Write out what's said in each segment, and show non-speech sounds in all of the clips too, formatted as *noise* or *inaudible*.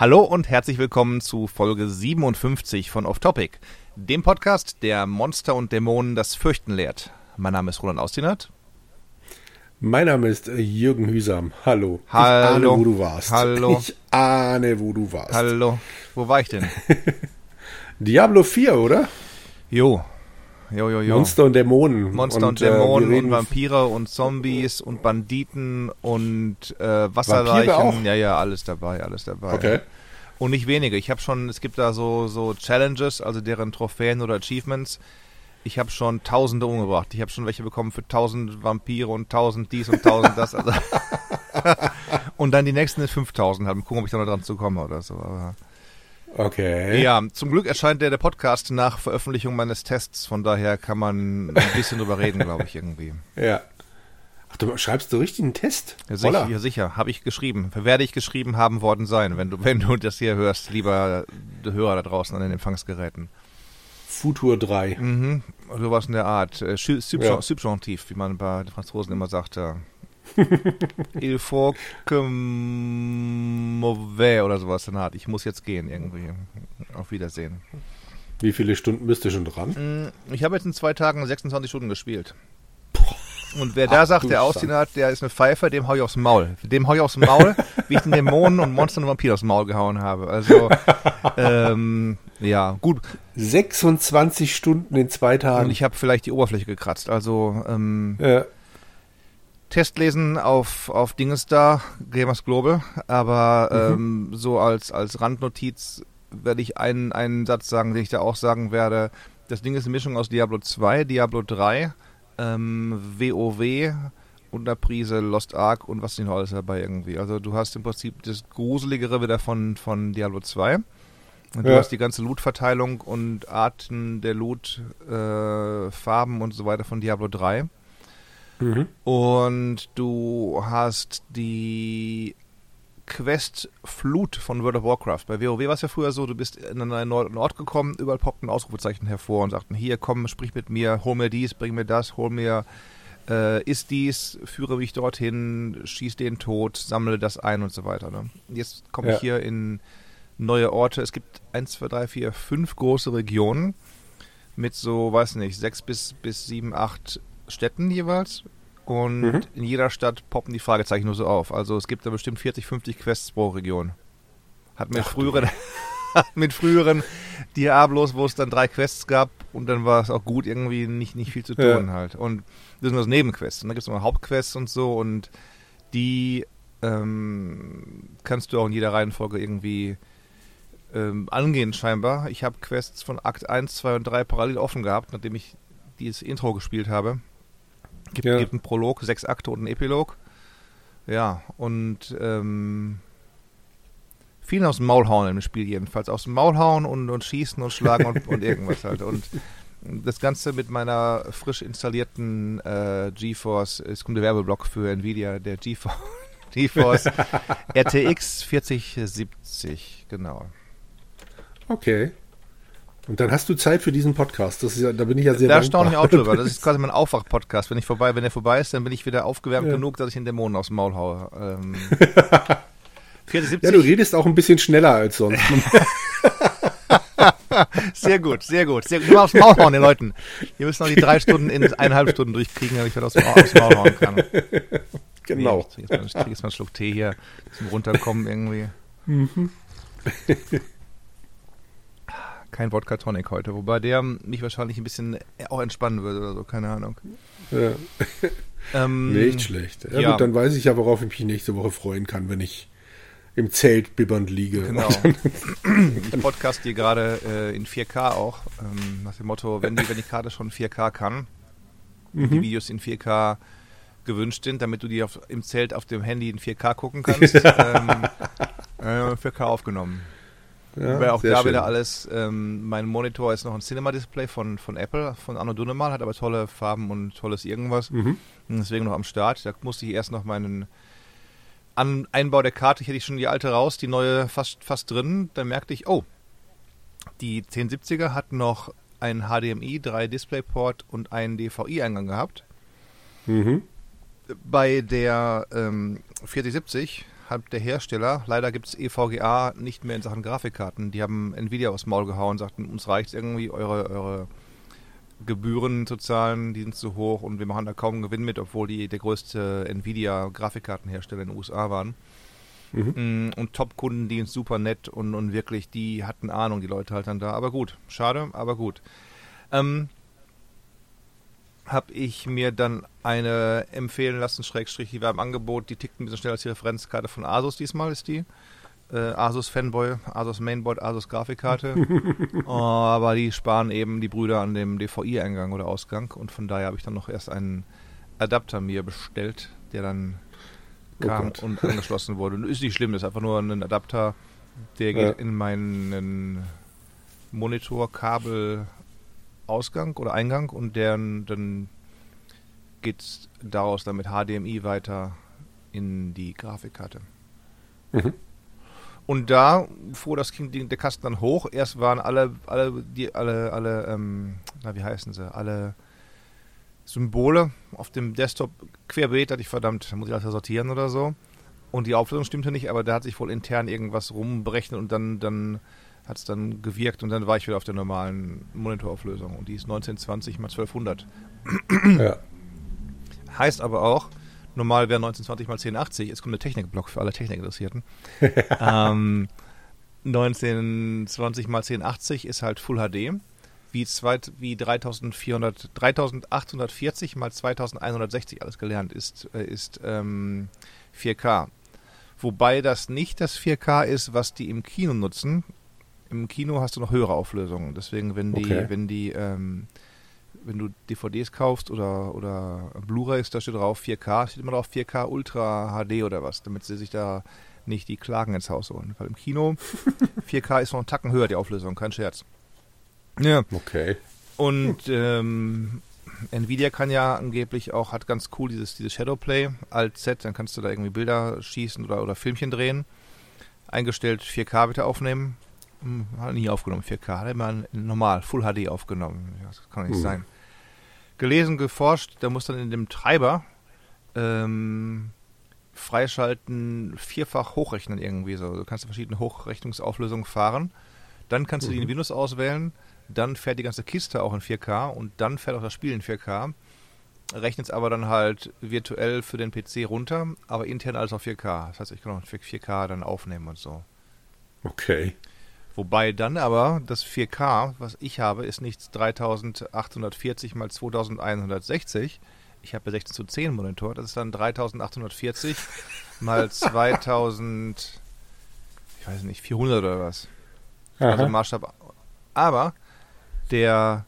Hallo und herzlich willkommen zu Folge 57 von Off Topic, dem Podcast, der Monster und Dämonen das Fürchten lehrt. Mein Name ist Roland Austinat. Mein Name ist Jürgen Hüsam. Hallo. Hallo. Ich ahne, wo du warst. Hallo. Ich ahne, wo du warst. Hallo. Wo war ich denn? *laughs* Diablo 4, oder? Jo. Jo, jo, jo. Monster und Dämonen. Monster und, äh, wir Dämonen reden- und Vampire und Zombies und Banditen und äh, Wasserleichen. Ja, ja, alles dabei, alles dabei. Okay. Und nicht wenige. Ich habe schon, es gibt da so, so Challenges, also deren Trophäen oder Achievements. Ich habe schon Tausende umgebracht. Ich habe schon welche bekommen für tausend Vampire und tausend dies und tausend das. Also *laughs* und dann die nächsten ist 5000 halt. Mal gucken, ob ich da noch dran zu komme oder so. Aber Okay. ja, zum Glück erscheint der, der Podcast nach Veröffentlichung meines Tests. Von daher kann man ein bisschen drüber reden, glaube ich, irgendwie. *laughs* Ja. Ach, du schreibst du richtig einen Test? Ja, sicher, ja, sicher. habe ich geschrieben. Werde ich geschrieben haben worden sein, wenn du, *laughs* wenn du das hier hörst, lieber Hörer da draußen an den Empfangsgeräten. Futur 3. Mhm. Sowas in der Art. Äh, Sub- Subjon- Ja. Wie man bei den Franzosen immer sagte. Il faut que mauvais oder sowas in der Art. Ich muss jetzt gehen irgendwie. Auf Wiedersehen. Wie viele Stunden bist du schon dran? Mm, Ich habe jetzt in zwei Tagen 26 Stunden gespielt. Und wer da Ach, sagt, der. Austin hat, der ist eine Pfeife, dem hau ich aufs Maul. Dem hau ich aufs Maul, wie ich den Dämonen und Monstern und Vampir aufs Maul gehauen habe. Also, *laughs* ähm, ja, gut. 26 Stunden in zwei Und Tagen. ich habe vielleicht die Oberfläche gekratzt. Also, ähm, ja. Test lesen auf, auf Dinges da, Gamers Global, aber ähm, so als, als Randnotiz werde ich einen, einen Satz sagen, den ich da auch sagen werde. Das Ding ist eine Mischung aus Diablo 2, Diablo 3, ähm, WoW und einer Prise Lost Ark und was nicht noch alles dabei irgendwie. Also du hast im Prinzip das Gruseligere wieder von, von Diablo 2. Und du Ja. hast die ganze Loot-Verteilung und Arten der Loot, äh, Farben und so weiter von Diablo 3. Mhm. Und du hast die Quest Flut von World of Warcraft. Bei WoW war es ja früher so, du bist in einen neuen Ort gekommen, überall poppt ein Ausrufezeichen hervor und sagten, hier, komm, sprich mit mir, hol mir dies, bring mir das, hol mir, äh, ist dies, führe mich dorthin, schieß den tot, sammle das ein und so weiter. Ne? Jetzt komme ich Ja. hier in neue Orte. Es gibt 1, 2, 3, 4, 5 große Regionen mit so, weiß nicht, sechs bis, bis sieben, acht Städten jeweils. Und Mhm. in jeder Stadt poppen die Fragezeichen nur so auf. Also es gibt da bestimmt 40, 50 Quests pro Region. Hat mit Ach früheren, *laughs* mit früheren Diablos, wo es dann drei Quests gab und dann war es auch gut, irgendwie nicht, nicht viel zu Ja. tun halt. Und das sind das Nebenquests. Und dann gibt es noch Hauptquests und so und die ähm, kannst du auch in jeder Reihenfolge irgendwie ähm, angehen scheinbar. Ich habe Quests von Akt 1, 2 und 3 parallel offen gehabt, nachdem ich dieses Intro gespielt habe. Gibt, Ja. gibt einen Prolog, sechs Akte und einen Epilog. Ja, und ähm, viel aus dem Maul hauen im Spiel jedenfalls. Aus dem Maul hauen und, und schießen und schlagen und, und *laughs* irgendwas halt. Und das Ganze mit meiner frisch installierten äh, GeForce, es kommt der Werbeblock für Nvidia, der GeForce, *laughs* GeForce *laughs* RTX 4070, genau. Okay. Und dann hast du Zeit für diesen Podcast. Das ist ja, da bin ich ja sehr Da dankbar. staune ich auch drüber. *laughs* Das ist quasi mein Aufwach-Podcast. Wenn ich vorbei, wenn er vorbei ist, dann bin ich wieder aufgewärmt Ja. genug, dass ich den Dämonen aufs Maul haue. Ähm, *laughs* 4070, Ja, du redest auch ein bisschen schneller als sonst. *laughs* sehr gut, sehr gut. Sehr gut. Immer aufs Maul hauen, den Leuten. Ihr müsst noch die drei Stunden in eineinhalb Stunden durchkriegen, damit ich wieder aufs Maul, aufs Maul hauen kann. genau. Ich trinke jetzt, mal- einen Schluck Tee hier zum Runterkommen irgendwie. Kein Wodka Tonic heute, wobei der mich wahrscheinlich ein bisschen auch entspannen würde oder so, keine Ahnung. Ja, *laughs* Ähm, nicht schlecht. Ja, ja. gut, dann weiß ich ja, worauf ich mich nächste Woche freuen kann, wenn ich im Zelt bibbernd liege. Genau. *laughs* Ich podcast hier gerade äh, in 4K auch, ähm, nach dem Motto, wenn die, wenn ich gerade schon 4K kann, Mhm. die Videos in 4K gewünscht sind, damit du die auf, im Zelt auf dem Handy in 4K gucken *laughs* kannst, ähm, äh, 4K aufgenommen. Ja, Wobei auch da schön. wieder alles, ähm, mein Monitor ist noch ein Cinema-Display von, von Apple, von Anno Dunemal, hat aber tolle Farben und tolles irgendwas. Mhm. Deswegen noch am Start. Da musste ich erst noch meinen An Einbau der Karte, ich hätte schon die alte raus, die neue fast, fast drin. Dann merkte ich, oh, die 1070er hat noch einen HDMI, 3 DisplayPort und einen DVI-Eingang gehabt. Mhm. Bei der ähm, 4070 hat der Hersteller, leider gibt es EVGA nicht mehr in Sachen Grafikkarten. Die haben Nvidia aufs Maul gehauen und sagten, uns reicht irgendwie, eure, eure Gebühren zu zahlen, die sind zu hoch und wir machen da kaum Gewinn mit, obwohl die der größte Nvidia-Grafikkartenhersteller in den USA waren. Mhm. Mm, und Top-Kunden, die sind super nett und, und wirklich, die hatten Ahnung, die Leute halt dann da. Aber gut, schade, aber gut. Ähm, habe ich mir dann eine empfehlen lassen, Schrägstrich, die war im Angebot, die tickt ein bisschen schneller als die Referenzkarte von Asus diesmal ist die. Äh, Asus Fanboy, Asus Mainboard, Asus Grafikkarte. oh, *laughs* aber die sparen eben die Brüder an dem DVI-Eingang oder Ausgang und von daher habe ich dann noch erst einen Adapter mir bestellt, der dann oh kam oh und angeschlossen wurde. Und *laughs* ist nicht schlimm, ist einfach nur ein Adapter, der geht ja. in meinen Monitorkabel Ausgang oder Eingang und deren, dann geht es daraus dann mit HDMI weiter in die Grafikkarte. Mhm. Und da fuhr das Kind, der Kasten dann hoch. Erst waren alle, alle, die, alle, alle, ähm, na, wie heißen sie, alle Symbole auf dem Desktop querbeet, hatte ich verdammt, da muss ich alles sortieren oder so. Und die Auflösung stimmte nicht, aber da hat sich wohl intern irgendwas rumberechnet und dann, dann hat es dann gewirkt und dann war ich wieder auf der normalen Monitorauflösung und die ist 1920 mal 1200. Ja. Heißt aber auch, normal wäre 1920 mal 1080, jetzt kommt der Technikblock für alle Technikinteressierten. *laughs* ähm, 1920 mal 1080 ist halt Full HD, wie, zweit, wie 3400, 3840 mal 2160 alles gelernt ist, äh, ist ähm, 4K. Wobei das nicht das 4K ist, was die im Kino nutzen, im Kino hast du noch höhere Auflösungen. Deswegen, wenn die, okay. wenn die, ähm, wenn du DVDs kaufst oder, oder Blu-rays, da steht drauf 4K, steht immer drauf 4K Ultra HD oder was, damit sie sich da nicht die Klagen ins Haus holen. Weil im Kino *laughs* 4K ist noch einen Tacken höher die Auflösung, kein Scherz. Ja. Okay. Und ähm, Nvidia kann ja angeblich auch, hat ganz cool dieses, dieses Shadowplay als Set, dann kannst du da irgendwie Bilder schießen oder, oder Filmchen drehen. Eingestellt 4K bitte aufnehmen. Hm, hat er nie aufgenommen, 4K. Hat er immer normal, Full HD aufgenommen. das kann nicht hm. sein. Gelesen, geforscht, da muss dann in dem Treiber ähm, freischalten, vierfach hochrechnen irgendwie so. Du kannst verschiedene Hochrechnungsauflösungen fahren. Dann kannst du mhm. die in mhm. Windows auswählen. Dann fährt die ganze Kiste auch in 4K und dann fährt auch das Spiel in 4K. Rechnet es aber dann halt virtuell für den PC runter, aber intern alles auf 4K. Das heißt, ich kann auch 4K dann aufnehmen und so. Okay. Wobei dann aber das 4K, was ich habe, ist nicht 3840 mal 2160. Ich habe ja 16 zu 10 Monitor. Das ist dann 3840 *laughs* mal 2000, ich weiß nicht, 400 oder was. Aha. Also Maßstab. Aber der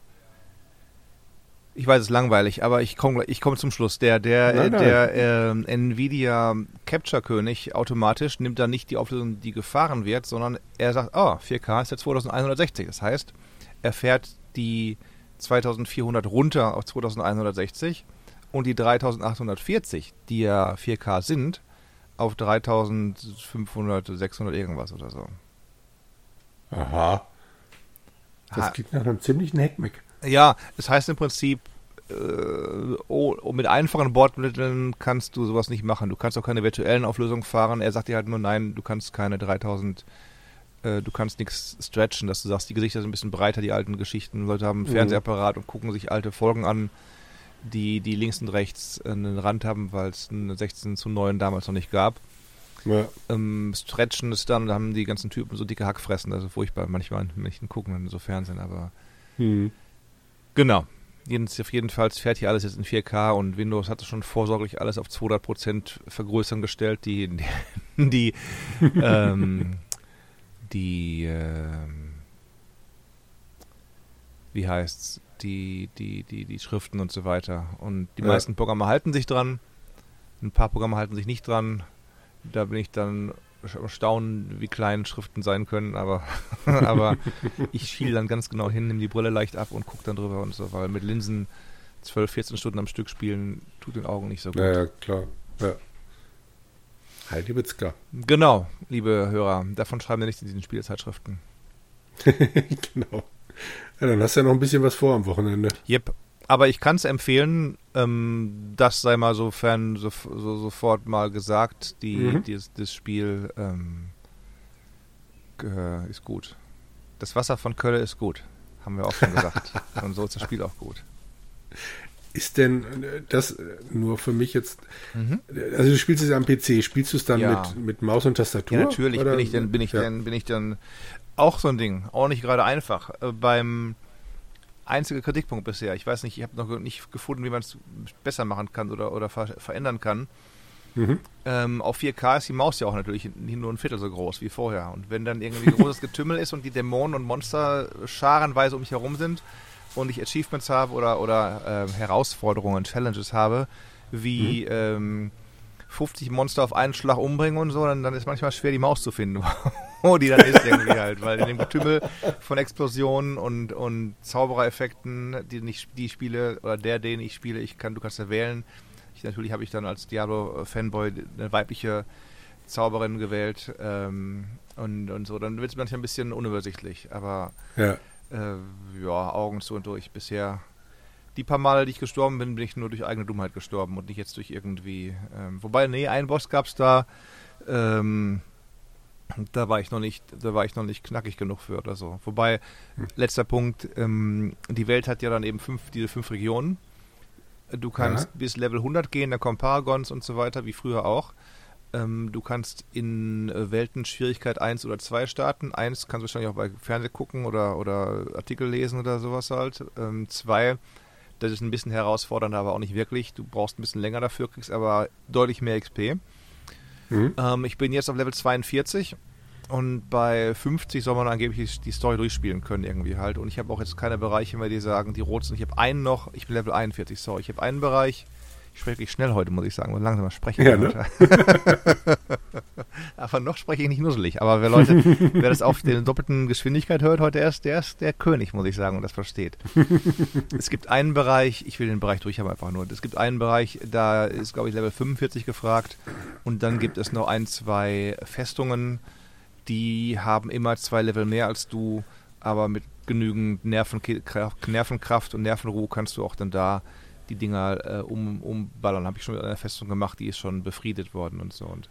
ich weiß, es ist langweilig, aber ich komme ich komm zum Schluss. Der, der, nein, nein. der äh, Nvidia Capture König automatisch nimmt dann nicht die Auflösung, die gefahren wird, sondern er sagt, oh, 4K ist jetzt 2160. Das heißt, er fährt die 2400 runter auf 2160 und die 3840, die ja 4K sind, auf 3500, 600 irgendwas oder so. Aha. Das ha. klingt nach einem ziemlichen Heckmeck. Ja, das heißt im Prinzip, oh, mit einfachen Bordmitteln kannst du sowas nicht machen. Du kannst auch keine virtuellen Auflösungen fahren. Er sagt dir halt nur, nein, du kannst keine 3000, äh, du kannst nichts stretchen, dass du sagst, die Gesichter sind ein bisschen breiter, die alten Geschichten. Leute haben einen mhm. Fernsehapparat und gucken sich alte Folgen an, die, die links und rechts einen Rand haben, weil es eine 16 zu 9 damals noch nicht gab. Ja. Ähm, stretchen ist dann, da haben die ganzen Typen so dicke Hackfressen, also furchtbar manchmal, wenn ich gucken, wenn so Fernsehen, aber. Mhm. Genau. Auf jeden Fall fährt hier alles jetzt in 4K und Windows hatte schon vorsorglich alles auf 200% vergrößern gestellt. Die, die, *laughs* die, ähm, die ähm, wie heißt's, die, die, die, die Schriften und so weiter. Und die ja. meisten Programme halten sich dran. Ein paar Programme halten sich nicht dran. Da bin ich dann staunen, wie klein Schriften sein können, aber, *laughs* aber ich schiele dann ganz genau hin, nehme die Brille leicht ab und gucke dann drüber und so, weil mit Linsen 12, 14 Stunden am Stück spielen tut den Augen nicht so gut. Ja, ja klar. Ja. Heidi Witzka. Genau, liebe Hörer, davon schreiben wir nicht in diesen Spielzeitschriften. *laughs* genau. Ja, dann hast du ja noch ein bisschen was vor am Wochenende. Yep. Aber ich kann es empfehlen, Ähm, das sei mal sofern so, so, sofort mal gesagt, die, Mhm. dieses, das Spiel ähm, ge- ist gut. Das Wasser von Köln ist gut, haben wir auch schon gesagt. *laughs* Und so ist das Spiel auch gut. Ist denn äh, das äh, nur für mich jetzt, Mhm. äh, also du spielst es am PC, spielst du es dann Ja. mit, mit Maus und Tastatur? Ja, natürlich oder? bin ich dann, bin ich ja. dann, bin ich dann auch so ein Ding. Auch nicht gerade einfach. Äh, beim einziger Kritikpunkt bisher. Ich weiß nicht, ich habe noch nicht gefunden, wie man es besser machen kann oder, oder ver verändern kann. Mhm. Ähm, auf 4K ist die Maus ja auch natürlich nur ein Viertel so groß wie vorher. Und wenn dann irgendwie großes Getümmel ist und die Dämonen und Monster scharenweise um mich herum sind und ich Achievements habe oder, oder ähm, Herausforderungen, Challenges habe, wie ähm, 50 Monster auf einen Schlag umbringen und so, dann, dann ist manchmal schwer die Maus zu finden, wo *laughs* die dann ist irgendwie halt. Weil in dem Getümmel von Explosionen und, und Zauberereffekten, die ich die spiele, oder der, den ich spiele, ich kann, du kannst ja wählen. Ich, natürlich habe ich dann als Diablo-Fanboy eine weibliche Zauberin gewählt ähm, und, und so. Dann wird es manchmal ein bisschen unübersichtlich, aber Ja. äh, ja, Augen zu und durch. Bisher, die paar Male, die ich gestorben bin, bin ich nur durch eigene Dummheit gestorben und nicht jetzt durch irgendwie. Ähm, wobei, nee, einen Boss gab es da. Ähm, da war ich noch nicht, da war ich noch nicht knackig genug für oder so. Wobei, letzter Punkt, ähm, die Welt hat ja dann eben fünf, diese fünf Regionen. Du kannst Ja. bis Level 100 gehen, da kommen Paragons und so weiter, wie früher auch. Ähm, du kannst in äh, Welten Schwierigkeit 1 oder 2 starten. 1 kannst du wahrscheinlich auch bei Fernsehen gucken oder, oder Artikel lesen oder sowas halt. 2, das ist ein bisschen herausfordernder, aber auch nicht wirklich. Du brauchst ein bisschen länger dafür, kriegst aber deutlich mehr XP. Mhm. Ähm, ich bin jetzt auf Level 42 und bei 50 soll man angeblich die Story durchspielen können irgendwie halt. Und ich habe auch jetzt keine Bereiche mehr, die sagen, die rot sind. Ich habe einen noch, ich bin Level 41, sorry. Ich habe einen Bereich, ich spreche wirklich schnell heute, muss ich sagen, muss langsamer sprechen. Ja, ne? *laughs* aber noch spreche ich nicht nusselig. Aber wer Leute, wer das auf der doppelten Geschwindigkeit hört heute erst, der ist der König, muss ich sagen, und das versteht. *laughs* es gibt einen Bereich, ich will den Bereich durch haben einfach nur. Es gibt einen Bereich, da ist, glaube ich, Level 45 gefragt. Und dann gibt es noch ein, zwei Festungen, die haben immer zwei Level mehr als du, aber mit genügend Nervenkraft, Nervenkraft und Nervenruhe kannst du auch dann da die Dinger äh, um, umballern. Habe ich schon mit einer Festung gemacht, die ist schon befriedet worden und so. Und,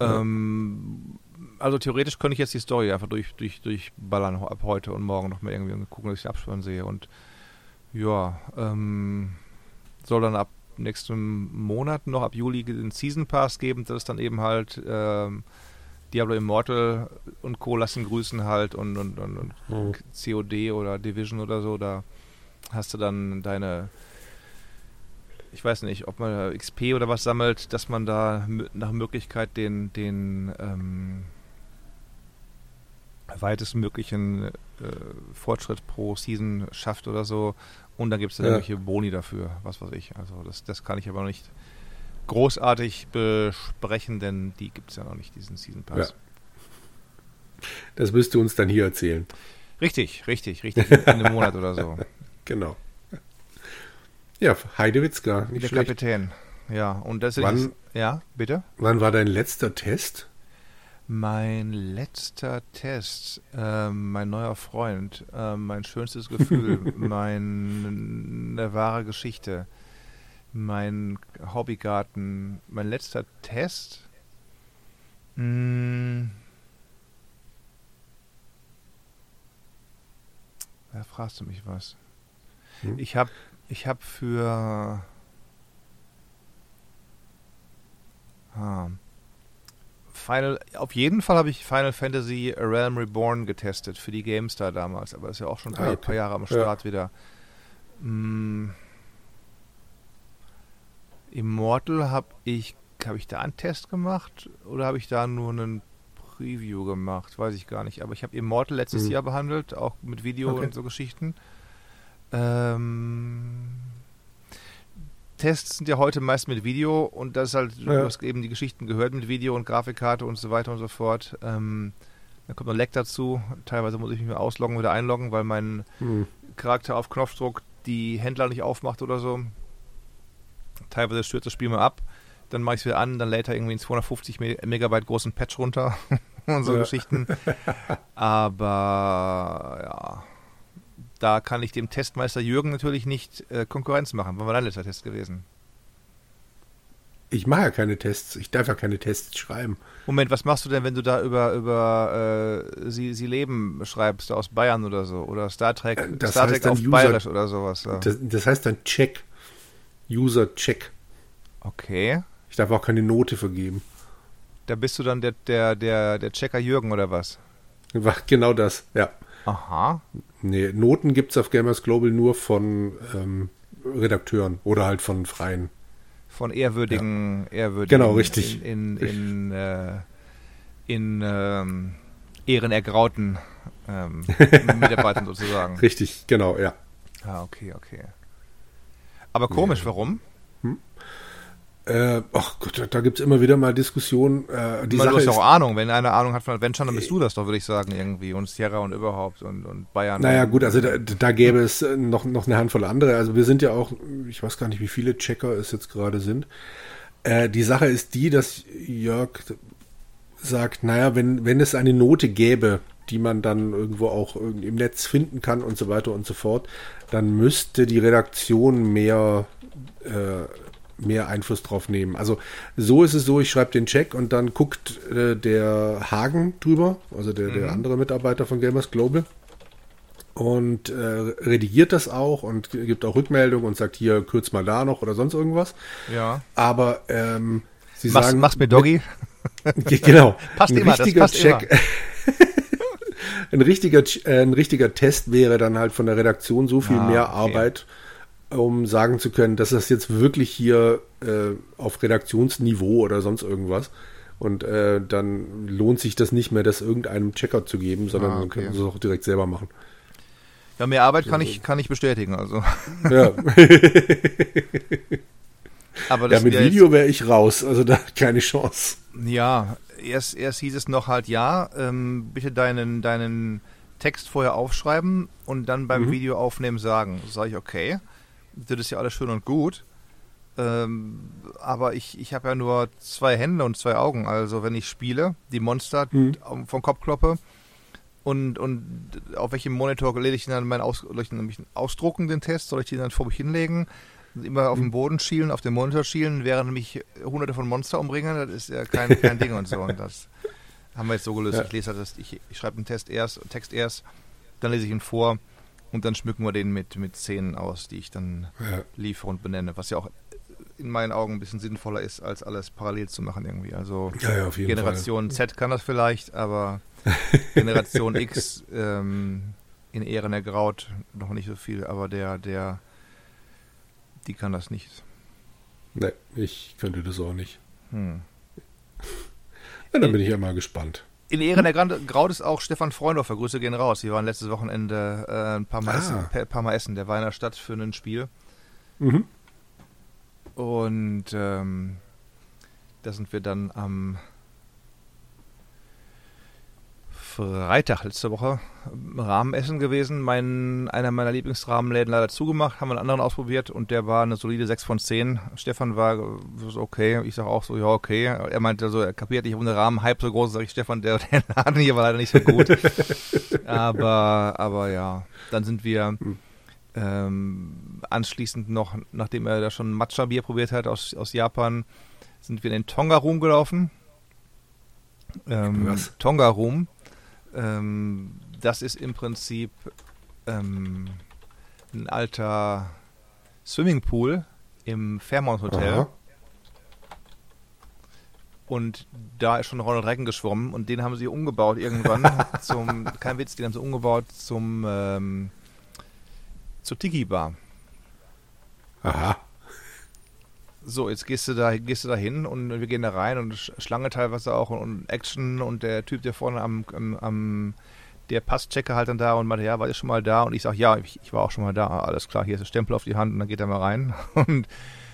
ähm, also theoretisch könnte ich jetzt die Story einfach durch, durch, durchballern ab heute und morgen noch mal irgendwie und gucken, dass ich den Abspann sehe. Und ja, ähm, soll dann ab nächsten Monat noch ab Juli den Season Pass geben. Das ist dann eben halt ähm, Diablo Immortal und Co. lassen grüßen halt und, und, und, und Mhm. COD oder Division oder so. Da hast du dann deine, ich weiß nicht, ob man XP oder was sammelt, dass man da nach Möglichkeit den, den ähm, weitestmöglichen äh, Fortschritt pro Season schafft oder so. Und dann gibt es Ja. irgendwelche Boni dafür, was weiß ich. Also das, das kann ich aber noch nicht großartig besprechen, denn die gibt es ja noch nicht, diesen Season Pass. Ja. Das wirst du uns dann hier erzählen. Richtig, richtig, richtig. In einem Monat oder so. *laughs* Genau. Ja, Heidewitzka, nicht Der schlecht. Kapitän. Ja, und das Wann- ist. Ja, bitte? Wann war dein letzter Test? Mein letzter Test, ähm, mein neuer Freund, ähm, mein schönstes Gefühl, *laughs* meine wahre Geschichte, mein Hobbygarten, mein letzter Test. Mh, da fragst du mich was. Hm? Ich habe ich hab für ah, Final, auf jeden Fall habe ich Final Fantasy A Realm Reborn getestet für die GameStar damals, aber ist ja auch schon ein paar, Ah, okay. paar Jahre am Start wieder. Mm, Immortal habe ich, habe ich da einen Test gemacht oder habe ich da nur einen Preview gemacht? Weiß ich gar nicht. Aber ich habe Immortal letztes Hm. Jahr behandelt, auch mit Video Okay. und so Geschichten. Ähm, Tests sind ja heute meist mit Video und das ist halt, Ja. du hast eben die Geschichten gehört mit Video und Grafikkarte und so weiter und so fort. Ähm, dann kommt noch Leck dazu. Teilweise muss ich mich mal ausloggen oder einloggen, weil mein Hm. Charakter auf Knopfdruck die Händler nicht aufmacht oder so. Teilweise stürzt das Spiel mal ab. Dann mache ich es wieder an, dann lädt er irgendwie einen 250 Me Megabyte großen Patch runter *laughs* und so Ja. Geschichten. *laughs* Aber ja, da kann ich dem Testmeister Jürgen natürlich nicht äh, Konkurrenz machen. Wann war dein letzter Test gewesen? Ich mache ja keine Tests. Ich darf ja keine Tests schreiben. Moment, was machst du denn, wenn du da über, über äh, Sie, Sie leben schreibst, aus Bayern oder so? Oder Star Trek, Äh, das Star heißt Trek dann auf User- Bayerisch oder sowas? Ja. Das, das heißt dann Check. User Check. Okay. Ich darf auch keine Note vergeben. Da bist du dann der, der, der, der Checker Jürgen oder was? Genau das, ja. Aha. Nee, Noten gibt es auf Gamers Global nur von ähm, Redakteuren oder halt von freien. Von ehrwürdigen, ehrwürdigen Genau, richtig. in, in, in, äh, in ähm, ehrenergrauten ähm, *laughs* Mitarbeitern sozusagen. Richtig, genau, ja. Ah, okay, okay. Aber komisch, warum? Äh, ach Gott, da, gibt es immer wieder mal Diskussionen. Äh, die Die Man, du Sache hast ja ist, auch Ahnung, wenn einer Ahnung hat von Adventure, dann bist du das doch, würde ich sagen, irgendwie. Und Sierra und überhaupt und, und Bayern. naja gut, also da, da gäbe es äh, noch, noch eine Handvoll andere. Also wir sind ja auch, ich weiß gar nicht, wie viele Checker es jetzt gerade sind. Äh, die Sache ist die, dass Jörg sagt, naja, wenn, wenn es eine Note gäbe, die man dann irgendwo auch im Netz finden kann und so weiter und so fort, dann müsste die Redaktion mehr, äh, mehr Einfluss drauf nehmen. Also so ist es so, ich schreibe den Check und dann guckt äh, der Hagen drüber, also der, der andere Mitarbeiter von Gamers Global und äh, redigiert das auch und gibt auch Rückmeldung und sagt hier, kürz mal da noch oder sonst irgendwas. Ja. Aber ähm, sie Mach's, sagen, mach's mir Doggy. *laughs* Ge- Genau. *laughs* Passt ein immer, das richtiger passt Check. *laughs* ein, richtiger, Ch- äh, ein richtiger Test wäre dann halt von der Redaktion so viel Ah, mehr okay. Um sagen zu können, dass das jetzt wirklich hier äh, auf Redaktionsniveau oder sonst irgendwas. Und äh, dann lohnt sich das nicht mehr, das irgendeinem Checker zu geben, sondern Ah, man okay. kann es auch direkt selber machen. Ja, mehr Arbeit kann ich, kann ich bestätigen. Also. *laughs* Ja, *laughs* Aber ja mit wär Video wäre ich raus, also da *laughs* keine Chance. Ja, erst, erst hieß es noch halt, ja, ähm, bitte deinen, deinen Text vorher aufschreiben und dann beim Mhm. Video aufnehmen sagen. Sag ich, okay, das ist ja alles schön und gut. Ähm, aber ich, ich habe ja nur zwei Hände und zwei Augen. Also wenn ich spiele, die Monster Mhm. vom Kopf kloppe und, und auf welchem Monitor lege ich dann meinen Aus, ich den nämlich ausdrucken, den Test? Soll ich den dann vor mich hinlegen? Immer auf den Boden schielen, auf den Monitor schielen, während mich hunderte von Monster umbringen, das ist ja kein, kein Ding und so. Und das haben wir jetzt so gelöst. Ja. Ich lese halt das, ich, ich schreibe den Test erst, Text erst, dann lese ich ihn vor und dann schmücken wir den mit, mit Szenen aus, die ich dann Ja. liefere und benenne, was ja auch in meinen Augen ein bisschen sinnvoller ist, als alles parallel zu machen irgendwie. Also Ja, ja, Generation Z kann das vielleicht, aber *laughs* Generation X ähm, in Ehren ergraut noch nicht so viel, aber der, der, die kann das nicht. Nee, ich könnte das auch nicht. Hm. Ja, dann bin ich ja mal gespannt. In Ehren ergraut ist auch Stefan Freundorfer, Grüße gehen raus. Die waren letztes Wochenende äh, ein paar Mal, Ah. essen, ein paar Mal essen. Der war in der Stadt für ein Spiel. Mhm. Und ähm, da sind wir dann am Freitag letzte Woche im Rahmenessen gewesen. Mein, einer meiner Lieblingsrahmenläden leider zugemacht, haben wir einen anderen ausprobiert und der war eine solide 6 von 10. Stefan war äh, so okay, ich sage auch so, ja okay. Er meinte so, er kapiert nicht, warum der Rahmen-Hype so groß ist. Sag ich, Stefan, der, *laughs* der Laden hier war leider nicht so gut. *laughs* aber, aber ja, dann sind wir ähm, anschließend noch, nachdem er da schon Matcha-Bier probiert hat aus, aus Japan, sind wir in den Tonga-Room gelaufen. Ähm? Tonga-Room. Ähm, das ist im Prinzip ähm, ein alter Swimmingpool im Fairmont Hotel. Aha. Und da ist schon Ronald Reagan geschwommen und den haben sie umgebaut irgendwann *laughs* zum, kein Witz, den haben sie umgebaut zum ähm, zur Tiki-Bar. Aha. So, jetzt gehst du da, gehst du da hin und wir gehen da rein und Sch- Schlange teilweise auch und, und Action und der Typ, der vorne am, am, am der Passchecker halt dann da und meinte, ja, war ihr schon mal da? Und ich sag, ja, ich, ich war auch schon mal da. Alles klar, hier ist der Stempel auf die Hand und dann geht er mal rein. *laughs* Und,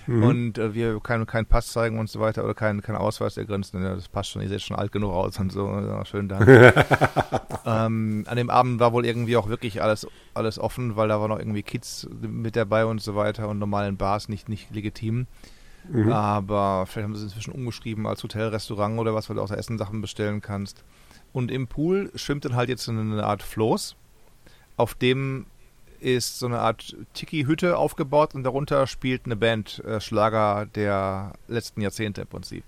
Mhm. und äh, wir können keinen Pass zeigen und so weiter oder keinen kein Ausweis, der grinst. Ja, das passt schon, ihr seht schon alt genug aus und so. Ja, schön da. *laughs* ähm, an dem Abend war wohl irgendwie auch wirklich alles, alles offen, weil da waren noch irgendwie Kids mit dabei und so weiter und normalen Bars nicht, nicht legitim. Mhm. Aber vielleicht haben sie es inzwischen umgeschrieben als Hotelrestaurant oder was, weil du auch da Essensachen bestellen kannst. Und im Pool schwimmt dann halt jetzt eine Art Floß, auf dem ist so eine Art Tiki-Hütte aufgebaut und darunter spielt eine Band äh, Schlager der letzten Jahrzehnte im Prinzip.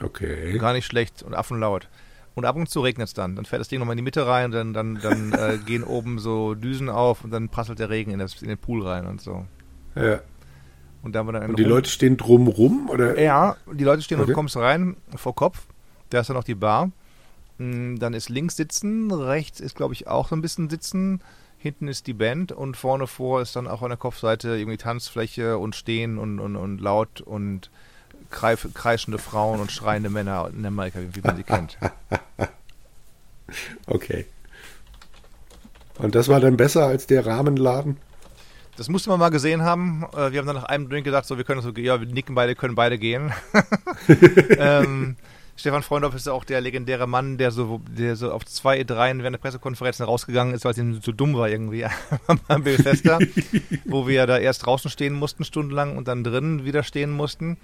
Okay. Gar nicht schlecht und affenlaut. Und ab und zu regnet es dann. Dann fährt das Ding nochmal in die Mitte rein, dann, dann, dann *laughs* äh, gehen oben so Düsen auf und dann prasselt der Regen in, das, in den Pool rein und so. Ja. Und, da haben wir dann Und die Rum- Leute stehen drumrum oder? Ja, die Leute stehen und Okay. du kommst rein vor Kopf. Da ist dann noch die Bar. Mm, Dann ist links Sitzen, rechts ist, glaube ich, auch so ein bisschen Sitzen. Hinten ist die Band und vorne vor ist dann auch an der Kopfseite irgendwie Tanzfläche und Stehen und, und, und laut und kreif, kreischende Frauen und schreiende Männer in Amerika, wie man sie kennt. *laughs* Okay. Und das war dann besser als der Rahmenladen? Das musste man mal gesehen haben. Äh, Wir haben dann nach einem Drink gedacht, so wir können so, ja, wir nicken beide, können beide gehen. *laughs* ähm, Stefan Freundorf ist ja auch der legendäre Mann, der so, der so auf zwei, dreien während der Pressekonferenzen rausgegangen ist, weil es ihm so dumm war irgendwie *laughs* beim Bethesda, wo wir da erst draußen stehen mussten stundenlang und dann drinnen wieder stehen mussten,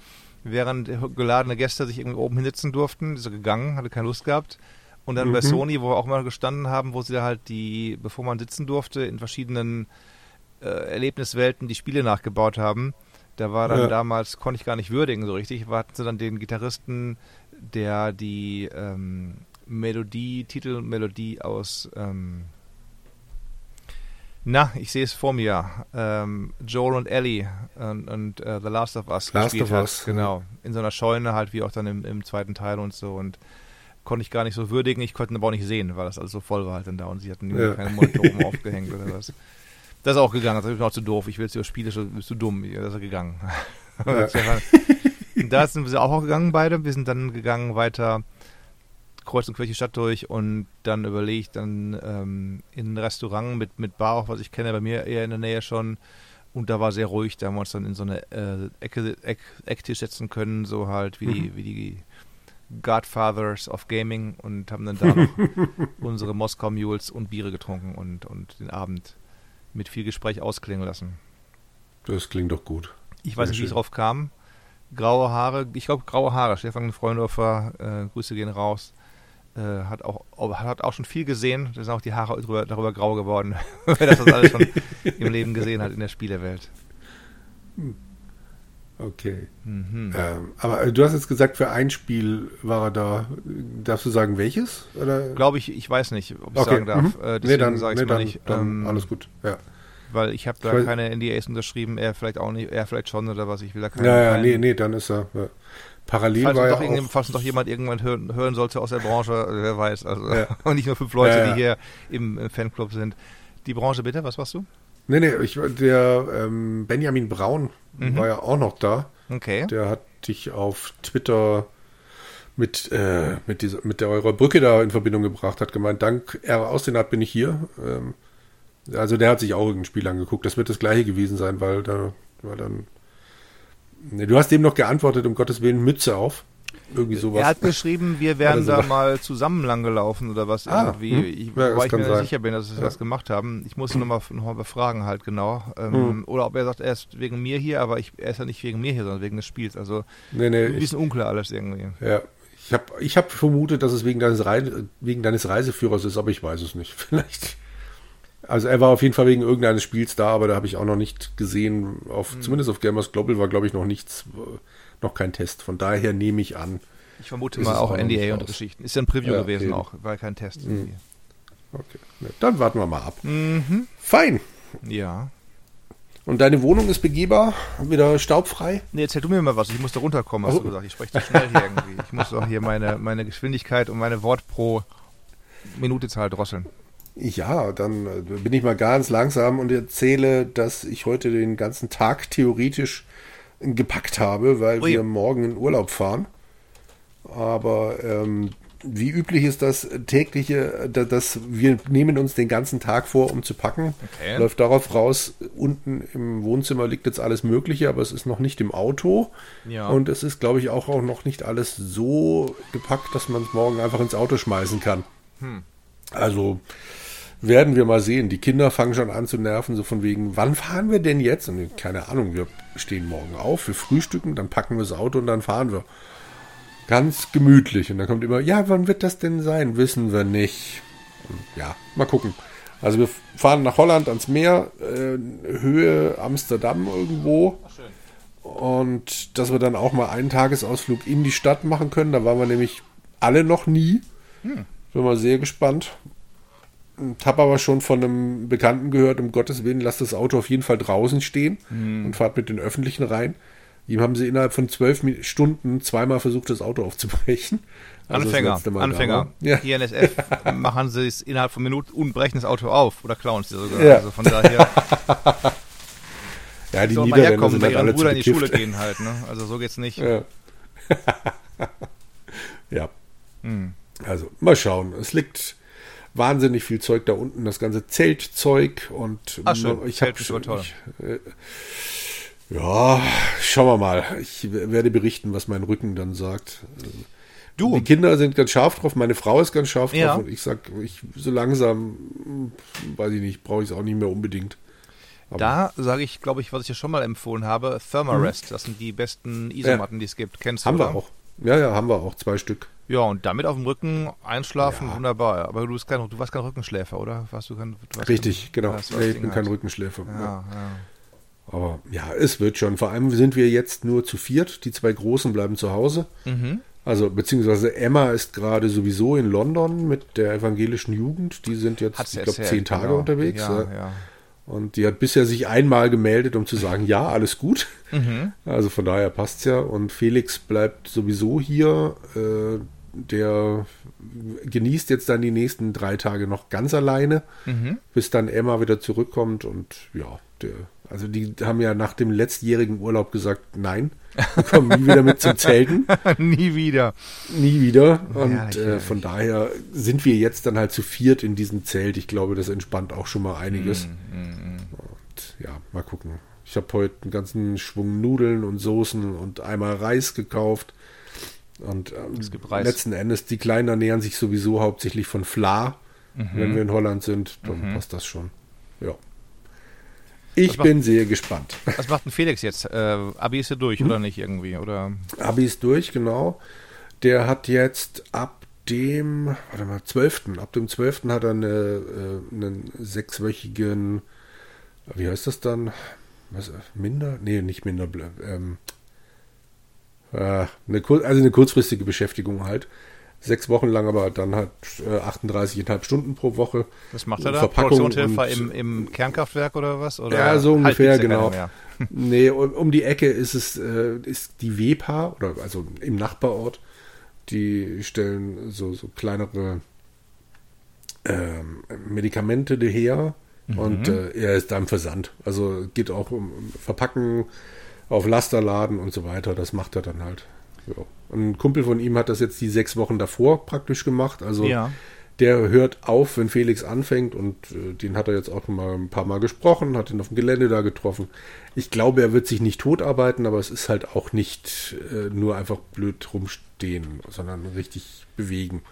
während geladene Gäste sich irgendwie oben hinsitzen durften. Die ist so gegangen, hatte keine Lust gehabt. Und dann bei Mhm. Sony, wo wir auch mal gestanden haben, wo sie da halt die, bevor man sitzen durfte, in verschiedenen äh, Erlebniswelten die Spiele nachgebaut haben. Da war dann Ja. damals, konnte ich gar nicht würdigen so richtig, hatten sie dann den Gitarristen, der die ähm, Melodie, Titelmelodie aus ähm, na, ich sehe es vor mir. Ähm, Joel und Ellie und, und äh, The Last of Us Last gespielt of hat. Us, Genau. In so einer Scheune halt, wie auch dann im, im zweiten Teil und so. Und konnte ich gar nicht so würdigen. Ich konnte ihn aber auch nicht sehen, weil das alles so voll war halt dann da und sie hatten Ja. keine Monitor oben aufgehängt oder was. *laughs* Das ist auch gegangen. Das ist auch zu doof. Ich will jetzt über Spiele, bist du dumm. Das ist gegangen. Ja. *laughs* Da sind wir auch gegangen beide. Wir sind dann gegangen weiter kreuz und quer die Stadt durch und dann überlegt, dann ähm, in ein Restaurant mit, mit Bar, auch was ich kenne, bei mir eher in der Nähe schon. Und da war sehr ruhig, da haben wir uns dann in so eine äh, Ecke, Eck, Ecktisch setzen können, so halt wie, die, wie die Godfathers of Gaming und haben dann da noch *laughs* unsere Moskau Mules und Biere getrunken und, und den Abend mit viel Gespräch ausklingen lassen. Das klingt doch gut. Ich weiß Sehr nicht, wie es schön. drauf kam. Graue Haare, ich glaube graue Haare. Stefan Freundorfer, äh, Grüße gehen raus. Äh, hat auch hat auch schon viel gesehen. Da sind auch die Haare drüber, darüber grau geworden, *laughs* wenn er das alles schon *laughs* im Leben gesehen hat in der Spielewelt. Okay. Mhm. Ähm, aber äh, du hast jetzt gesagt, für ein Spiel war er da. Darfst du sagen, welches? Oder? Glaube ich, ich weiß nicht, ob ich Okay, sagen darf. mhm. Äh, nee, deswegen dann, sage ich nee, mal dann, nicht. ähm, alles gut. Ja, Weil ich habe da Ich weiß- keine NDAs unterschrieben, er vielleicht auch nicht, er vielleicht schon oder was. Ich will da keine. ja, ja nee, nee, dann ist er. Ja. Parallel Falls war ja doch irgendjemand, auch, falls doch jemand irgendwann hören, hören sollte aus der Branche, äh, wer weiß. Also, Ja. *laughs* Und nicht nur fünf Leute, Ja, ja. die hier im, im Fanclub sind. Die Branche bitte, was machst du? Nee, nee, ich, der ähm, Benjamin Braun Mhm. war ja auch noch da. Okay. Der hat dich auf Twitter mit, äh, mit, dieser, mit der eurer Brücke da in Verbindung gebracht, hat gemeint, dank R Ausdenat bin ich hier. Ähm, also der hat sich auch irgendein Spiel angeguckt. Das wird das gleiche gewesen sein, weil da war dann. Nee, du hast dem noch geantwortet, um Gottes Willen, Mütze auf. Irgendwie sowas. Er hat geschrieben, wir wären da mal zusammen lang gelaufen oder was Ah, irgendwie. hm. Ich, Ja, wobei ich mir nicht sein. sicher bin, dass wir Ja. das gemacht haben. Ich muss ihn nochmal noch mal befragen halt genau. Ähm, Hm. Oder ob er sagt, er ist wegen mir hier, aber ich, er ist ja nicht wegen mir hier, sondern wegen des Spiels. Also nee, nee, ein ich, bisschen unklar alles irgendwie. ja, ich habe ich hab vermutet, dass es wegen deines, Reise, wegen deines Reiseführers ist, aber ich weiß es nicht. *laughs* Vielleicht. Also er war auf jeden Fall wegen irgendeines Spiels da, aber da habe ich auch noch nicht gesehen. Auf, Zumindest auf Gamers Global war, glaube ich, noch nichts, noch kein Test. Von daher nehme ich an. Ich vermute mal auch auch NDA und. Geschichten. Ist ja ein Preview Ja, gewesen eben. auch, war kein Test. irgendwie. Okay. Ne, dann warten wir mal ab. Mhm. Fein. Ja. Und deine Wohnung ist begehbar? Wieder staubfrei? Nee, erzähl du mir mal was. Ich muss da runterkommen, hast Oh. du gesagt. Ich spreche zu schnell hier irgendwie. Ich muss doch hier meine, meine Geschwindigkeit und meine Wort pro Minutezahl drosseln. Ja, dann äh, bin ich mal ganz langsam und erzähle, dass ich heute den ganzen Tag theoretisch gepackt habe, weil Ui. wir morgen in Urlaub fahren. Aber ähm, wie üblich ist das tägliche, da- dass wir nehmen uns den ganzen Tag vor, um zu packen. Okay. Läuft darauf raus, unten im Wohnzimmer liegt jetzt alles Mögliche, aber es ist noch nicht im Auto. Ja. Und es ist, glaube ich, auch, auch noch nicht alles so gepackt, dass man es morgen einfach ins Auto schmeißen kann. Hm. Also werden wir mal sehen. Die Kinder fangen schon an zu nerven, so von wegen, wann fahren wir denn jetzt? Und keine Ahnung, wir stehen morgen auf, wir frühstücken, dann packen wir das Auto und dann fahren wir. Ganz gemütlich. Und dann kommt immer, ja, wann wird das denn sein? Wissen wir nicht. Und ja, mal gucken. Also wir fahren nach Holland ans Meer, äh, Höhe Amsterdam irgendwo. Und dass wir dann auch mal einen Tagesausflug in die Stadt machen können. Da waren wir nämlich alle noch nie. Hm. Bin mal sehr gespannt. Habe aber schon von einem Bekannten gehört, um Gottes Willen, lasst das Auto auf jeden Fall draußen stehen Hm. und fahrt mit den Öffentlichen rein. Ihm haben sie innerhalb von zwölf Stunden zweimal versucht, das Auto aufzubrechen. Also Anfänger, Anfänger. war. Ja. Hier NSF *laughs* machen sie es innerhalb von Minuten und brechen das Auto auf oder klauen es dir sogar. Ja. Also von daher *laughs* ja, die Niederländer herkommen, sind halt ihren alle Bruder in die Schule gehen halt. Ne? Also so geht's nicht. Ja. *laughs* ja. Hm. Also, mal schauen. Es liegt wahnsinnig viel Zeug da unten, das ganze Zeltzeug und Ach, schön. ich Zelt hab ist wohl toll. Ich, äh, ja, schauen wir mal. Ich werde berichten, was mein Rücken dann sagt. Du, Die Kinder sind ganz scharf drauf, meine Frau ist ganz scharf drauf Ja. und ich sag, ich so langsam, weiß ich nicht, brauche ich es auch nicht mehr unbedingt. Aber da sage ich, glaube ich, was ich ja schon mal empfohlen habe, Thermarest. Das sind die besten Isomatten, die es gibt. Kennst du, haben wir oder? auch. Ja, ja, haben wir auch zwei Stück. Ja, und damit auf dem Rücken einschlafen, Ja. wunderbar. Aber du, bist kein, du warst kein Rückenschläfer, oder? Warst du kein, du warst Richtig, kein, genau. Nee, ich bin kein. Rückenschläfer. Ja. Ja. Aber ja, es wird schon. Vor allem sind wir jetzt nur zu viert. Die zwei Großen bleiben zu Hause. Mhm. Also, beziehungsweise Emma ist gerade sowieso in London mit der evangelischen Jugend. Die sind jetzt, ich glaube, zehn Tage genau. unterwegs. Ja, ja. Und die hat bisher sich einmal gemeldet, um zu sagen, ja, alles gut. Mhm. Also von daher passt's ja. Und Felix bleibt sowieso hier. Äh, der genießt jetzt dann die nächsten drei Tage noch ganz alleine, Mhm. bis dann Emma wieder zurückkommt. Und ja, der, also die haben ja nach dem letztjährigen Urlaub gesagt, nein, wir kommen nie wieder mit zum Zelten. *laughs* Nie wieder. Nie wieder. Und Herrlich, äh, von daher sind wir jetzt dann halt zu viert in diesem Zelt. Ich glaube, das entspannt auch schon mal einiges. Mhm. Und ja, mal gucken. Ich habe heute einen ganzen Schwung Nudeln und Soßen und einmal Reis gekauft. Und ähm, letzten Endes, die Kleinen ernähren sich sowieso hauptsächlich von Fla. Mhm. Wenn wir in Holland sind, dann passt das schon. Ja. Ich macht- bin sehr gespannt. Was macht denn Felix jetzt? Äh, Abi ist er durch, Hm? oder nicht irgendwie? Oder Abi ist durch, genau. Der hat jetzt ab dem, warte mal, 12. Ab dem 12. hat er eine, äh, einen sechswöchigen, wie heißt das dann? Was, minder? Nee, nicht minder. Ähm, äh, eine, kur- also eine kurzfristige Beschäftigung halt. Sechs Wochen lang, aber dann halt äh, 38,5 Stunden pro Woche. was macht er da? Verpackung im, im Kernkraftwerk oder was? Oder Ja, so ungefähr, Halbwitzig genau. *laughs* *laughs* Nee, um, um die Ecke ist es, äh, ist die WEPA, oder also im Nachbarort, die stellen so, so kleinere ähm, Medikamente her und äh, er ist da im Versand. Also geht auch um Verpacken auf Lasterladen und so weiter. Das macht er dann halt. Ja. Und ein Kumpel von ihm hat das jetzt die sechs Wochen davor praktisch gemacht. Also Ja. der hört auf, wenn Felix anfängt und äh, den hat er jetzt auch mal ein paar Mal gesprochen, hat ihn auf dem Gelände da getroffen. Ich glaube, er wird sich nicht totarbeiten, aber es ist halt auch nicht äh, nur einfach blöd rumstehen, sondern richtig bewegen.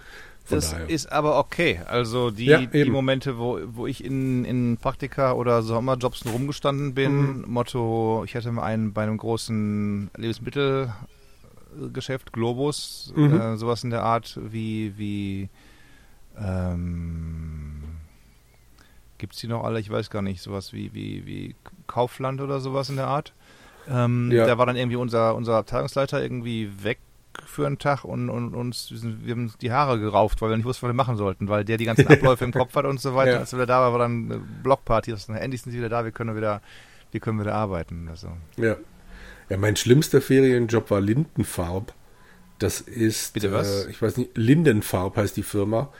Das daher. ist aber okay. Also die, Ja, die. Momente, wo, wo ich in, in Praktika oder Sommerjobs rumgestanden bin, Mhm. Motto, ich hatte mal einen bei einem großen Lebensmittelgeschäft, Globus, Mhm. äh, sowas in der Art wie, wie ähm, gibt's die noch alle? Ich weiß gar nicht, sowas wie, wie, wie Kaufland oder sowas in der Art. Ähm, Ja. Da war dann irgendwie unser, unser Abteilungsleiter irgendwie weg für einen Tag und, und uns, wir, haben uns die Haare gerauft, weil wir nicht wussten, was wir machen sollten, weil der die ganzen Abläufe im Kopf hat und so weiter. Ja. Als wir wieder da waren, war dann eine Blockparty. Das, endlich sind sie wieder da, wir können wieder, wir können wieder arbeiten. Also. Ja. ja, mein schlimmster Ferienjob war Lindenfarb. Das ist, Bitte was? Äh, ich weiß nicht, Lindenfarb heißt die Firma.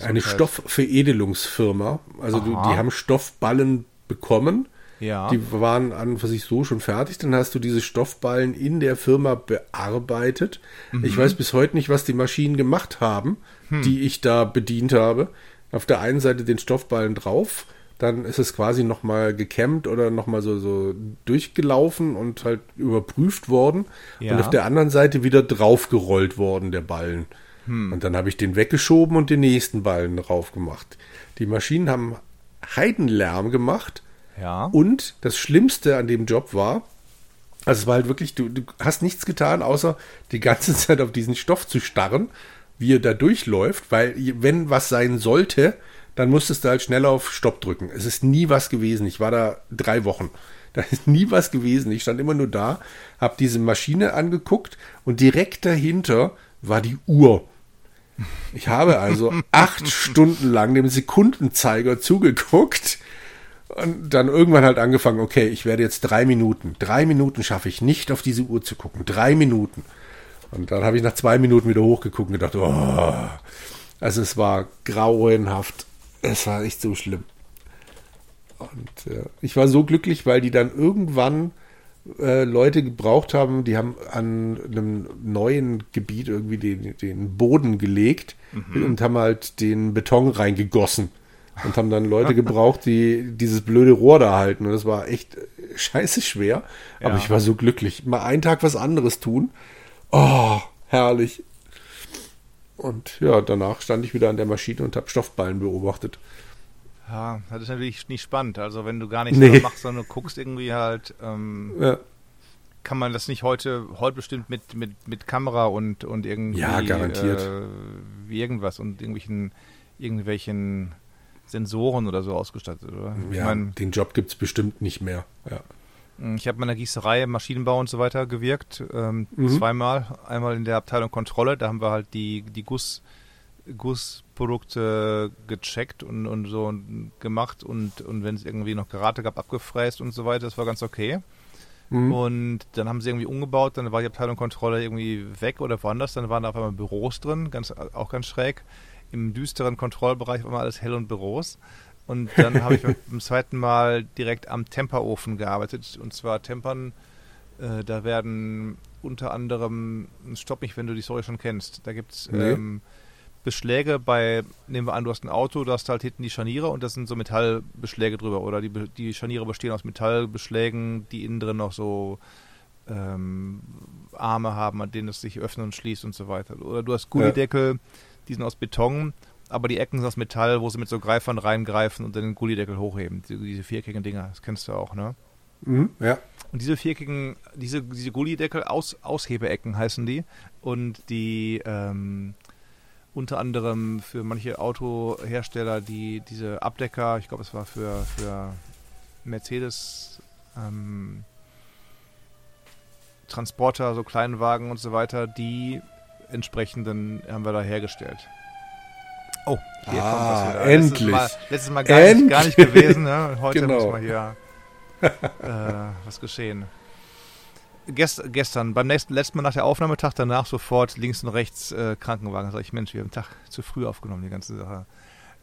Eine Stoffveredelungsfirma. Also du, die haben Stoffballen bekommen. Ja. Die waren an und für sich so schon fertig. Dann hast du diese Stoffballen in der Firma bearbeitet. Mhm. Ich weiß bis heute nicht, was die Maschinen gemacht haben, Hm. die ich da bedient habe. Auf der einen Seite den Stoffballen drauf, dann ist es quasi nochmal gekämmt oder nochmal so, so durchgelaufen und halt überprüft worden. Ja. Und auf der anderen Seite wieder draufgerollt worden, der Ballen. Hm. Und dann habe ich den weggeschoben und den nächsten Ballen drauf gemacht. Die Maschinen haben Heidenlärm gemacht. Ja. Und das Schlimmste an dem Job war, also es war halt wirklich, du, du hast nichts getan, außer die ganze *laughs* Zeit auf diesen Stoff zu starren, wie er da durchläuft, weil wenn was sein sollte, dann musstest du halt schnell auf Stopp drücken. Es ist nie was gewesen. Ich war da drei Wochen. *laughs* Da ist nie was gewesen. Ich stand immer nur da, habe diese Maschine angeguckt und direkt dahinter war die Uhr. Ich habe also *laughs* acht Stunden lang dem Sekundenzeiger zugeguckt und dann irgendwann halt angefangen, okay, ich werde jetzt drei Minuten, drei Minuten schaffe ich nicht auf diese Uhr zu gucken, drei Minuten. Und dann habe ich nach zwei Minuten wieder hochgeguckt und gedacht, oh, also es war grauenhaft, es war echt so schlimm. Und äh, ich war so glücklich, weil die dann irgendwann äh, Leute gebraucht haben, die haben an einem neuen Gebiet irgendwie den, den Boden gelegt mhm. und haben halt den Beton reingegossen und haben dann Leute gebraucht, die dieses blöde Rohr da halten. Und das war echt scheiße schwer. Ja. Aber ich war so glücklich. Mal einen Tag was anderes tun. Oh, herrlich. Und ja, danach stand ich wieder an der Maschine und habe Stoffballen beobachtet. Ja, das ist natürlich nicht spannend. Also wenn du gar nichts nee. machst, sondern du guckst irgendwie halt, ähm, ja. kann man das nicht heute, heute bestimmt mit, mit, mit Kamera und, und irgendwie ja, garantiert. Äh, irgendwas und irgendwelchen, irgendwelchen Sensoren oder so ausgestattet, oder? Ja, ich mein, den Job gibt es bestimmt nicht mehr. Ja. Hm, ich habe in der Gießerei, Maschinenbau und so weiter gewirkt, ähm, mhm. zweimal. Einmal in der Abteilung Kontrolle, da haben wir halt die, die Guss, Gussprodukte gecheckt und, und so gemacht und, und wenn es irgendwie noch Gerate gab, abgefräst und so weiter, das war ganz okay. Mhm. Und dann haben sie irgendwie umgebaut, dann war die Abteilung Kontrolle irgendwie weg oder woanders, dann waren da auf einmal Büros drin, ganz, auch ganz schräg im düsteren Kontrollbereich war immer alles hell und Büros. Und dann habe ich *laughs* beim zweiten Mal direkt am Temperofen gearbeitet. Und zwar Tempern, äh, da werden unter anderem, stopp mich, wenn du die Story schon kennst, da gibt es nee. ähm, Beschläge bei, nehmen wir an, du hast ein Auto, du hast halt hinten die Scharniere und das sind so Metallbeschläge drüber. Oder die, die Scharniere bestehen aus Metallbeschlägen, die innen drin noch so ähm, Arme haben, an denen es sich öffnet und schließt und so weiter. Oder du hast Gullideckel, ja die sind aus Beton, aber die Ecken sind aus Metall, wo sie mit so Greifern reingreifen und dann den Gullideckel hochheben. Die, diese viereckigen Dinger, das kennst du auch, ne? Mhm, ja. Und diese viereckigen, diese, diese Gullideckel, Aus, Aushebeecken heißen die. Und die ähm, unter anderem für manche Autohersteller, die diese Abdecker, ich glaube, es war für, für Mercedes ähm, Transporter, so Kleinwagen und so weiter, die entsprechenden haben wir da hergestellt. Oh, hier ah, kommt was wieder. Endlich. Letztes Mal, letztes Mal gar. Nicht, gar nicht gewesen. Ne? Heute genau. muss man hier *laughs* äh, was geschehen. Gest, gestern, beim nächsten, letzten Mal nach der Aufnahmetag, danach sofort links und rechts äh, Krankenwagen. Sag ich, Mensch, wir haben den Tag zu früh aufgenommen, die ganze Sache.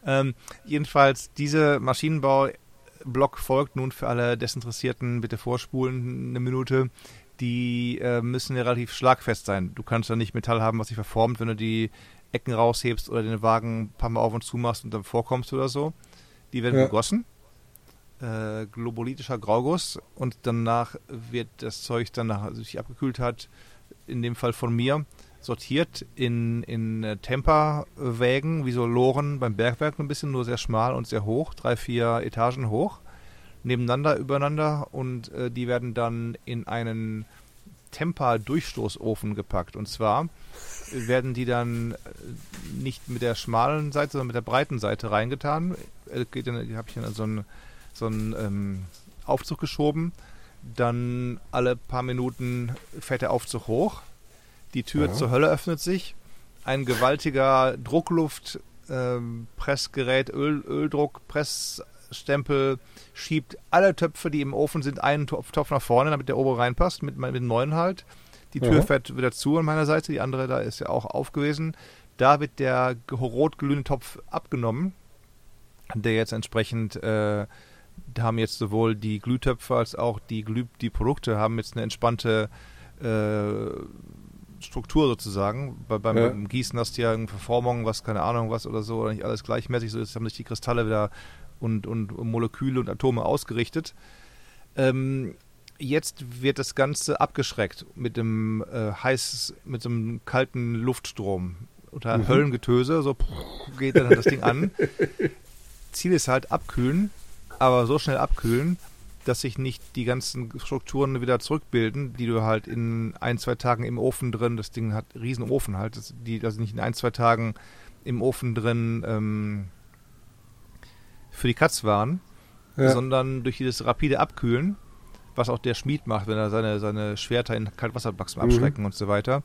Ähm, jedenfalls, diese Maschinenbau-Block folgt nun für alle Desinteressierten. Bitte vorspulen eine Minute die äh, müssen ja relativ schlagfest sein. Du kannst ja nicht Metall haben, was sich verformt, wenn du die Ecken raushebst oder den Wagen ein paar Mal auf und zu machst und dann vorkommst oder so. Die werden ja. gegossen. Äh, globolitischer Grauguss und danach wird das Zeug dann, nachdem sich abgekühlt hat, in dem Fall von mir, sortiert in, in äh, Temperwägen, wie so Loren beim Bergwerk ein bisschen, nur sehr schmal und sehr hoch, drei, vier Etagen hoch nebeneinander, übereinander und äh, die werden dann in einen Temper-Durchstoßofen gepackt. Und zwar werden die dann äh, nicht mit der schmalen Seite, sondern mit der breiten Seite reingetan. Äh, dann, habe ich dann so einen, so einen ähm, Aufzug geschoben. Dann alle paar Minuten fährt der Aufzug hoch. Die Tür ja. zur Hölle öffnet sich. Ein gewaltiger Druckluftpressgerät, ähm, Öl, Öldruck, Press, Stempel, schiebt alle Töpfe, die im Ofen sind, einen Topf, nach vorne, damit der obere reinpasst, mit, mit dem neuen halt. Die Tür ja. fährt wieder zu an meiner Seite, die andere da ist ja auch aufgewesen. Da wird der rot glühende Topf abgenommen, der jetzt entsprechend, äh, da haben jetzt sowohl die Glühtöpfe als auch die, Glüh die Produkte haben jetzt eine entspannte äh, Struktur sozusagen. Bei, beim, ja. Gießen hast du ja eine Verformung, was, keine Ahnung, was oder so, oder nicht alles gleichmäßig. So jetzt haben sich die Kristalle wieder und, und Moleküle und Atome ausgerichtet. Ähm, jetzt wird das Ganze abgeschreckt mit dem äh, heiß, mit so einem kalten Luftstrom. Unter mhm. Höllengetöse, so geht dann das Ding an. *laughs* Ziel ist halt abkühlen, aber so schnell abkühlen, dass sich nicht die ganzen Strukturen wieder zurückbilden, die du halt in ein, zwei Tagen im Ofen drin, das Ding hat riesen Ofen halt, das, die also nicht in ein, zwei Tagen im Ofen drin ähm, für die Katz waren, ja. sondern durch dieses rapide Abkühlen, was auch der Schmied macht, wenn er seine, seine Schwerter in Kaltwasserbacken abschrecken mhm. und so weiter.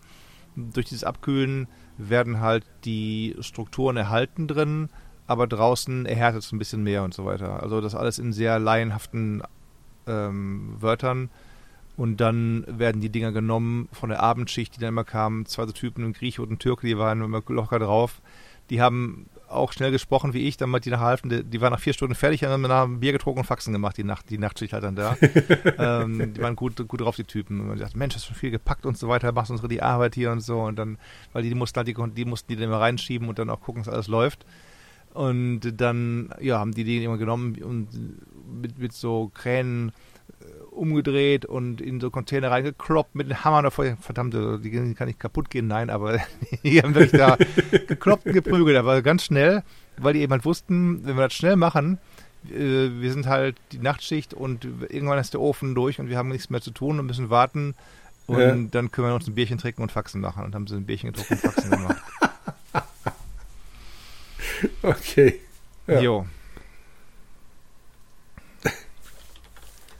Durch dieses Abkühlen werden halt die Strukturen erhalten drin, aber draußen erhärtet es ein bisschen mehr und so weiter. Also das alles in sehr laienhaften ähm, Wörtern. Und dann werden die Dinger genommen von der Abendschicht, die dann immer kamen. Zwei so Typen, ein Grieche und ein Türke, die waren immer locker drauf. Die haben auch schnell gesprochen wie ich, die nach halfen, die, die waren nach vier Stunden fertig und haben danach Bier getrunken und Faxen gemacht, die Nacht, die Nachtschicht halt dann da. *laughs* ähm, die waren gut, gut drauf, die Typen. Und man dachte, Mensch, hast schon viel gepackt und so weiter, machst unsere die Arbeit hier und so. Und dann, weil die, die mussten halt, die, die mussten die dann immer reinschieben und dann auch gucken, dass alles läuft. Und dann, ja, haben die die immer genommen und mit, mit so Kränen umgedreht und in so Container reingekloppt mit dem Hammer davor. Verdammt, die kann nicht kaputt gehen. Nein, aber *laughs* die haben wirklich da gekloppt und geprügelt. Aber ganz schnell, weil die eben halt wussten, wenn wir das schnell machen, äh, wir sind halt die Nachtschicht und irgendwann ist der Ofen durch und wir haben nichts mehr zu tun und müssen warten. Und ja. dann können wir uns ein Bierchen trinken und Faxen machen. Und haben sie ein Bierchen getrunken und Faxen gemacht. *laughs* Okay. Ja. Jo.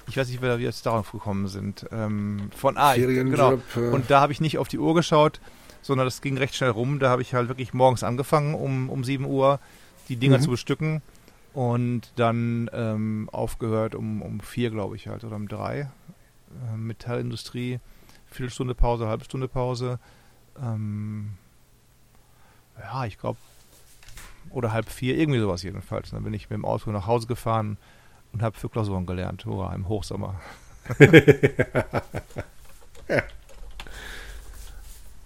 Ich weiß nicht, wie wir jetzt darauf gekommen sind. Ähm, von ah, genau. Und da habe ich nicht auf die Uhr geschaut, sondern das ging recht schnell rum. Da habe ich halt wirklich morgens angefangen, um, um 7 Uhr die Dinger mhm. zu bestücken und dann ähm, aufgehört um, um 4, glaube ich halt, oder um 3. Äh, Metallindustrie, Viertelstunde Pause, halbe Stunde Pause. Ähm, ja, ich glaube, oder halb vier, irgendwie sowas jedenfalls. Dann bin ich mit dem Auto nach Hause gefahren, und habe für Klausuren gelernt. Hurra, im Hochsommer. *laughs* ja.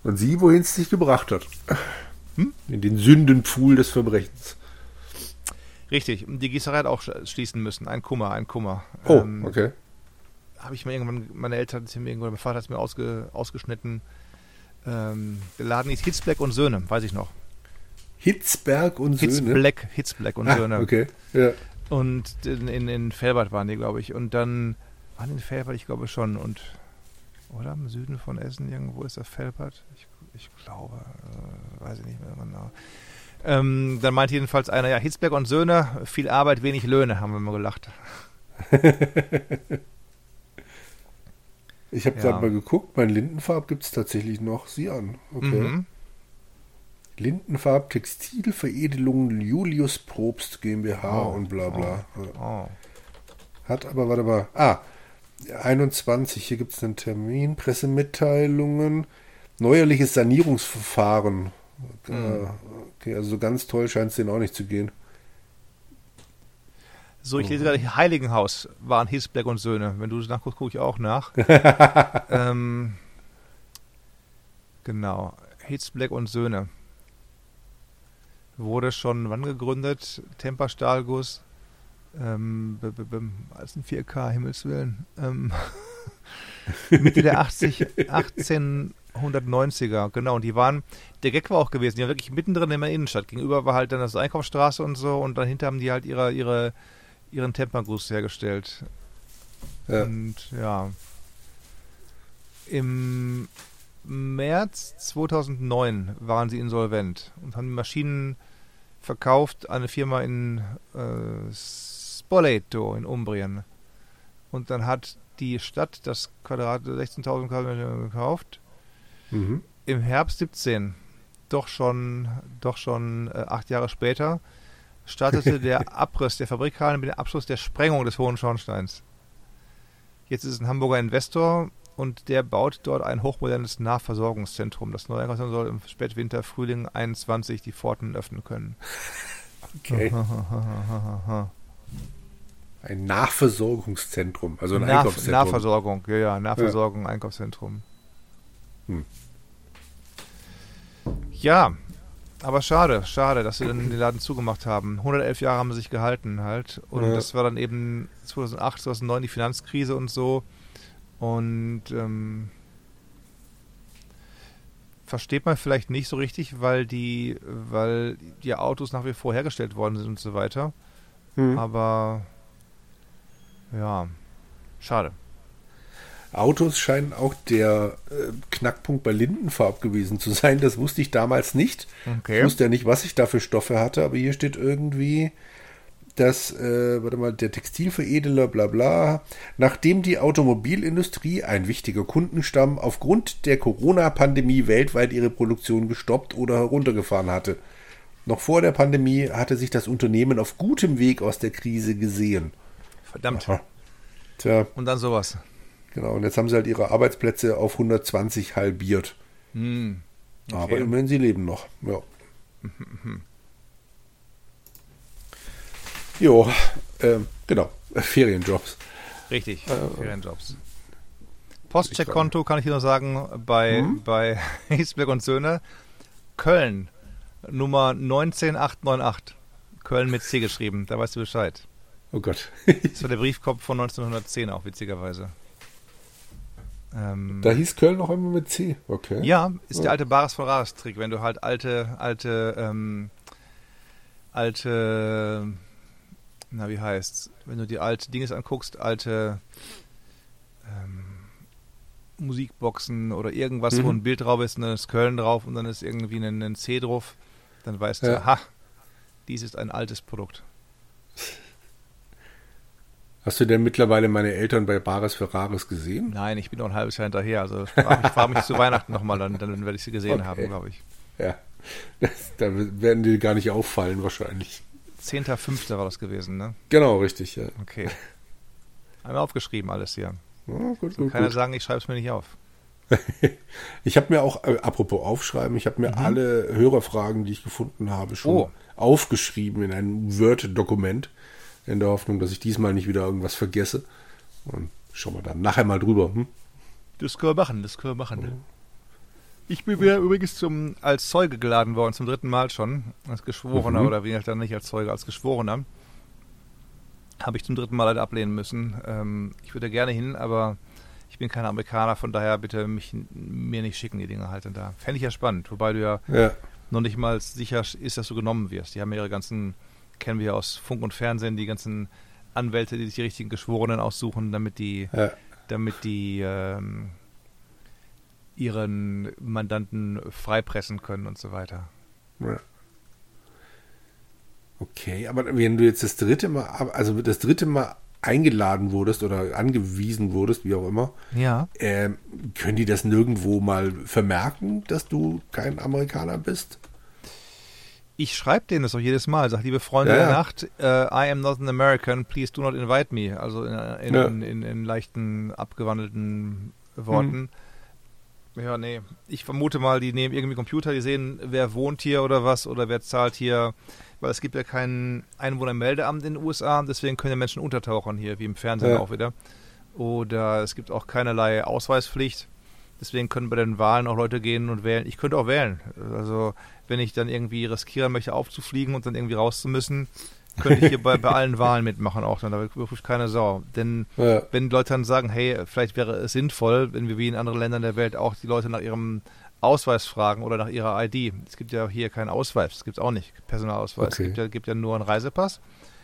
Und sieh, wohin es dich gebracht hat. Hm? In den Sündenpfuhl des Verbrechens. Richtig, die Gießerei hat auch schließen müssen. Ein Kummer, ein Kummer. Oh, ähm, okay. Habe ich mir irgendwann, meine Eltern haben mir irgendwann, mein Vater hat es mir ausge, ausgeschnitten. Ähm, der Laden hieß Hitzbleck und Söhne, weiß ich noch. Hitzberg und Söhne? Hitzbleck, Hitzbleck und ah, Söhne. Okay, ja. Und in, in, in Felbert waren die, glaube ich. Und dann waren in Felbert, ich glaube schon. Und oder im Süden von Essen irgendwo ist der Felbert? Ich, ich glaube, äh, weiß ich nicht mehr genau. Ähm, dann meinte jedenfalls einer, ja, Hitzberg und Söhne, viel Arbeit, wenig Löhne, haben wir mal gelacht. *laughs* ich habe ja. gerade mal geguckt, mein Lindenfarb gibt es tatsächlich noch. Sieh an. Okay. Mhm. Lindenfarb Textilveredelung Julius Probst GmbH oh, und bla bla. Oh, oh. Hat aber, warte mal, ah, 21, hier gibt es einen Termin, Pressemitteilungen, neuerliches Sanierungsverfahren. Mhm. Okay, also ganz toll scheint es denen auch nicht zu gehen. So, ich lese gerade, Heiligenhaus waren Hisbeck und Söhne. Wenn du das nachguckst, gucke ich auch nach. *laughs* ähm, genau, Hitzbleck und Söhne wurde schon wann gegründet? Temper Stahlguss. Ähm, als ein 4K, Himmelswillen. Ähm, *laughs* Mitte der 80, 1890er, genau. Und die waren, der Gag war auch gewesen, die waren wirklich mittendrin in der Innenstadt. Gegenüber war halt dann das Einkaufsstraße und so und dahinter haben die halt ihre, ihre, ihren Temperguss hergestellt. Ja. Und ja. Im März 2009 waren sie insolvent und haben die Maschinen verkauft an eine Firma in äh, Spoleto in Umbrien. Und dann hat die Stadt das Quadrat 16.000 Quadratmeter gekauft. Mhm. Im Herbst 17, doch schon, doch schon äh, acht Jahre später, startete der *laughs* Abriss der Fabrikhallen mit dem Abschluss der Sprengung des Hohen Schornsteins. Jetzt ist es ein Hamburger Investor und der baut dort ein hochmodernes Nahversorgungszentrum. Das neue Einkaufszentrum soll im Spätwinter, Frühling 21 die Pforten öffnen können. Okay. *laughs* ein Nahversorgungszentrum, also ein Nach Einkaufszentrum. Nahversorgung, ja, ja, Nahversorgung, ja. Einkaufszentrum. Hm. Ja, aber schade, schade, dass sie dann den Laden zugemacht haben. 111 Jahre haben sie sich gehalten halt. Und ja. das war dann eben 2008, 2009 die Finanzkrise und so. Und ähm, versteht man vielleicht nicht so richtig, weil die, weil die Autos nach wie vor hergestellt worden sind und so weiter. Hm. Aber ja, schade. Autos scheinen auch der äh, Knackpunkt bei Lindenfarb gewesen zu sein. Das wusste ich damals nicht. Okay. Ich wusste ja nicht, was ich da für Stoffe hatte, aber hier steht irgendwie dass, äh, warte mal, der Textilveredeler, bla bla, nachdem die Automobilindustrie, ein wichtiger Kundenstamm, aufgrund der Corona-Pandemie weltweit ihre Produktion gestoppt oder heruntergefahren hatte. Noch vor der Pandemie hatte sich das Unternehmen auf gutem Weg aus der Krise gesehen. Verdammt. Aha. Tja, Und dann sowas. genau. Und jetzt haben sie halt ihre Arbeitsplätze auf 120 halbiert. Hm. Aber immerhin, sie leben noch. Ja. Jo, ähm, genau. Ferienjobs. Richtig, Äh, Ferienjobs. Postcheckkonto kann ich dir nur sagen, bei, Hm? bei *laughs* Hiesberg und Söhne, Köln, Nummer 19898. Köln mit C geschrieben, da weißt du Bescheid. Oh Gott. Das war der Briefkopf von 1910 auch, witzigerweise. Ähm, da hieß Köln noch immer mit C. Okay. ja, ist Ja. der alte Bares Ferraris Trick, wenn du halt alte, alte, ähm, alte, na wie heißt's, wenn du die alte Dinges anguckst, alte ähm, Musikboxen oder irgendwas, wo Mhm. ein Bild drauf ist und dann ist Köln drauf und dann ist irgendwie ein, ein C drauf, dann weißt du, Ja. aha, dies ist ein altes Produkt. Hast du denn mittlerweile meine Eltern bei Bares Ferraris gesehen? Nein, ich bin noch ein halbes Jahr hinterher, also ich frage mich, zu Weihnachten nochmal, dann, dann werde ich sie gesehen Okay. haben, glaube ich. Ja. Das, *laughs* da werden die gar nicht auffallen, wahrscheinlich. 10.05. war das gewesen, ne? Genau, richtig. Ja, Okay. Einmal aufgeschrieben alles hier. ja gut, gut, Keiner gut. sagen, ich schreibe es mir nicht auf. *laughs* Ich habe mir auch, äh, apropos aufschreiben, ich habe mir alle Hörerfragen, die ich gefunden habe, schon Mhm. Oh. aufgeschrieben in ein Word-Dokument, in der Hoffnung, dass ich diesmal nicht wieder irgendwas vergesse. Und schauen wir dann nachher mal drüber. Hm? Das können wir machen, das können wir machen. Ich bin wieder übrigens zum, als Zeuge geladen worden, zum dritten Mal schon. Als Geschworener Mhm. oder wie dann nicht als Zeuge, als Geschworener. Habe ich zum dritten Mal leider ablehnen müssen. Ähm, ich würde gerne hin, aber ich bin kein Amerikaner, von daher bitte mich mir nicht schicken, die Dinge halt. Und da fände ich ja spannend, wobei du ja Ja, noch nicht mal sicher ist, dass du genommen wirst. Die haben ja ihre ganzen, kennen wir ja aus Funk und Fernsehen, die ganzen Anwälte, die sich die richtigen Geschworenen aussuchen, damit die, ja. damit die ähm, ihren Mandanten freipressen können und so weiter. Ja. Okay, aber wenn du jetzt das dritte Mal, also das dritte Mal eingeladen wurdest oder angewiesen wurdest, wie auch immer, Ja. ähm, können die das nirgendwo mal vermerken, dass du kein Amerikaner bist? Ich schreibe denen das auch jedes Mal. Sag, liebe Freunde Ja, der ja. Nacht, äh, I am not an American, please do not invite me. Also in, in, Ja. in, in, in leichten, abgewandelten Worten. Ja, nee. Ich vermute mal, die nehmen irgendwie Computer, die sehen, wer wohnt hier oder was oder wer zahlt hier. Weil es gibt ja kein Einwohnermeldeamt in den USA, deswegen können ja Menschen untertauchen hier, wie im Fernsehen Ja. auch wieder. Oder es gibt auch keinerlei Ausweispflicht. Deswegen können bei den Wahlen auch Leute gehen und wählen. Ich könnte auch wählen. Also wenn ich dann irgendwie riskieren möchte, aufzufliegen und dann irgendwie raus zu müssen, könnte ich hier bei, *laughs* bei allen Wahlen mitmachen auch. Dann da wirklich keine Sau. Denn Ja, wenn Leute dann sagen, hey, vielleicht wäre es sinnvoll, wenn wir wie in anderen Ländern der Welt auch die Leute nach ihrem Ausweis fragen oder nach ihrer ID. Es gibt ja hier keinen Ausweis, das gibt es auch nicht, Personalausweis. Okay. Es gibt ja, gibt ja nur einen Reisepass.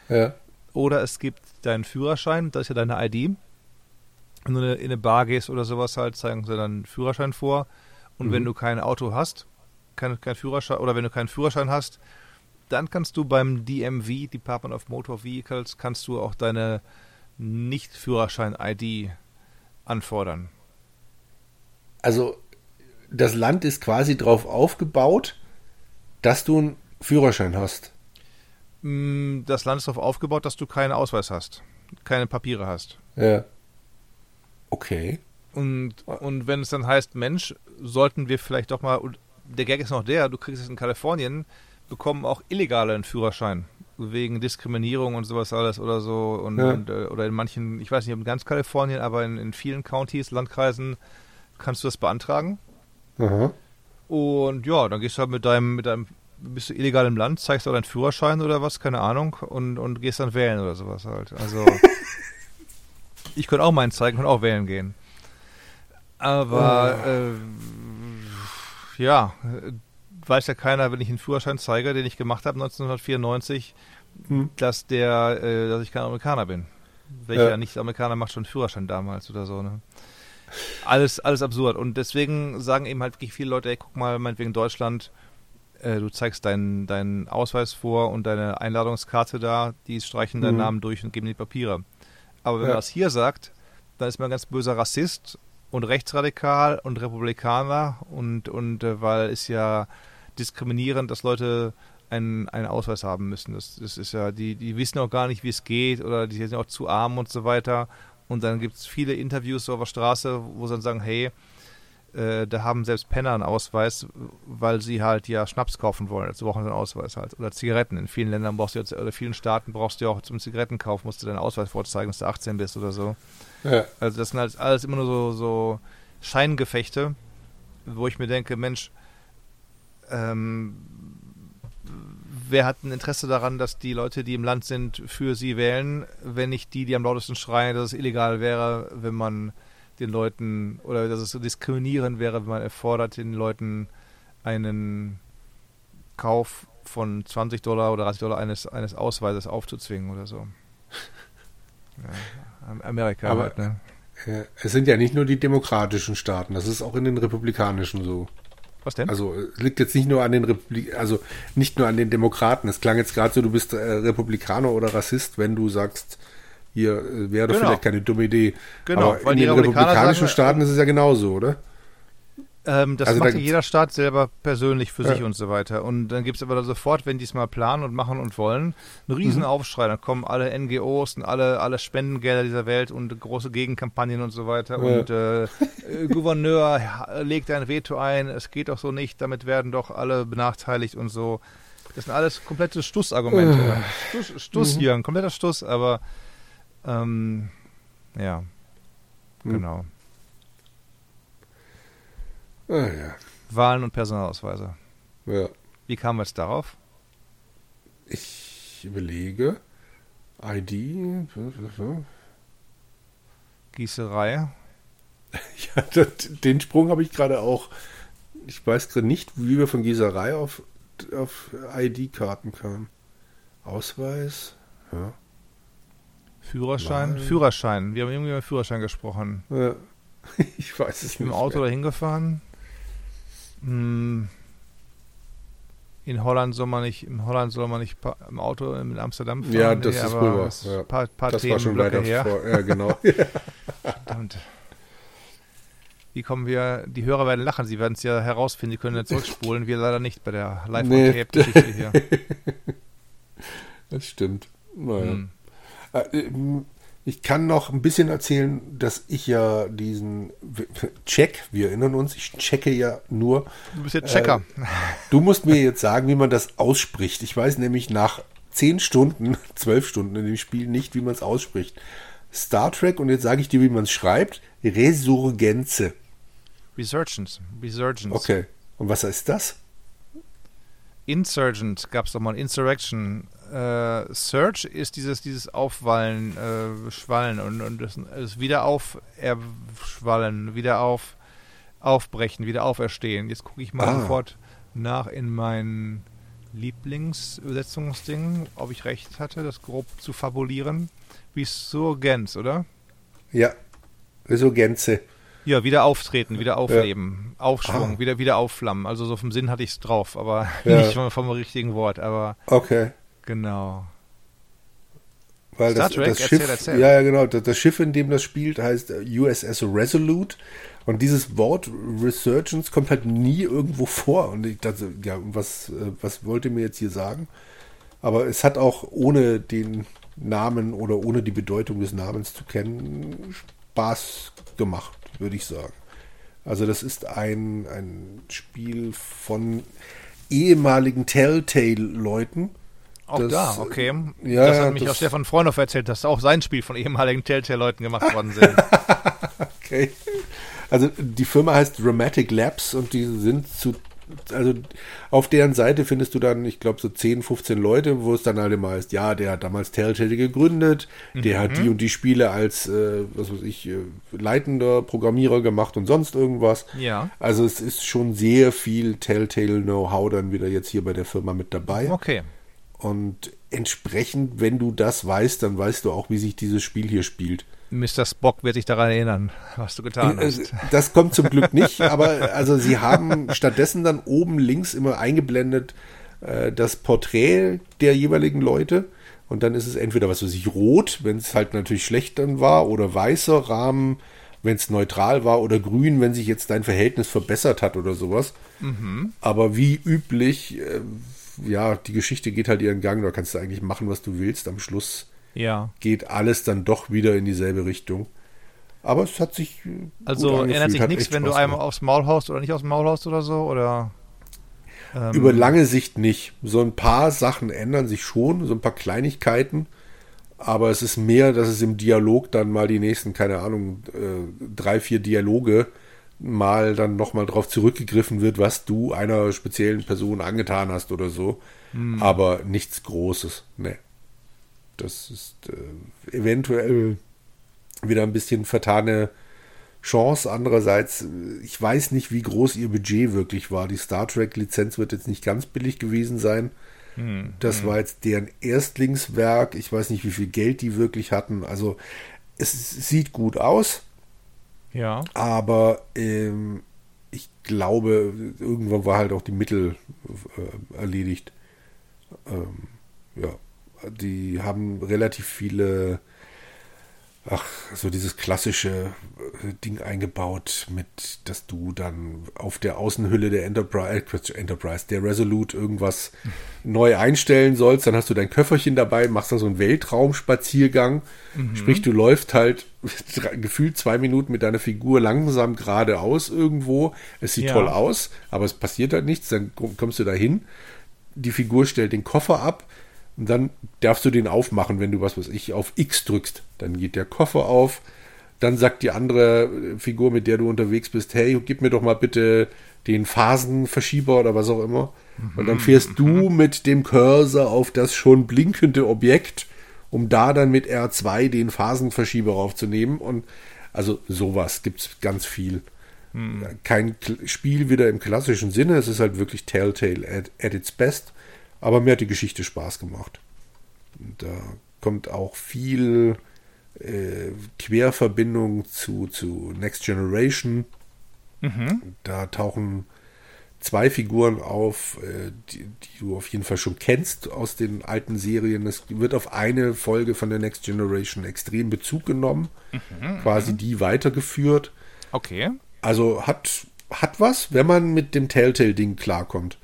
ja, Oder es gibt deinen Führerschein, das ist ja deine ID. Wenn du in eine Bar gehst oder sowas halt, zeigen sie deinen Führerschein vor. Und Mhm. wenn du kein Auto hast, kein, kein Führerschein, oder wenn du keinen Führerschein hast, dann kannst du beim DMV, Department of Motor Vehicles, kannst du auch deine Nicht-Führerschein-ID anfordern. also das Land ist quasi drauf aufgebaut, dass du einen Führerschein hast. Mm, Das Land ist darauf aufgebaut, dass du keinen Ausweis hast, keine Papiere hast. Ja. Okay. Und, und wenn es dann heißt, Mensch, sollten wir vielleicht doch mal, und der Gag ist noch der, du kriegst es in Kalifornien, bekommen auch Illegale einen Führerschein. Wegen Diskriminierung und sowas alles oder so. Und, Ja. und, äh, oder in manchen, ich weiß nicht, in ganz Kalifornien, aber in, in vielen Countys, Landkreisen, kannst du das beantragen. Aha. Und ja, dann gehst du halt mit deinem, mit deinem, bist du illegal im Land, zeigst auch deinen Führerschein oder was, keine Ahnung, und, und gehst dann wählen oder sowas halt. Also, *laughs* ich könnte auch meinen zeigen und auch wählen gehen. Aber, äh, ja, weiß ja keiner, wenn ich einen Führerschein zeige, den ich gemacht habe 1994, Hm. dass der, äh, dass ich kein Amerikaner bin. Welcher Ja. Nicht-Amerikaner macht schon einen Führerschein damals oder so, ne? Alles, alles absurd. Und deswegen sagen eben halt wirklich viele Leute, ey, guck mal, meinetwegen Deutschland, äh, du zeigst deinen, deinen Ausweis vor und deine Einladungskarte da, die streichen deinen Mhm. Namen durch und geben die Papiere. Aber wenn Ja. man das hier sagt, dann ist man ein ganz böser Rassist und rechtsradikal und Republikaner und, und äh, weil es ja diskriminierend, dass Leute einen, einen Ausweis haben müssen. Das, das ist ja, die, die wissen auch gar nicht, wie es geht oder die sind auch zu arm und so weiter. Und dann gibt es viele Interviews so auf der Straße, wo sie dann sagen, hey, äh, da haben selbst Penner einen Ausweis, weil sie halt ja Schnaps kaufen wollen. Dazu brauchen sie einen Ausweis halt. Oder Zigaretten. In vielen Ländern brauchst du jetzt, oder in vielen Staaten brauchst du ja auch zum Zigarettenkauf, musst du deinen Ausweis vorzeigen, dass du 18 bist oder so. Ja. Also das sind halt alles immer nur so, so Scheingefechte, wo ich mir denke, Mensch, ähm, wer hat ein Interesse daran, dass die Leute, die im Land sind, für sie wählen, wenn nicht die, die am lautesten schreien, dass es illegal wäre, wenn man den Leuten, oder dass es so diskriminierend wäre, wenn man erfordert, den Leuten einen Kauf von 20 Dollar oder 30 Dollar eines, eines Ausweises aufzuzwingen oder so. *laughs* Ja, Am- Amerika Aber- halt, ne? Ja, Es sind ja nicht nur die demokratischen Staaten, das ist auch in den republikanischen so. Was denn? Also es liegt jetzt nicht nur an den Republik also nicht nur an den Demokraten. Es klang jetzt gerade so, du bist äh, Republikaner oder Rassist, wenn du sagst, hier äh, wäre Genau. vielleicht keine dumme Idee. Genau, Aber in den republikanischen sagen, Staaten ist es ja genauso, oder? Ähm, das Also da macht ja gibt's- jeder Staat selber persönlich für Ja. sich und so weiter. Und dann gibt es aber da sofort, wenn die es mal planen und machen und wollen, einen riesen Mhm. Aufschrei. Dann kommen alle NGOs und alle, alle Spendengelder dieser Welt und große Gegenkampagnen und so weiter. Ja. Und äh, *laughs* äh, Gouverneur legt ein Veto ein, es geht doch so nicht, damit werden doch alle benachteiligt und so. Das sind alles komplette Stussargumente. Äh. Stuss, Stuss hier, ein kompletter Stuss, aber ähm, ja, Hm. genau. Ah, ja. Wahlen und Personalausweise. ja. Wie kamen wir jetzt darauf? Ich überlege. ID. Gießerei. *laughs* Ja, das, den Sprung habe ich gerade auch. Ich weiß gerade nicht, wie wir von Gießerei auf, auf ID-Karten kamen. Ausweis. Ja. Führerschein? Wahlen. Führerschein. Wir haben irgendwie über Führerschein gesprochen. ja. *laughs* Ich weiß es Ich nicht. im Auto mehr. dahin gefahren. Hm. In Holland soll man nicht, in Holland soll man nicht im Auto in Amsterdam fahren. Ja, das ist aber rüber, das ja. Paar, paar Das war schon weiter her. vor. Ja, genau. *laughs* Verdammt. Wie kommen wir, die Hörer werden lachen, sie werden es ja herausfinden, sie können ja zurückspulen, wir leider nicht bei der Nee. Live-on-Tape-Geschichte hier. *laughs* das stimmt. Naja. Hm. Äh, Ich kann noch ein bisschen erzählen, dass ich ja diesen Check, wir erinnern uns, ich checke ja nur. Du bist jetzt Checker. Du musst mir jetzt sagen, wie man das ausspricht. Ich weiß nämlich nach zehn Stunden, *laughs* zwölf Stunden in dem Spiel nicht, wie man es ausspricht. Star Trek, und jetzt sage ich dir, wie man es schreibt, Resurgenze. Resurgence. Resurgence. Okay. Und was heißt das? Insurgent gab es doch mal, Insurrection. Äh, Surge ist dieses, dieses Aufwallen, äh, Schwallen und, und das, das wieder auf erschwallen, wieder auf aufbrechen, wieder auferstehen. Jetzt gucke ich mal Ah. sofort nach in mein Lieblingsübersetzungsding, ob ich recht hatte, das grob zu fabulieren. Resurgence, oder? Ja. Resurgenze. Ja, wieder auftreten, wieder aufleben, Aufschwung, Ah. wieder, wieder aufflammen. Also so vom Sinn hatte ich es drauf, aber Ja. *laughs* nicht vom, vom richtigen Wort, aber Okay. Genau. Weil Star das, Trek? das Erzähl, Schiff, erzähl. ja, ja, genau, das, das Schiff, in dem das spielt, heißt äh, USS Resolute. Und dieses Wort Resurgence kommt halt nie irgendwo vor. Und ich dachte, ja, was, äh, was wollt ihr mir jetzt hier sagen? Aber es hat auch ohne den Namen oder ohne die Bedeutung des Namens zu kennen Spaß gemacht, würde ich sagen. Also das ist ein, ein Spiel von ehemaligen Telltale-Leuten. Auch Das, da, okay. ja, das hat mich das- auch Stefan Freundhoff erzählt, dass auch sein Spiel von ehemaligen Telltale-Leuten gemacht worden sind. *laughs* Okay. Also die Firma heißt Dramatic Labs und die sind zu, also auf deren Seite findest du dann, ich glaube, so 10, 15 Leute, wo es dann halt immer heißt, ja, der hat damals Telltale gegründet, der hat die und die Spiele als, äh, was weiß ich, äh, leitender Programmierer gemacht und sonst irgendwas. ja. Also es ist schon sehr viel Telltale-Know-how dann wieder jetzt hier bei der Firma mit dabei. Okay. Und entsprechend, wenn du das weißt, dann weißt du auch, wie sich dieses Spiel hier spielt. Mr. Spock wird sich daran erinnern, was du getan Äh, hast. Das kommt zum Glück nicht, aber also sie haben stattdessen dann oben links immer eingeblendet äh, das Porträt der jeweiligen Leute. Und dann ist es entweder, was weiß ich, rot, wenn es halt natürlich schlecht dann war, oder weißer Rahmen, wenn es neutral war, oder grün, wenn sich jetzt dein Verhältnis verbessert hat oder sowas. Aber wie üblich, äh, ja, die Geschichte geht halt ihren Gang, da kannst du eigentlich machen, was du willst. Am Schluss Ja. geht alles dann doch wieder in dieselbe Richtung. Aber es hat sich. äh, Also ändert sich nichts, wenn du Spaß einmal gemacht. aufs Maul haust oder nicht aufs Maul haust oder so? Oder ähm, Über lange Sicht nicht. So ein paar Sachen ändern sich schon, so ein paar Kleinigkeiten. Aber es ist mehr, dass es im Dialog dann mal die nächsten, keine Ahnung, äh, drei, vier Dialoge mal dann nochmal drauf zurückgegriffen wird, was du einer speziellen Person angetan hast oder so. Aber nichts Großes. Nee. Das ist äh, eventuell wieder ein bisschen vertane Chance. Andererseits, äh, ich weiß nicht, wie groß ihr Budget wirklich war. Die Star Trek-Lizenz wird jetzt nicht ganz billig gewesen sein. Das war jetzt deren Erstlingswerk. Ich weiß nicht, wie viel Geld die wirklich hatten. Also es sieht gut aus, ja. aber ähm, ich glaube, irgendwann war halt auch die Mittel äh, erledigt. Ähm, ja, die haben relativ viele, ach, so dieses klassische äh, Ding eingebaut, mit, dass du dann auf der Außenhülle der Enterprise, äh, Enterprise, der Resolute irgendwas neu einstellen sollst. Dann hast du dein Köfferchen dabei, machst dann so einen Weltraumspaziergang. Sprich, du läufst halt *laughs* gefühlt zwei Minuten mit deiner Figur langsam geradeaus irgendwo. Es sieht Ja. toll aus, aber es passiert halt nichts. Dann kommst du dahin. Die Figur stellt den Koffer ab und dann darfst du den aufmachen, wenn du was weiß ich auf X drückst. Dann geht der Koffer auf. Dann sagt die andere Figur, mit der du unterwegs bist, hey, gib mir doch mal bitte den Phasenverschieber oder was auch immer. Und dann fährst du mit dem Cursor auf das schon blinkende Objekt, um da dann mit R2 den Phasenverschieber raufzunehmen. Und also sowas gibt's ganz viel. Kein Kl- Spiel wieder im klassischen Sinne, es ist halt wirklich Telltale at, at its best. Aber mir hat die Geschichte Spaß gemacht. Da kommt auch viel äh, Querverbindung zu, zu Next Generation. Da tauchen zwei Figuren auf, äh, die, die du auf jeden Fall schon kennst aus den alten Serien. Es wird auf eine Folge von der Next Generation extrem Bezug genommen, quasi die weitergeführt. Okay. Also hat, hat was, wenn man mit dem Telltale-Ding klarkommt.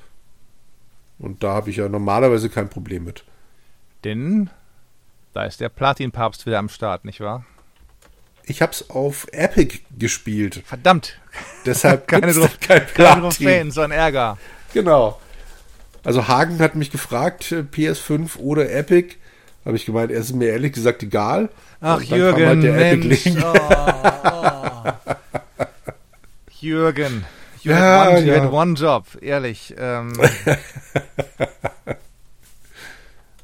Und da habe ich ja normalerweise kein Problem mit. Denn da ist der Platin-Papst wieder am Start, nicht wahr? Ich habe es auf Epic gespielt. Verdammt. Deshalb *laughs* Keine, da kein keine Platin. Trophäen, so ein Ärger. Genau. Also Hagen hat mich gefragt, äh, PS5 oder Epic. Habe ich gemeint, es ist mir ehrlich gesagt egal. Ach, kam Jürgen, halt der Mensch. Oh, oh. *laughs* Jürgen. You, Ja, had one, you ja. had one job, ehrlich. Ähm, *laughs*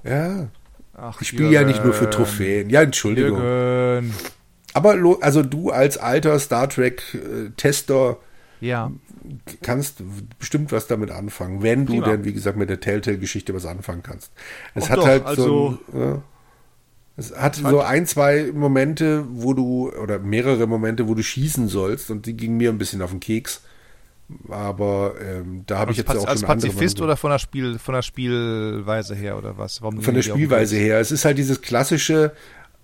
Ja, ach, ich spiele ja nicht nur für. Trophäen. Ja, Entschuldigung. Jürgen. Aber also du als alter Star Trek-Tester Ja. kannst bestimmt was damit anfangen, wenn du Prima. denn, wie gesagt, mit der Telltale-Geschichte was anfangen kannst. Es Ach hat doch, halt also- so ein, ja, es hat so ein, zwei Momente, wo du, oder mehrere Momente, wo du schießen sollst und die gingen mir ein bisschen auf den Keks. Aber ähm, da habe ich Als, jetzt auch als Pazifist oder von der Spiel von der Spielweise her oder was? Warum Von der Spielweise her. Es ist halt dieses klassische,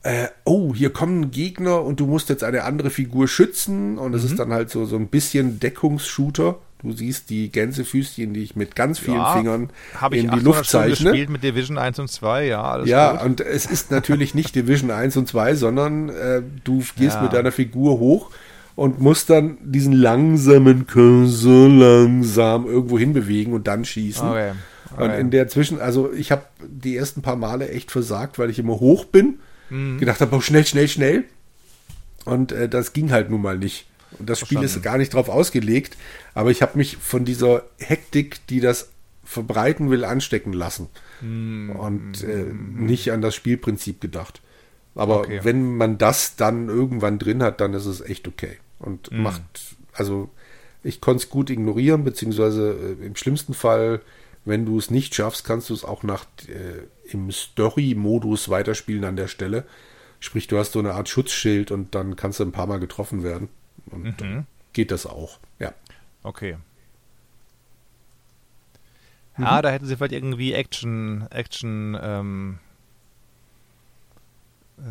äh, oh, hier kommen Gegner und du musst jetzt eine andere Figur schützen und es Mhm. ist dann halt so, so ein bisschen Deckungsshooter. Du siehst die Gänsefüßchen, die ich mit ganz vielen Ja, Fingern Habe ich in die 800 Luft zeichne. gespielt mit Division 1 und 2, ja, alles Ja, gut. und es ist natürlich nicht Division 1 und 2, sondern äh, du gehst Ja. mit deiner Figur hoch und musst dann diesen langsamen Cursor langsam irgendwo hinbewegen und dann schießen. Okay. Und okay. in der Zwischen, also ich habe die ersten paar Male echt versagt, weil ich immer hoch bin, Mhm. gedacht habe, oh, schnell, schnell, schnell. Und äh, das ging halt nun mal nicht. Und das Spiel ist Verstanden. gar nicht drauf ausgelegt, aber ich habe mich von dieser Hektik, die das verbreiten will, anstecken lassen. Mhm. Und äh, nicht an das Spielprinzip gedacht. Aber Okay. wenn man das dann irgendwann drin hat, dann ist es echt okay. Und Mhm. macht, also ich konnte es gut ignorieren, beziehungsweise äh, im schlimmsten Fall, wenn du es nicht schaffst, kannst du es auch nach äh, im Story-Modus weiterspielen an der Stelle. Sprich, du hast so eine Art Schutzschild und dann kannst du ein paar Mal getroffen werden. Und mhm. geht das auch. Ja. Okay. Mhm. Ah, da hätten sie vielleicht irgendwie Action, Action, ähm, äh,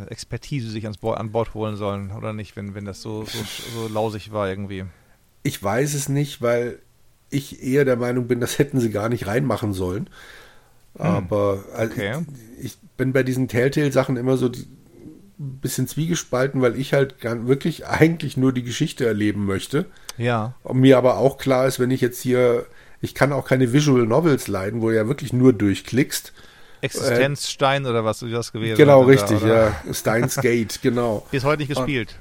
Expertise sich ans Bo an Bord holen sollen, oder nicht, wenn, wenn das so, so, so lausig war irgendwie. Ich weiß es nicht, weil ich eher der Meinung bin, das hätten sie gar nicht reinmachen sollen. Hm. Aber hm. okay. ich, ich, bin bei diesen Telltale-Sachen immer so ein bisschen zwiegespalten, weil ich halt wirklich eigentlich nur die Geschichte erleben möchte. Ja. Und mir aber auch klar ist, wenn ich jetzt hier, ich kann auch keine Visual Novels leiden, wo du ja wirklich nur durchklickst. Existenzstein äh, oder was du das gewesen Genau, richtig, da, ja. Steins Gate, genau. *laughs* Ist heute nicht gespielt.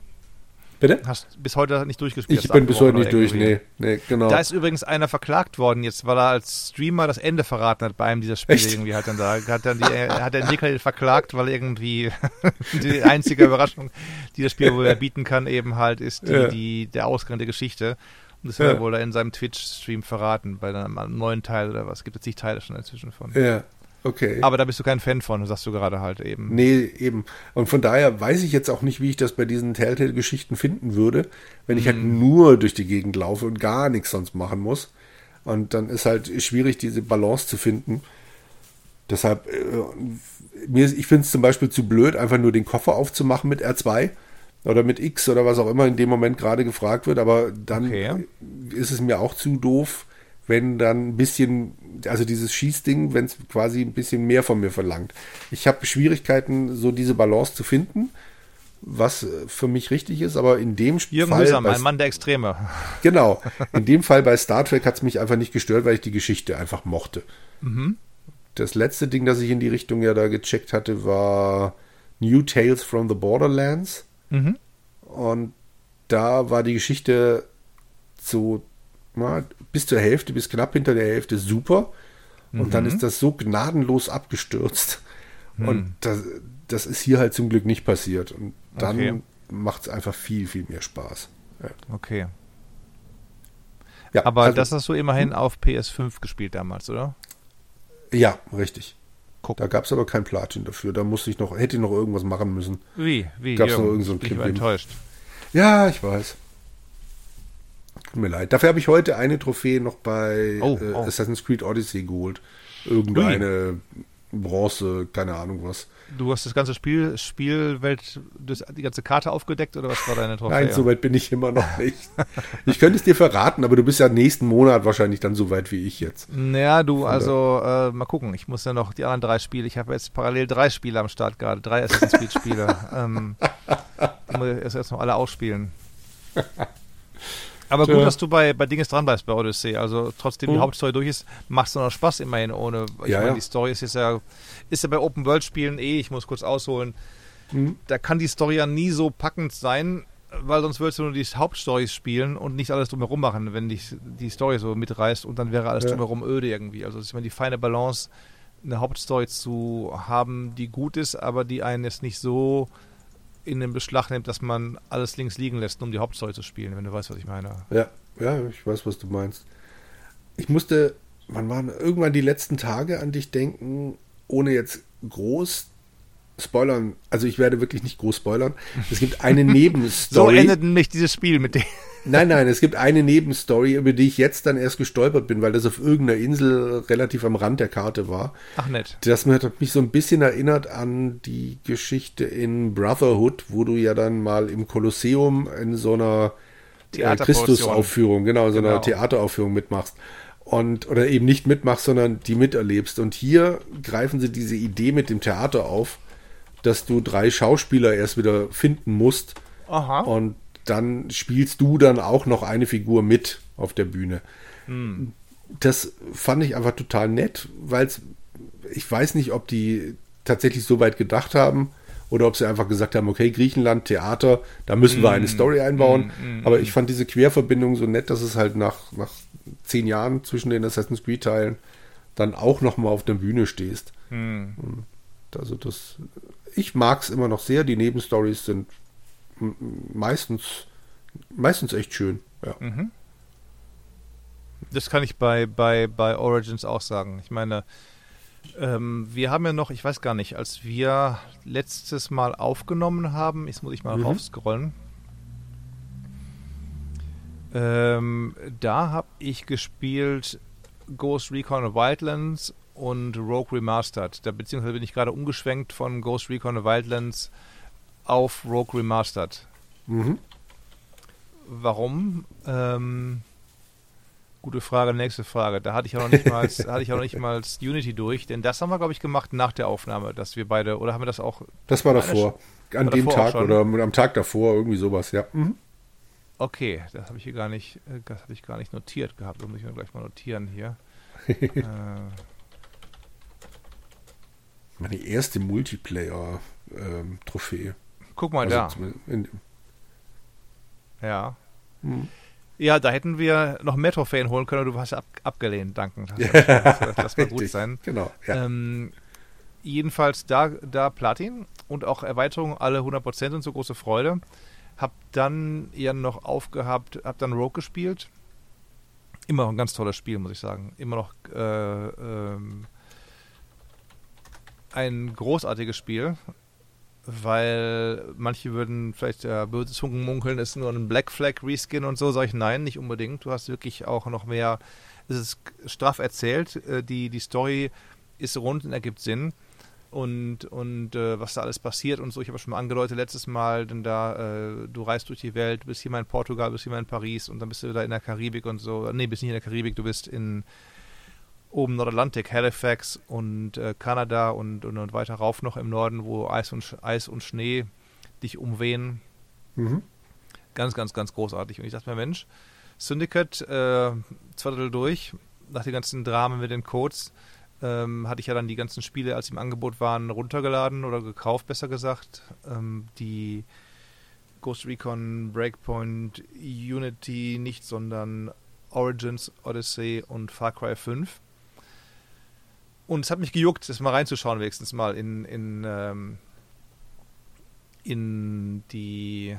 Bitte? Hast bis heute nicht durchgespielt. Ich bin bis heute nicht durch, nee, nee, genau. Da ist übrigens einer verklagt worden jetzt, weil er als Streamer das Ende verraten hat bei einem dieser Spiele Echt? irgendwie hat dann da hat dann die, hat der Entwickler *laughs* verklagt, weil irgendwie *laughs* die einzige Überraschung, die das Spiel wohl bieten kann, eben halt ist die, ja. die der Ausgang der Geschichte. Und das ja. hat er wohl in seinem Twitch-Stream verraten, bei einem neuen Teil oder was. Gibt es zig Teile schon inzwischen von. Ja. Okay. Aber da bist du kein Fan von, sagst du gerade halt eben. Nee, eben. Und von daher weiß ich jetzt auch nicht, wie ich das bei diesen Telltale-Geschichten finden würde, wenn ich halt hm. nur durch die Gegend laufe und gar nichts sonst machen muss. Und dann ist halt schwierig, diese Balance zu finden. Deshalb, äh, mir, ich finde es zum Beispiel zu blöd, einfach nur den Koffer aufzumachen mit R2 oder mit X oder was auch immer in dem Moment gerade gefragt wird. Aber dann okay. ist es mir auch zu doof, wenn dann ein bisschen, also dieses Schießding, wenn es quasi ein bisschen mehr von mir verlangt. Ich habe Schwierigkeiten, so diese Balance zu finden, was für mich richtig ist, aber in dem Jürgen Fall. Mühsam, ein Mann der Extreme. Genau. In dem Fall bei Star Trek hat es mich einfach nicht gestört, weil ich die Geschichte einfach mochte. Mhm. Das letzte Ding, das ich in die Richtung ja da gecheckt hatte, war New Tales from the Borderlands. Mhm. Und da war die Geschichte so na, bis zur Hälfte, bis knapp hinter der Hälfte super. Und mhm. dann ist das so gnadenlos abgestürzt. Mhm. Und das, das, ist hier halt zum Glück nicht passiert. Und dann okay. macht es einfach viel, viel mehr Spaß. Ja. Okay. Ja, Aber also, das hast du immerhin hm? auf PS5 gespielt damals, oder? Ja, richtig. Guck. Da gab es aber kein Platin dafür. Da musste ich noch, hätte ich noch irgendwas machen müssen. Wie? Wie? Gab es noch irgend so ein Ich war enttäuscht. Ja, ich weiß. Tut mir leid. Dafür habe ich heute eine Trophäe noch bei oh, äh, oh. Assassin's Creed Odyssey geholt. Irgendeine Ui. Bronze, keine Ahnung was. Du hast das ganze Spiel, Spielwelt, das, die ganze Karte aufgedeckt oder was war deine Trophäe? Nein, soweit bin ich immer noch nicht. ich könnte es dir verraten, aber du bist ja nächsten Monat wahrscheinlich dann so weit wie ich jetzt. Naja, du, also äh, mal gucken. Ich muss ja noch die anderen drei Spiele. Ich habe jetzt parallel drei Spiele am Start gerade, drei Assassin's Creed Spiele. *laughs* ähm, die muss ich erst noch alle ausspielen. *laughs* Aber gut, dass du bei, bei Dinges dran bleibst bei Odyssey. Also trotzdem hm. die Hauptstory durch ist, macht es noch Spaß immerhin ohne. Ich ja, meine, ja. die Story ist jetzt ja, ist ja bei Open World Spielen eh, ich muss kurz ausholen. Hm. Da kann die Story ja nie so packend sein, weil sonst würdest du nur die Hauptstories spielen und nicht alles drumherum machen, wenn dich die Story so mitreißt und dann wäre alles drumherum öde irgendwie. Also ist immer die feine Balance, eine Hauptstory zu haben, die gut ist, aber die einen jetzt nicht so in den Beschlag nimmt, dass man alles links liegen lässt, um die Hauptstory zu spielen, wenn du weißt, was ich meine. Ja, ja, ich weiß, was du meinst. Ich musste, wann waren irgendwann die letzten Tage an dich denken, ohne jetzt groß spoilern. Also ich werde wirklich nicht groß spoilern. Es gibt eine *laughs* Nebenstory. so endet nämlich dieses Spiel mit dem. Nein, nein, es gibt eine Nebenstory, über die ich jetzt dann erst gestolpert bin, weil das auf irgendeiner Insel relativ am Rand der Karte war. Ach nett. Das hat mich so ein bisschen erinnert an die Geschichte in Brotherhood, wo du ja dann mal im Kolosseum in so einer äh, Christusaufführung, genau, so einer genau. Theateraufführung mitmachst. Und, oder eben nicht mitmachst, sondern die miterlebst. Und hier greifen sie diese Idee mit dem Theater auf, dass du drei Schauspieler erst wieder finden musst. Aha. Und dann spielst du dann auch noch eine Figur mit auf der Bühne. Hm. Das fand ich einfach total nett, weil ich weiß nicht, ob die tatsächlich so weit gedacht haben oder ob sie einfach gesagt haben, okay, Griechenland, Theater, da müssen mm, wir eine hm. Story einbauen. Mm, mm, Aber ich fand diese Querverbindung so nett, dass es halt nach, nach zehn Jahren zwischen den Assassin's Creed-Teilen dann auch nochmal auf der Bühne stehst. Also das, ich mag es immer noch sehr. Die Nebenstories sind meistens, meistens echt schön. Ja. Mhm. Das kann ich bei, bei, bei Origins auch sagen. Ich meine, Ähm, wir haben ja noch, ich weiß gar nicht, als wir letztes Mal aufgenommen haben, jetzt muss ich mal mhm. raufscrollen. Ähm, da habe ich gespielt Ghost Recon Wildlands und Rogue Remastered. Da, beziehungsweise bin ich gerade umgeschwenkt von Ghost Recon Wildlands auf Rogue Remastered. Mhm. Warum? Ähm, gute Frage, nächste Frage. Da hatte ich ja noch nicht mal, *laughs* hatte ich auch noch nicht mal Unity durch, denn das haben wir, glaube ich, gemacht nach der Aufnahme, dass wir beide, oder haben wir das auch? Das war davor. An dem Tag oder am Tag davor, irgendwie sowas, ja. Mhm. Okay, das habe ich hier gar nicht, äh, das habe ich gar nicht notiert gehabt. Das muss ich mir gleich mal notieren hier. *laughs* äh. Meine erste Multiplayer-Trophäe. Ähm, Guck mal also da. ja. Hm. Ja, da hätten wir noch mehr Trophäen holen können, du hast ab, abgelehnt, danken. Das, das, das war gut sein. Genau. Ja. Ähm, jedenfalls da, da Platin und auch Erweiterung alle 100% und so große Freude. Hab dann ja noch aufgehabt, hab dann Rogue gespielt. Immer noch ein ganz tolles Spiel, muss ich sagen. Immer noch äh, ähm, ein großartiges Spiel, weil manche würden vielleicht ja, böses Funken munkeln, ist nur ein Black Flag Reskin und so. Sag ich nein, nicht unbedingt. Du hast wirklich auch noch mehr. Es ist straff erzählt. Äh, die, die Story ist rund und ergibt Sinn und, und äh, was da alles passiert und so. Ich habe schon mal angedeutet letztes Mal, denn da, äh, du reist durch die Welt, bist hier mal in Portugal, bist hier mal in Paris und dann bist du da in der Karibik und so. Nee, bist nicht in der Karibik, du bist in oben Nordatlantik, Halifax und äh, Kanada und, und, und, weiter rauf noch im Norden, wo Eis und, Eis und Schnee dich umwehen. Mhm. Ganz, ganz, ganz großartig. Und ich dachte mir, Mensch, Syndicate, äh, zwei Drittel durch, nach den ganzen Dramen mit den Codes, ähm, hatte ich ja dann die ganzen Spiele, als sie im Angebot waren, runtergeladen oder gekauft, besser gesagt. Ähm, die Ghost Recon, Breakpoint, Unity nicht, sondern Origins, Odyssey und Far Cry 5. Und es hat mich gejuckt, das mal reinzuschauen, wenigstens mal in, in, ähm, in die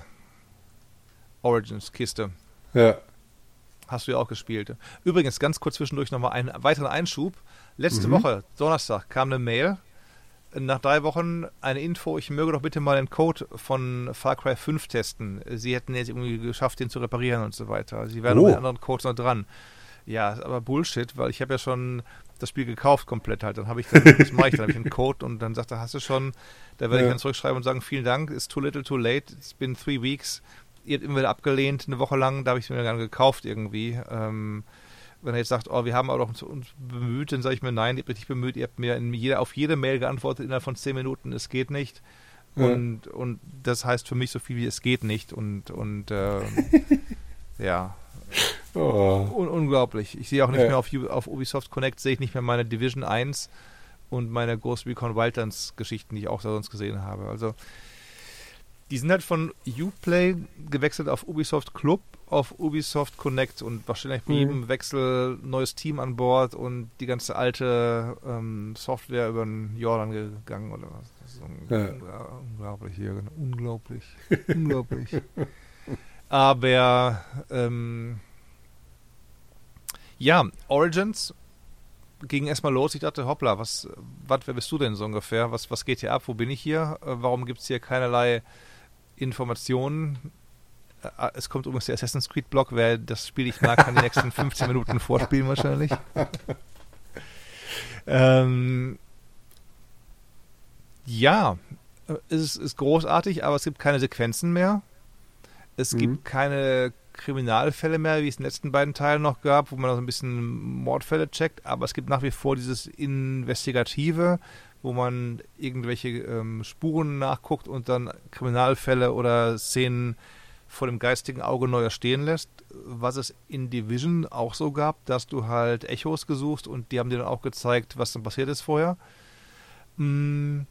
Origins-Kiste. Ja. Hast du ja auch gespielt. Übrigens, ganz kurz zwischendurch nochmal einen weiteren Einschub. Letzte mhm. Woche, Donnerstag, kam eine Mail. Nach drei Wochen eine Info, ich möge doch bitte mal den Code von Far Cry 5 testen. Sie hätten jetzt irgendwie geschafft, den zu reparieren und so weiter. Sie wären oh. mit anderen Codes noch dran. Ja, aber Bullshit, weil ich habe ja schon das Spiel gekauft komplett halt. Dann habe ich dann, was *laughs* mache ich? Dann habe ich einen Code und dann sagt er, hast du schon? Da werde ja. ich dann zurückschreiben und sagen, vielen Dank, it's too little too late, it's been three weeks. Ihr habt immer wieder abgelehnt, eine Woche lang, da habe ich es mir dann gekauft irgendwie. Ähm, wenn er jetzt sagt, oh, wir haben aber doch uns bemüht, dann sage ich mir, nein, ihr habt richtig bemüht, ihr habt mir jeder, auf jede Mail geantwortet innerhalb von zehn Minuten, es geht nicht. Ja. Und, und das heißt für mich so viel wie es geht nicht. Und, und äh, *laughs* ja. Oh. Un unglaublich. Ich sehe auch nicht ja. mehr auf, auf Ubisoft Connect, sehe ich nicht mehr meine Division 1 und meine Ghost Recon Wildlands Geschichten, die ich auch sonst gesehen habe. Also die sind halt von Uplay gewechselt auf Ubisoft Club, auf Ubisoft Connect und wahrscheinlich bei mhm. jedem Wechsel neues Team an Bord und die ganze alte ähm, Software über den Jordan gegangen oder was. Das ist un ja. unglaublich genau. unglaublich, unglaublich. *laughs* Aber ähm, ja, Origins ging erstmal los. Ich dachte, hoppla, was, was, wer bist du denn so ungefähr? Was, was geht hier ab? Wo bin ich hier? Äh, warum gibt es hier keinerlei Informationen. Äh, es kommt übrigens der Assassin's Creed Block. Wer das Spiel nicht mag, kann die nächsten *laughs* 15 Minuten vorspielen wahrscheinlich. *laughs* ähm, ja, es ist, ist, großartig, aber es gibt keine Sequenzen mehr. Es mhm. gibt keine Kriminalfälle mehr, wie es in den letzten beiden Teilen noch gab, wo man noch ein bisschen Mordfälle checkt, aber es gibt nach wie vor dieses Investigative, wo man irgendwelche ähm, Spuren nachguckt und dann Kriminalfälle oder Szenen vor dem geistigen Auge neu stehen lässt, was es in Division auch so gab, dass du halt Echos gesucht und die haben dir dann auch gezeigt, was dann passiert ist vorher. Mm,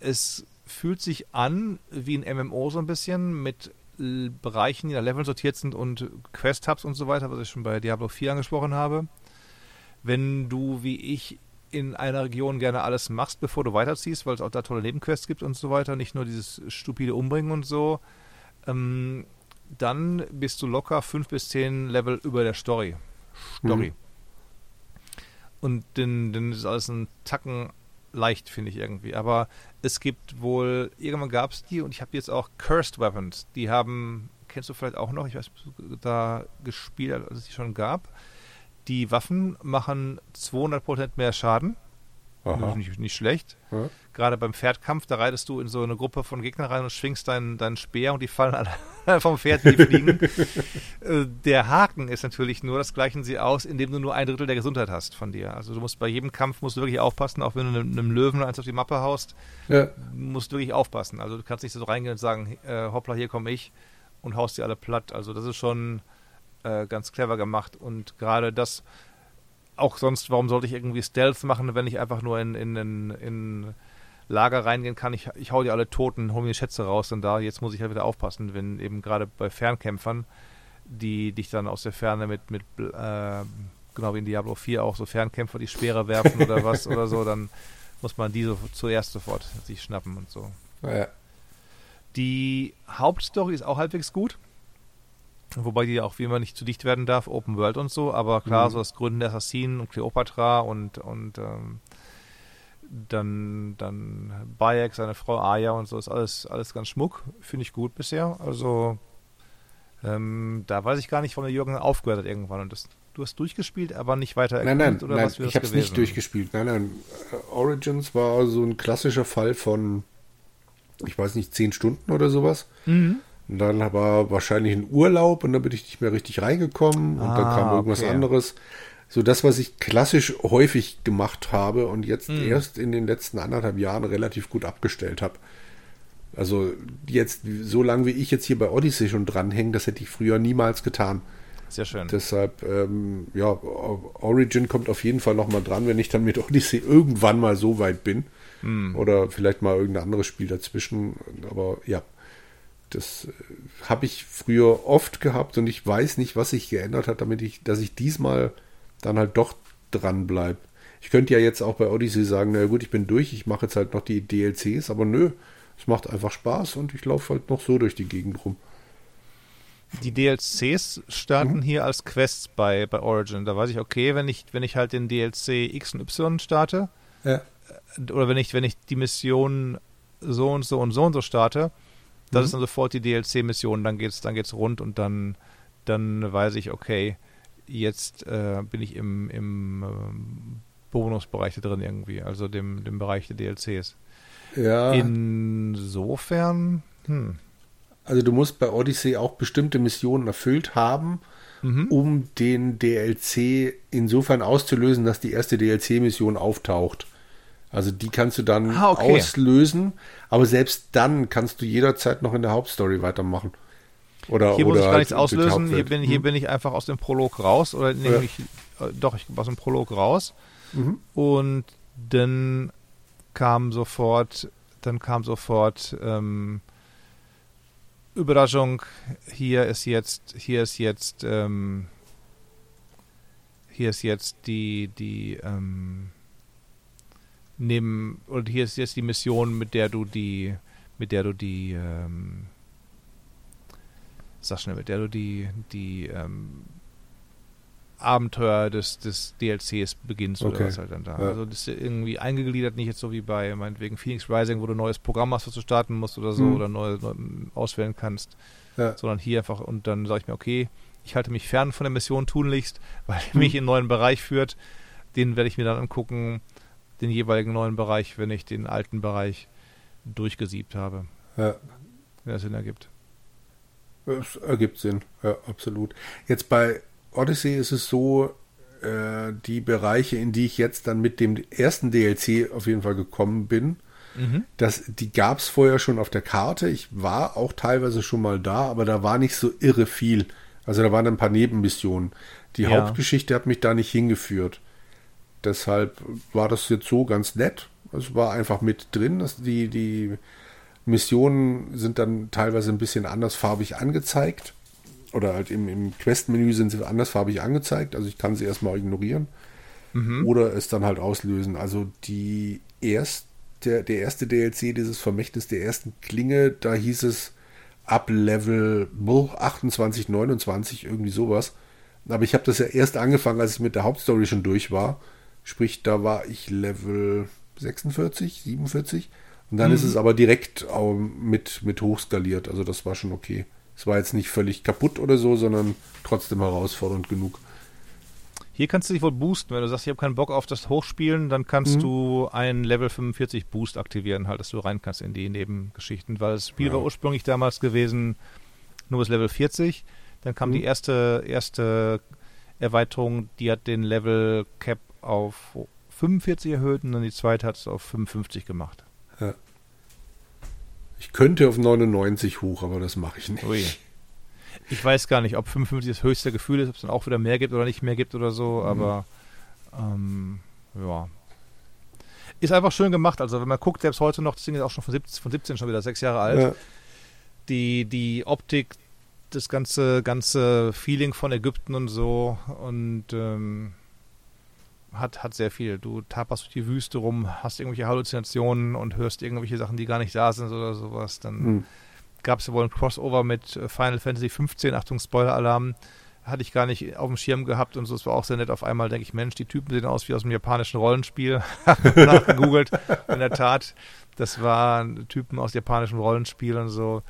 es fühlt sich an wie ein MMO so ein bisschen mit Bereichen, die nach Leveln sortiert sind und Quest-Hubs und so weiter, was ich schon bei Diablo 4 angesprochen habe. Wenn du wie ich in einer Region gerne alles machst, bevor du weiterziehst, weil es auch da tolle Nebenquests gibt und so weiter, nicht nur dieses stupide Umbringen und so, ähm, dann bist du locker fünf bis zehn Level über der Story. Story. Mhm. Und den ist alles ein Tacken leicht, finde ich irgendwie. Aber es gibt wohl, irgendwann gab es die und ich habe jetzt auch Cursed Weapons. Die haben, kennst du vielleicht auch noch, ich weiß, da gespielt, als es die schon gab. Die Waffen machen 200% mehr Schaden nicht, nicht, schlecht. Ja. Gerade beim Pferdkampf, da reitest du in so eine Gruppe von Gegnern rein und schwingst deinen, deinen Speer und die fallen alle *laughs* vom Pferd, die fliegen. *laughs* Äh, der Haken ist natürlich nur, das gleichen sie aus, indem du nur ein Drittel der Gesundheit hast von dir. Also du musst bei jedem Kampf musst du wirklich aufpassen, auch wenn du einem, einem Löwen eins auf die Mappe haust, ja. musst du wirklich aufpassen. Also du kannst nicht so reingehen und sagen, äh, hoppla, hier komme ich und haust die alle platt. Also das ist schon äh, ganz clever gemacht und gerade das auch sonst, warum sollte ich irgendwie Stealth machen, wenn ich einfach nur in, in, in, in Lager reingehen kann? Ich, ich hau die alle Toten, hol mir die Schätze raus und da, jetzt muss ich halt wieder aufpassen, wenn eben gerade bei Fernkämpfern, die dich dann aus der Ferne mit, mit äh, genau wie in Diablo 4 auch so Fernkämpfer die Speere werfen oder was *laughs* oder so, dann muss man die so zuerst sofort sich schnappen und so. Ja. Die Hauptstory ist auch halbwegs gut. Wobei die auch wie immer nicht zu dicht werden darf, Open World und so, aber klar, mhm. so das Gründen der Assassinen und Cleopatra und, und ähm, dann, dann Bayek, seine Frau Aya und so, ist alles, alles ganz schmuck. Finde ich gut bisher. Also ähm, da weiß ich gar nicht, warum der Jürgen aufgehört hat irgendwann. Und das, du hast durchgespielt, aber nicht weiter Nein, nein, oder nein, was ich habe es nicht durchgespielt. Nein, nein. Origins war so ein klassischer Fall von, ich weiß nicht, zehn Stunden oder sowas. Mhm. Und dann war wahrscheinlich ein Urlaub und dann bin ich nicht mehr richtig reingekommen und ah, dann kam irgendwas okay. anderes. So das, was ich klassisch häufig gemacht habe und jetzt hm. erst in den letzten anderthalb Jahren relativ gut abgestellt habe. Also jetzt, so lange wie ich jetzt hier bei Odyssey schon dranhänge, das hätte ich früher niemals getan. Sehr schön. Deshalb, ähm, ja, Origin kommt auf jeden Fall nochmal dran, wenn ich dann mit Odyssey irgendwann mal so weit bin. Hm. Oder vielleicht mal irgendein anderes Spiel dazwischen. Aber ja, das äh, habe ich früher oft gehabt und ich weiß nicht, was sich geändert hat, damit ich, dass ich diesmal dann halt doch dran bleibe. Ich könnte ja jetzt auch bei Odyssey sagen, na gut, ich bin durch, ich mache jetzt halt noch die DLCs, aber nö, es macht einfach Spaß und ich laufe halt noch so durch die Gegend rum. Die DLCs starten mhm. hier als Quests bei, bei Origin. Da weiß ich, okay, wenn ich, wenn ich halt den DLC X und Y starte, ja. Äh, oder wenn ich, wenn ich die Mission so und so und so und so starte, das mhm. ist dann sofort die DLC-Mission, dann geht's, dann geht's rund und dann, dann weiß ich, okay, jetzt äh, bin ich im, im ähm, Bonusbereich drin irgendwie, also dem, dem Bereich der DLCs. Ja. Insofern, hm. Also du musst bei Odyssey auch bestimmte Missionen erfüllt haben, mhm. um den DLC insofern auszulösen, dass die erste DLC-Mission auftaucht. Also die kannst du dann ah, okay. auslösen, aber selbst dann kannst du jederzeit noch in der Hauptstory weitermachen. Oder, hier oder muss ich gar nichts auslösen, hier bin, hier hm. bin ich einfach aus dem Prolog raus, oder nehme ja. ich, äh, doch, ich aus dem Prolog raus. Mhm. Und dann kam sofort, dann kam sofort ähm, Überraschung, hier ist jetzt, hier ist jetzt, ähm, hier ist jetzt die, die, ähm, neben, und hier ist jetzt die Mission, mit der du die, mit der du die, ähm, sag schnell, mit der du die, die, ähm, Abenteuer des, des DLCs beginnst okay. oder was halt dann da. Ja. Also das ist irgendwie eingegliedert, nicht jetzt so wie bei meinetwegen Phoenix Rising, wo du ein neues Programm hast, was du starten musst oder so mhm. oder neu, neu, auswählen kannst, ja. sondern hier einfach und dann sage ich mir, okay, ich halte mich fern von der Mission tunlichst, *laughs* weil die mhm. mich in einen neuen Bereich führt. Den werde ich mir dann angucken den jeweiligen neuen Bereich, wenn ich den alten Bereich durchgesiebt habe. Ja. Wenn das Sinn ergibt. Es ergibt Sinn, ja, absolut. Jetzt bei Odyssey ist es so, äh, die Bereiche, in die ich jetzt dann mit dem ersten DLC auf jeden Fall gekommen bin, mhm. das, die gab es vorher schon auf der Karte. Ich war auch teilweise schon mal da, aber da war nicht so irre viel. Also da waren ein paar Nebenmissionen. Die ja. Hauptgeschichte hat mich da nicht hingeführt. Deshalb war das jetzt so ganz nett. Es war einfach mit drin. Dass die, die Missionen sind dann teilweise ein bisschen andersfarbig angezeigt. Oder halt im, im Quest-Menü sind sie andersfarbig angezeigt. Also ich kann sie erstmal ignorieren. Mhm. Oder es dann halt auslösen. Also die erste, der, der erste DLC, dieses Vermächtnis der ersten Klinge, da hieß es ab Level 28, 29, irgendwie sowas. Aber ich habe das ja erst angefangen, als ich mit der Hauptstory schon durch war. Sprich, da war ich Level 46, 47. Und dann mhm. ist es aber direkt mit, mit hochskaliert. Also das war schon okay. Es war jetzt nicht völlig kaputt oder so, sondern trotzdem herausfordernd genug. Hier kannst du dich wohl boosten. Wenn du sagst, ich habe keinen Bock auf das Hochspielen, dann kannst mhm. du einen Level 45 Boost aktivieren, halt, dass du rein kannst in die Nebengeschichten. Weil das Spiel ja. war ursprünglich damals gewesen nur bis Level 40. Dann kam mhm. die erste, erste Erweiterung, die hat den Level Cap auf 45 erhöht und dann die zweite hat es auf 55 gemacht. Ja. Ich könnte auf 99 hoch, aber das mache ich nicht. Ui. Ich weiß gar nicht, ob 55 das höchste Gefühl ist, ob es dann auch wieder mehr gibt oder nicht mehr gibt oder so, mhm. aber ähm, ja. Ist einfach schön gemacht. Also wenn man guckt, selbst heute noch, das Ding ist auch schon von 17, von 17 schon wieder sechs Jahre alt. Ja. Die, die Optik, das ganze, ganze Feeling von Ägypten und so und ähm, hat, hat sehr viel. Du taperst durch die Wüste rum, hast irgendwelche Halluzinationen und hörst irgendwelche Sachen, die gar nicht da sind oder sowas. Dann mhm. gab es ja wohl ein Crossover mit äh, Final Fantasy 15, Achtung, Spoiler-Alarm. Hatte ich gar nicht auf dem Schirm gehabt und so. Es war auch sehr nett. Auf einmal denke ich, Mensch, die Typen sehen aus wie aus einem japanischen Rollenspiel. *laughs* Nachgegoogelt. In der Tat, das waren Typen aus japanischen Rollenspielen und so.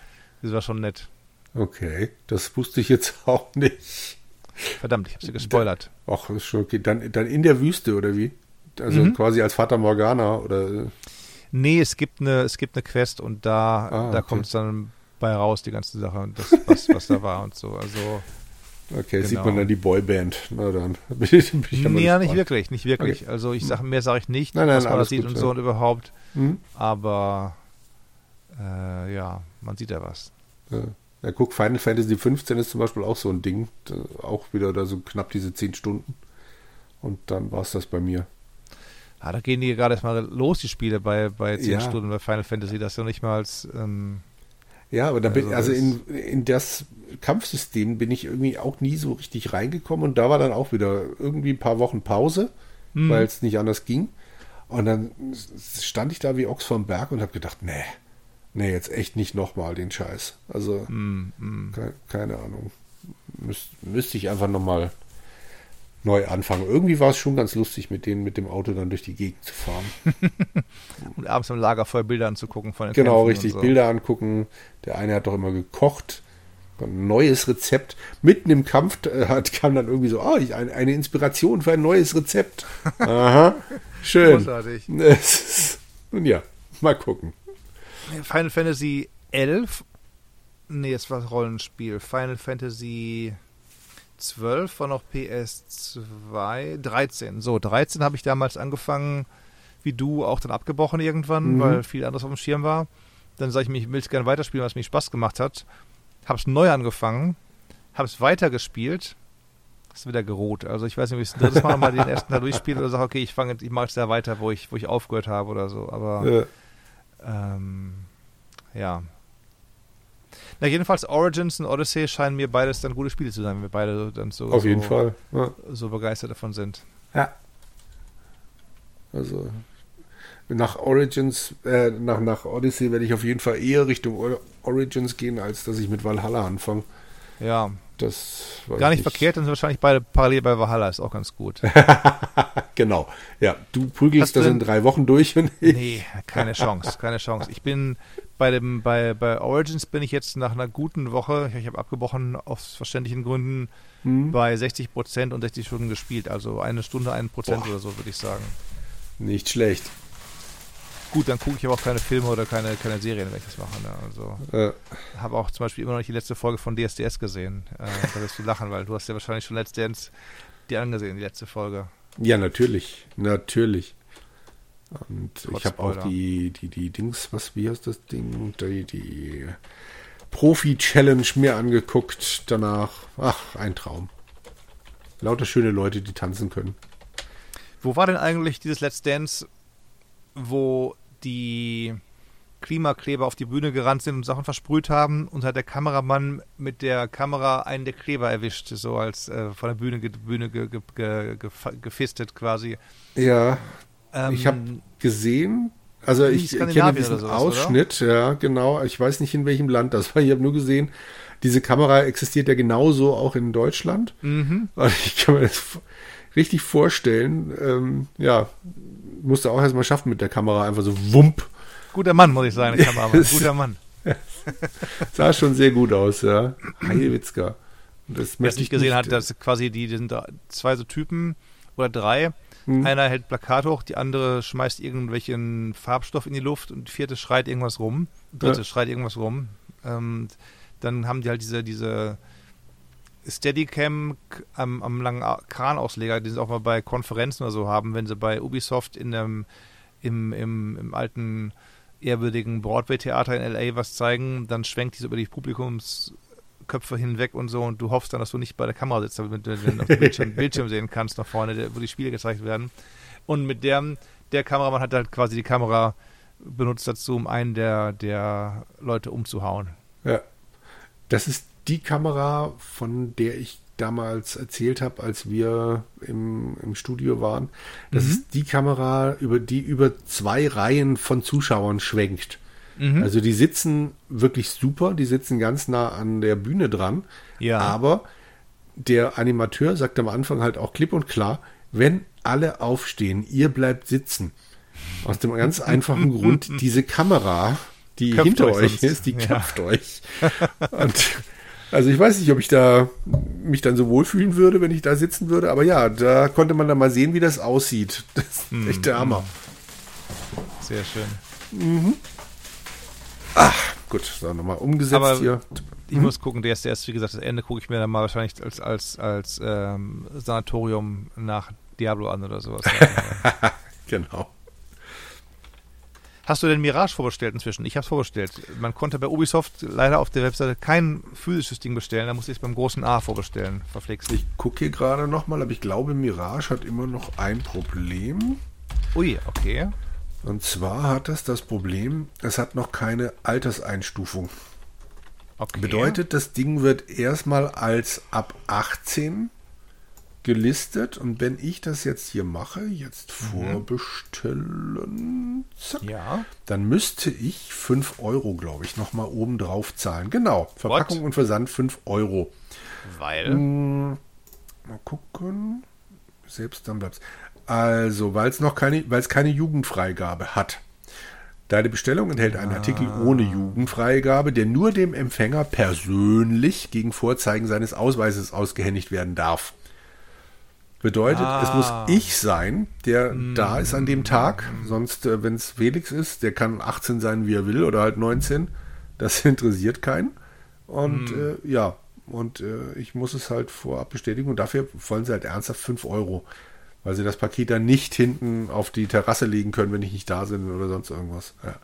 Das war schon nett. Okay, das wusste ich jetzt *laughs* auch nicht. Verdammt, ich habe sie gespoilert. Ach, ist schon okay. Dann, dann in der Wüste, oder wie? Also mhm. quasi als Vater Morgana, oder? Nee, es gibt eine, es gibt eine Quest und da, ah, da okay. kommt es dann bei raus, die ganze Sache, das, was, was da war und so. Also. Okay, genau. sieht man dann die Boyband. Na dann. *laughs* bin ich, bin ich nee, ja, nicht wirklich, nicht wirklich. Okay. Also ich sage, mehr sage ich nicht, nein, nein, was man da sieht gut, und so ja. und überhaupt. Mhm. Aber äh, ja, man sieht ja was. Ja. Ja, guck, Final Fantasy 15 ist zum Beispiel auch so ein Ding. Auch wieder da so knapp diese 10 Stunden. Und dann war es das bei mir. Ja, da gehen die gerade erstmal los, die Spiele bei, bei 10 ja. Stunden bei Final Fantasy. Das ist ja nicht mal als. Ähm, ja, aber da bin, also, also in, in das Kampfsystem bin ich irgendwie auch nie so richtig reingekommen. Und da war dann auch wieder irgendwie ein paar Wochen Pause, mhm. weil es nicht anders ging. Und dann stand ich da wie Ochs vom Berg und habe gedacht, nee, nee, jetzt echt nicht nochmal den Scheiß. Also, mm, mm. Ke keine Ahnung. Müs müsste ich einfach nochmal neu anfangen. Irgendwie war es schon ganz lustig, mit denen mit dem Auto dann durch die Gegend zu fahren. *laughs* und abends im Lagerfeuer Bilder anzugucken von den Genau, Kämpfen richtig. So. Bilder angucken. Der eine hat doch immer gekocht. Ein neues Rezept. Mitten im Kampf äh, hat, kam dann irgendwie so, oh, ich, eine, eine Inspiration für ein neues Rezept. *laughs* Aha, schön. Großartig. *laughs* Nun ja, mal gucken. Final Fantasy 11. Nee, es war Rollenspiel. Final Fantasy 12 war noch PS2. 13. So, 13 habe ich damals angefangen, wie du, auch dann abgebrochen irgendwann, mhm. weil viel anderes auf dem Schirm war. Dann sage ich mir, ich will es gerne weiterspielen, was mir Spaß gemacht hat. Habe es neu angefangen, habe es weitergespielt. Ist wieder geruht. Also ich weiß nicht, ob ich das drittes Mal mal den ersten Teil durchspiele oder sage, okay, ich fange, ich mache es da weiter, wo ich, wo ich aufgehört habe oder so. Aber ja. Ähm, ja. Na, jedenfalls Origins und Odyssey scheinen mir beides dann gute Spiele zu sein, wenn wir beide dann so, Auf jeden Fall. Ja. so begeistert davon sind. Ja. Also nach Origins, äh, nach, nach Odyssey werde ich auf jeden Fall eher Richtung Origins gehen, als dass ich mit Valhalla anfange. Ja. Das Gar nicht, nicht verkehrt, dann sind wahrscheinlich beide parallel bei Valhalla, ist auch ganz gut. *laughs* genau. Ja, du prügelst das in drei Wochen durch. Und nee, keine Chance, keine Chance. Ich bin bei dem, bei, bei Origins bin ich jetzt nach einer guten Woche, ich, ich habe abgebrochen aus verständlichen Gründen, hm. bei 60 Prozent und 60 Stunden gespielt. Also eine Stunde, ein Prozent oder so, würde ich sagen. Nicht schlecht. Gut, dann gucke ich aber auch keine Filme oder keine, keine Serien, wenn ich das mache. Ne? Also äh. habe auch zum Beispiel immer noch nicht die letzte Folge von DSDS gesehen. Äh, da wirst du lachen, weil du hast ja wahrscheinlich schon letztens die angesehen, die letzte Folge. Ja, natürlich. Natürlich. Und Trotz ich habe auch die, die, die Dings, was, wie heißt das Ding? Die, die Profi-Challenge mir angeguckt danach. Ach, ein Traum. Lauter schöne Leute, die tanzen können. Wo war denn eigentlich dieses Let's Dance, wo die Klimakleber auf die Bühne gerannt sind und Sachen versprüht haben und hat der Kameramann mit der Kamera einen der Kleber erwischt, so als äh, von der Bühne, Bühne ge, ge, ge, gefistet quasi. Ja, ähm, ich habe gesehen, also ich kenne diesen sowas, Ausschnitt, oder? ja genau, ich weiß nicht in welchem Land das war, ich habe nur gesehen, diese Kamera existiert ja genauso auch in Deutschland. Mhm. *laughs* Ich kann mir das richtig vorstellen. Ähm, ja, musste auch erstmal schaffen mit der Kamera, einfach so wump. Guter Mann, muss ich sagen, Kameramann. *laughs* Guter Mann. *laughs* Sah schon sehr gut aus, ja. Heidewitzka. Das Wer es nicht gesehen nicht, hat, dass quasi die, die sind da zwei so Typen oder drei. Hm. Einer hält Plakat hoch, die andere schmeißt irgendwelchen Farbstoff in die Luft und die vierte schreit irgendwas rum. Dritte ja. schreit irgendwas rum. Ähm, dann haben die halt diese, diese Steadicam am, am langen Kranausleger, den sie auch mal bei Konferenzen oder so haben, wenn sie bei Ubisoft in dem, im, im, im alten ehrwürdigen Broadway-Theater in LA was zeigen, dann schwenkt diese über die Publikumsköpfe hinweg und so und du hoffst dann, dass du nicht bei der Kamera sitzt, damit du den auf dem Bildschirm, *laughs* Bildschirm sehen kannst nach vorne, wo die Spiele gezeigt werden. Und mit der, der Kameramann hat halt quasi die Kamera benutzt dazu, um einen der, der Leute umzuhauen. Ja. Das ist die Kamera, von der ich damals erzählt habe, als wir im, im Studio waren. Das mhm. ist die Kamera, über die über zwei Reihen von Zuschauern schwenkt. Mhm. Also die sitzen wirklich super, die sitzen ganz nah an der Bühne dran. Ja. Aber der Animateur sagt am Anfang halt auch klipp und klar, wenn alle aufstehen, ihr bleibt sitzen. Aus dem ganz einfachen Grund, *laughs* diese Kamera, die köpft hinter euch, euch ist, die köpft ja. euch. *laughs* Und also ich weiß nicht, ob ich da mich dann so wohlfühlen würde, wenn ich da sitzen würde, aber ja, da konnte man dann mal sehen, wie das aussieht. *laughs* Das ist mm, echt der Hammer. Sehr schön. Mhm. Ach, gut, so nochmal umgesetzt aber hier. Ich mhm. muss gucken, der ist, der ist, wie gesagt, das Ende gucke ich mir dann mal wahrscheinlich als, als, als ähm, Sanatorium nach Diablo an oder sowas. *laughs* genau. Hast du denn Mirage vorbestellt inzwischen? Ich habe es vorbestellt. Man konnte bei Ubisoft leider auf der Webseite kein physisches Ding bestellen. Da musste ich es beim großen A vorbestellen. Verflixt. Ich gucke hier gerade nochmal, aber ich glaube, Mirage hat immer noch ein Problem. Ui, okay. Und zwar hat es das Problem, es hat noch keine Alterseinstufung. Okay. Bedeutet, das Ding wird erstmal als ab 18 gelistet und wenn ich das jetzt hier mache, jetzt mhm. vorbestellen, zack, ja. dann müsste ich 5 Euro, glaube ich, nochmal oben drauf zahlen. Genau, Verpackung What? und Versand 5 Euro. Weil? Hm, mal gucken. Selbst dann bleibt Also, weil es noch keine, weil es keine Jugendfreigabe hat. Deine Bestellung enthält einen ah. Artikel ohne Jugendfreigabe, der nur dem Empfänger persönlich gegen Vorzeigen seines Ausweises ausgehändigt werden darf. Bedeutet, ah. es muss ah. ich sein, der mm. da ist an dem Tag. Sonst, äh, wenn es Felix ist, der kann 18 sein, wie er will, oder halt 19. Das *laughs* interessiert keinen. Und mm. äh, ja, und äh, ich muss es halt vorab bestätigen. Und dafür wollen sie halt ernsthaft 5 Euro. Weil sie das Paket dann nicht hinten auf die Terrasse legen können, wenn ich nicht da bin oder sonst irgendwas. Ja.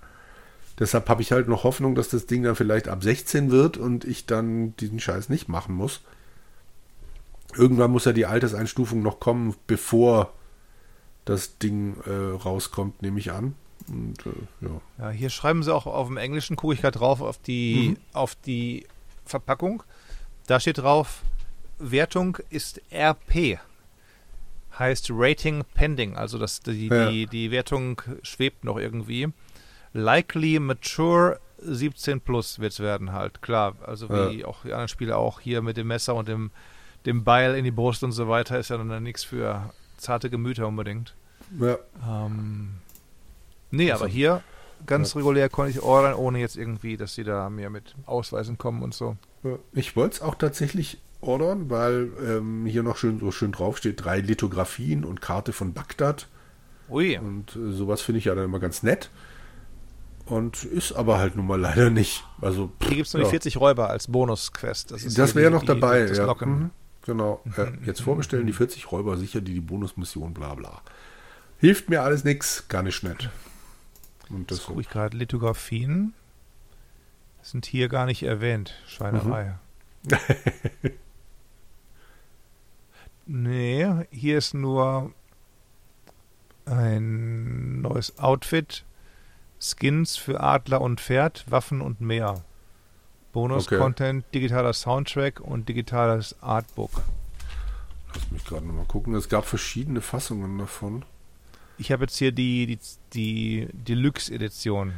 Deshalb habe ich halt noch Hoffnung, dass das Ding dann vielleicht ab 16 wird und ich dann diesen Scheiß nicht machen muss. Irgendwann muss ja die Alterseinstufung noch kommen, bevor das Ding äh, rauskommt, nehme ich an. Und, äh, ja. ja. hier schreiben sie auch auf dem Englischen, gucke ich gerade drauf, auf die, mhm. auf die Verpackung. Da steht drauf, Wertung ist RP. Heißt Rating Pending, also das, die, ja. die, die Wertung schwebt noch irgendwie. Likely Mature 17 plus wird es werden halt, klar. Also wie ja. auch die anderen Spiele auch hier mit dem Messer und dem dem Beil in die Brust und so weiter ist ja dann nichts für zarte Gemüter unbedingt. Ja. Ähm, nee, also, aber hier ganz ja. regulär konnte ich ordern, ohne jetzt irgendwie, dass sie da mir mit Ausweisen kommen und so. Ich wollte es auch tatsächlich ordern, weil ähm, hier noch schön so schön draufsteht, drei Lithografien und Karte von Bagdad. Ui. Und äh, sowas finde ich ja dann immer ganz nett. Und ist aber halt nun mal leider nicht. Also, pff, Hier gibt es nur ja. die 40 Räuber als Bonus-Quest. Das, das wäre noch dabei. Die, ja. Mhm. Genau. Äh, jetzt vorbestellen, die 40 Räuber sicher die, die Bonusmission, bla bla. Hilft mir alles nichts, gar nicht nett. Und das, das gucke ich gerade. Lithografien sind hier gar nicht erwähnt. Schweinerei. Mhm. *laughs* nee, hier ist nur ein neues Outfit, Skins für Adler und Pferd, Waffen und mehr. Bonus-Content, okay. digitaler Soundtrack und digitales Artbook. Lass mich gerade nochmal gucken. Es gab verschiedene Fassungen davon. Ich habe jetzt hier die, die, die Deluxe-Edition.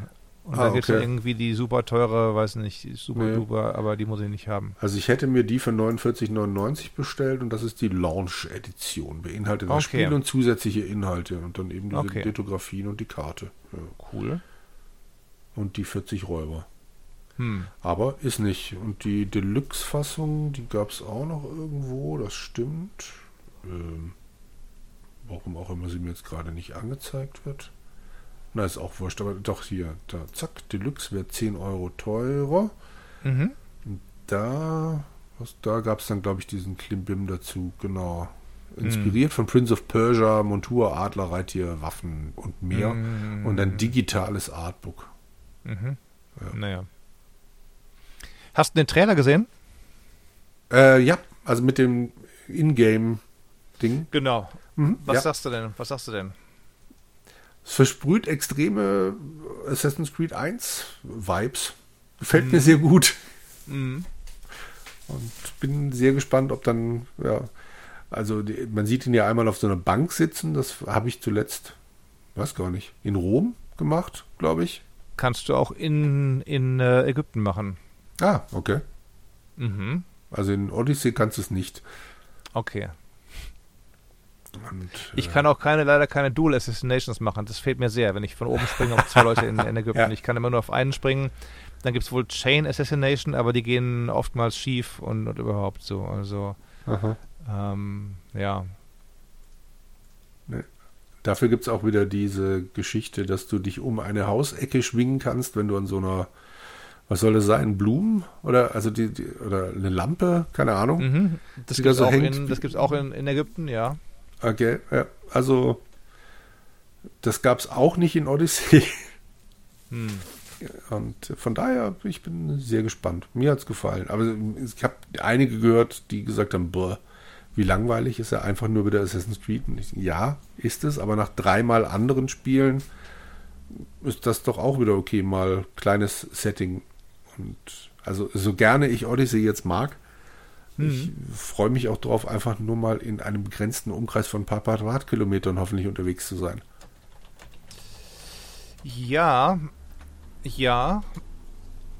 Und ah, da gibt es okay. irgendwie die super teure, weiß nicht, super nee. duper, aber die muss ich nicht haben. Also ich hätte mir die für 49,99 bestellt und das ist die Launch-Edition. Beinhaltet okay. das Spiel und zusätzliche Inhalte und dann eben diese okay. Lithografien und die Karte. Ja. Cool. Und die 40 Räuber. Hm. Aber ist nicht. Und die Deluxe-Fassung, die gab es auch noch irgendwo, das stimmt. Ähm, warum auch immer sie mir jetzt gerade nicht angezeigt wird. Na, ist auch wurscht, aber doch hier, da, zack, Deluxe wäre 10 Euro teurer. Mhm. Und da, was, da gab es dann, glaube ich, diesen Klimbim dazu, genau. Inspiriert mhm. von Prince of Persia, Montur, Adler, Reittier, Waffen und mehr. Mhm. Und ein digitales Artbook. Mhm. Ja. Naja. Hast du den Trailer gesehen? Äh, ja, also mit dem Ingame-Ding. Genau. Mhm, Was ja. sagst du denn? Was sagst du denn? Es versprüht extreme Assassin's Creed 1 Vibes. Gefällt mhm. mir sehr gut. Mhm. Und bin sehr gespannt, ob dann, ja, also die, man sieht ihn ja einmal auf so einer Bank sitzen. Das habe ich zuletzt, weiß gar nicht, in Rom gemacht, glaube ich. Kannst du auch in, in äh, Ägypten machen. Ah, okay. Mhm. Also in Odyssey kannst du es nicht. Okay. Und, ich äh, kann auch keine, leider keine Dual Assassinations machen. Das fehlt mir sehr, wenn ich von oben springe auf zwei Leute in, in Ägypten. *laughs* ja. Ich kann immer nur auf einen springen. Dann gibt es wohl Chain Assassination, aber die gehen oftmals schief und, und überhaupt so. Also, ähm, ja. Nee. Dafür gibt es auch wieder diese Geschichte, dass du dich um eine Hausecke schwingen kannst, wenn du an so einer, was soll das sein, Blumen oder also die, die oder eine Lampe, keine Ahnung. Mhm. Das gibt es so auch, auch in, in Ägypten, ja. Okay, ja. Also, das gab es auch nicht in Odyssey. *laughs* Hm. Und von daher, ich bin sehr gespannt. Mir hat es gefallen. Aber ich habe einige gehört, die gesagt haben, boah, wie langweilig ist er einfach nur wieder Assassin's Creed. Ich, ja, ist es, aber nach dreimal anderen Spielen ist das doch auch wieder okay, mal kleines Setting. Und also so gerne ich Odyssey jetzt mag, ich mhm. freue mich auch darauf, einfach nur mal in einem begrenzten Umkreis von ein paar Quadratkilometern hoffentlich unterwegs zu sein. Ja, ja,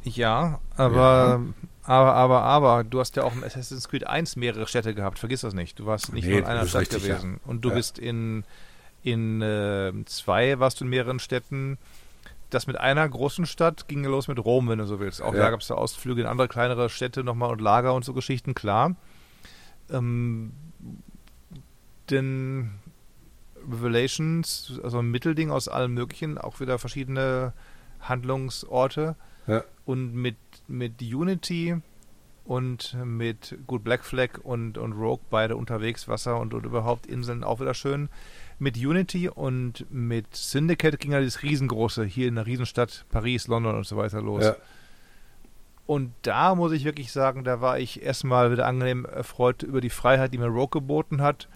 ja, aber, ja. aber, aber, aber, du hast ja auch im Assassin's Creed 1 mehrere Städte gehabt, vergiss das nicht. Du warst nicht nee, nur in einer Stadt richtig, gewesen. Ja. Und du ja. bist in, in äh, zwei, warst du in mehreren Städten das mit einer großen Stadt ging los mit Rom, wenn du so willst. Auch ja. da gab es da Ausflüge in andere kleinere Städte nochmal und Lager und so Geschichten, klar. Ähm, denn Revelations, also ein Mittelding aus allem Möglichen, auch wieder verschiedene Handlungsorte. Ja. Und mit, mit Unity und mit gut Black Flag und, und Rogue beide unterwegs, Wasser und, und überhaupt Inseln auch wieder schön mit Unity und mit Syndicate ging ja dieses riesengroße, hier in der Riesenstadt, Paris, London und so weiter los. Ja. Und da muss ich wirklich sagen, da war ich erstmal wieder angenehm erfreut über die Freiheit, die mir Rogue geboten hat.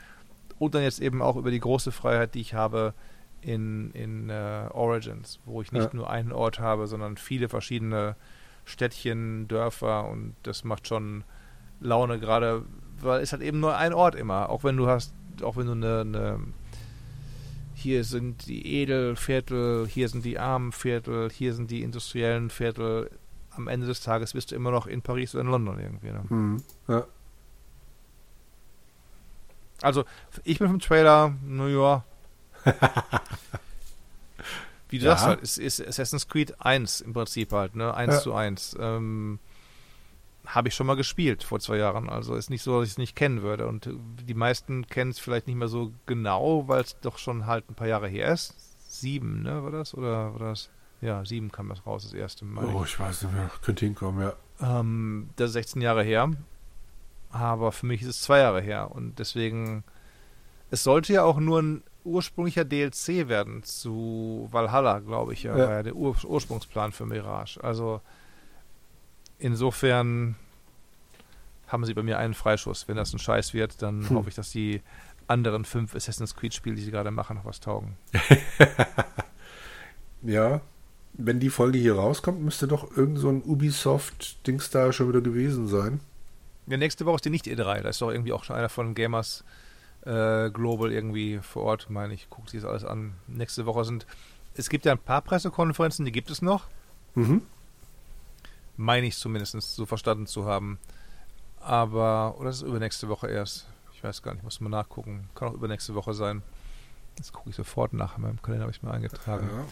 Und dann jetzt eben auch über die große Freiheit, die ich habe in, in uh, Origins, wo ich nicht ja. nur einen Ort habe, sondern viele verschiedene Städtchen, Dörfer und das macht schon Laune, gerade weil es halt eben nur ein Ort immer, auch wenn du hast, auch wenn du eine, eine hier sind die Edelviertel, hier sind die armen Viertel, hier sind die industriellen Viertel. Am Ende des Tages bist du immer noch in Paris oder in London irgendwie. Ne? Mhm, ja. Also, ich bin vom Trailer, naja. *laughs* Wie du ja. sagst halt, ist, ist Assassin's Creed 1 im Prinzip halt, ne? 1 ja. zu 1. Ähm, habe ich schon mal gespielt vor zwei Jahren. Also ist nicht so, dass ich es nicht kennen würde. Und die meisten kennen es vielleicht nicht mehr so genau, weil es doch schon halt ein paar Jahre her ist. Sieben, ne, war das? Oder war das? Ja, sieben kam das raus, das erste Mal. Oh, ich weiß nicht mehr. Könnte hinkommen, ja. Ähm, das ist 16 Jahre her. Aber für mich ist es zwei Jahre her. Und deswegen, es sollte ja auch nur ein ursprünglicher DLC werden zu Valhalla, glaube ich, ja, ja. War ja der Ur Ursprungsplan für Mirage. Also insofern haben sie bei mir einen Freischuss. Wenn das ein Scheiß wird, dann hm. hoffe ich, dass die anderen fünf Assassin's Creed-Spiele, die sie gerade machen, noch was taugen. *laughs* ja, wenn die Folge hier rauskommt, müsste doch irgend so ein Ubisoft-Dings da schon wieder gewesen sein. Ja, nächste Woche ist die nicht E3. Da ist doch irgendwie auch schon einer von Gamers äh, Global irgendwie vor Ort, meine ich. Guckt sich das alles an. Nächste Woche sind es gibt ja ein paar Pressekonferenzen, die gibt es noch. Mhm. Meine ich zumindest so verstanden zu haben. Aber, oder ist es übernächste Woche erst? Ich weiß gar nicht, muss mal nachgucken. Kann auch übernächste Woche sein. Das gucke ich sofort nach. In meinem Kalender habe ich mir eingetragen. Ja.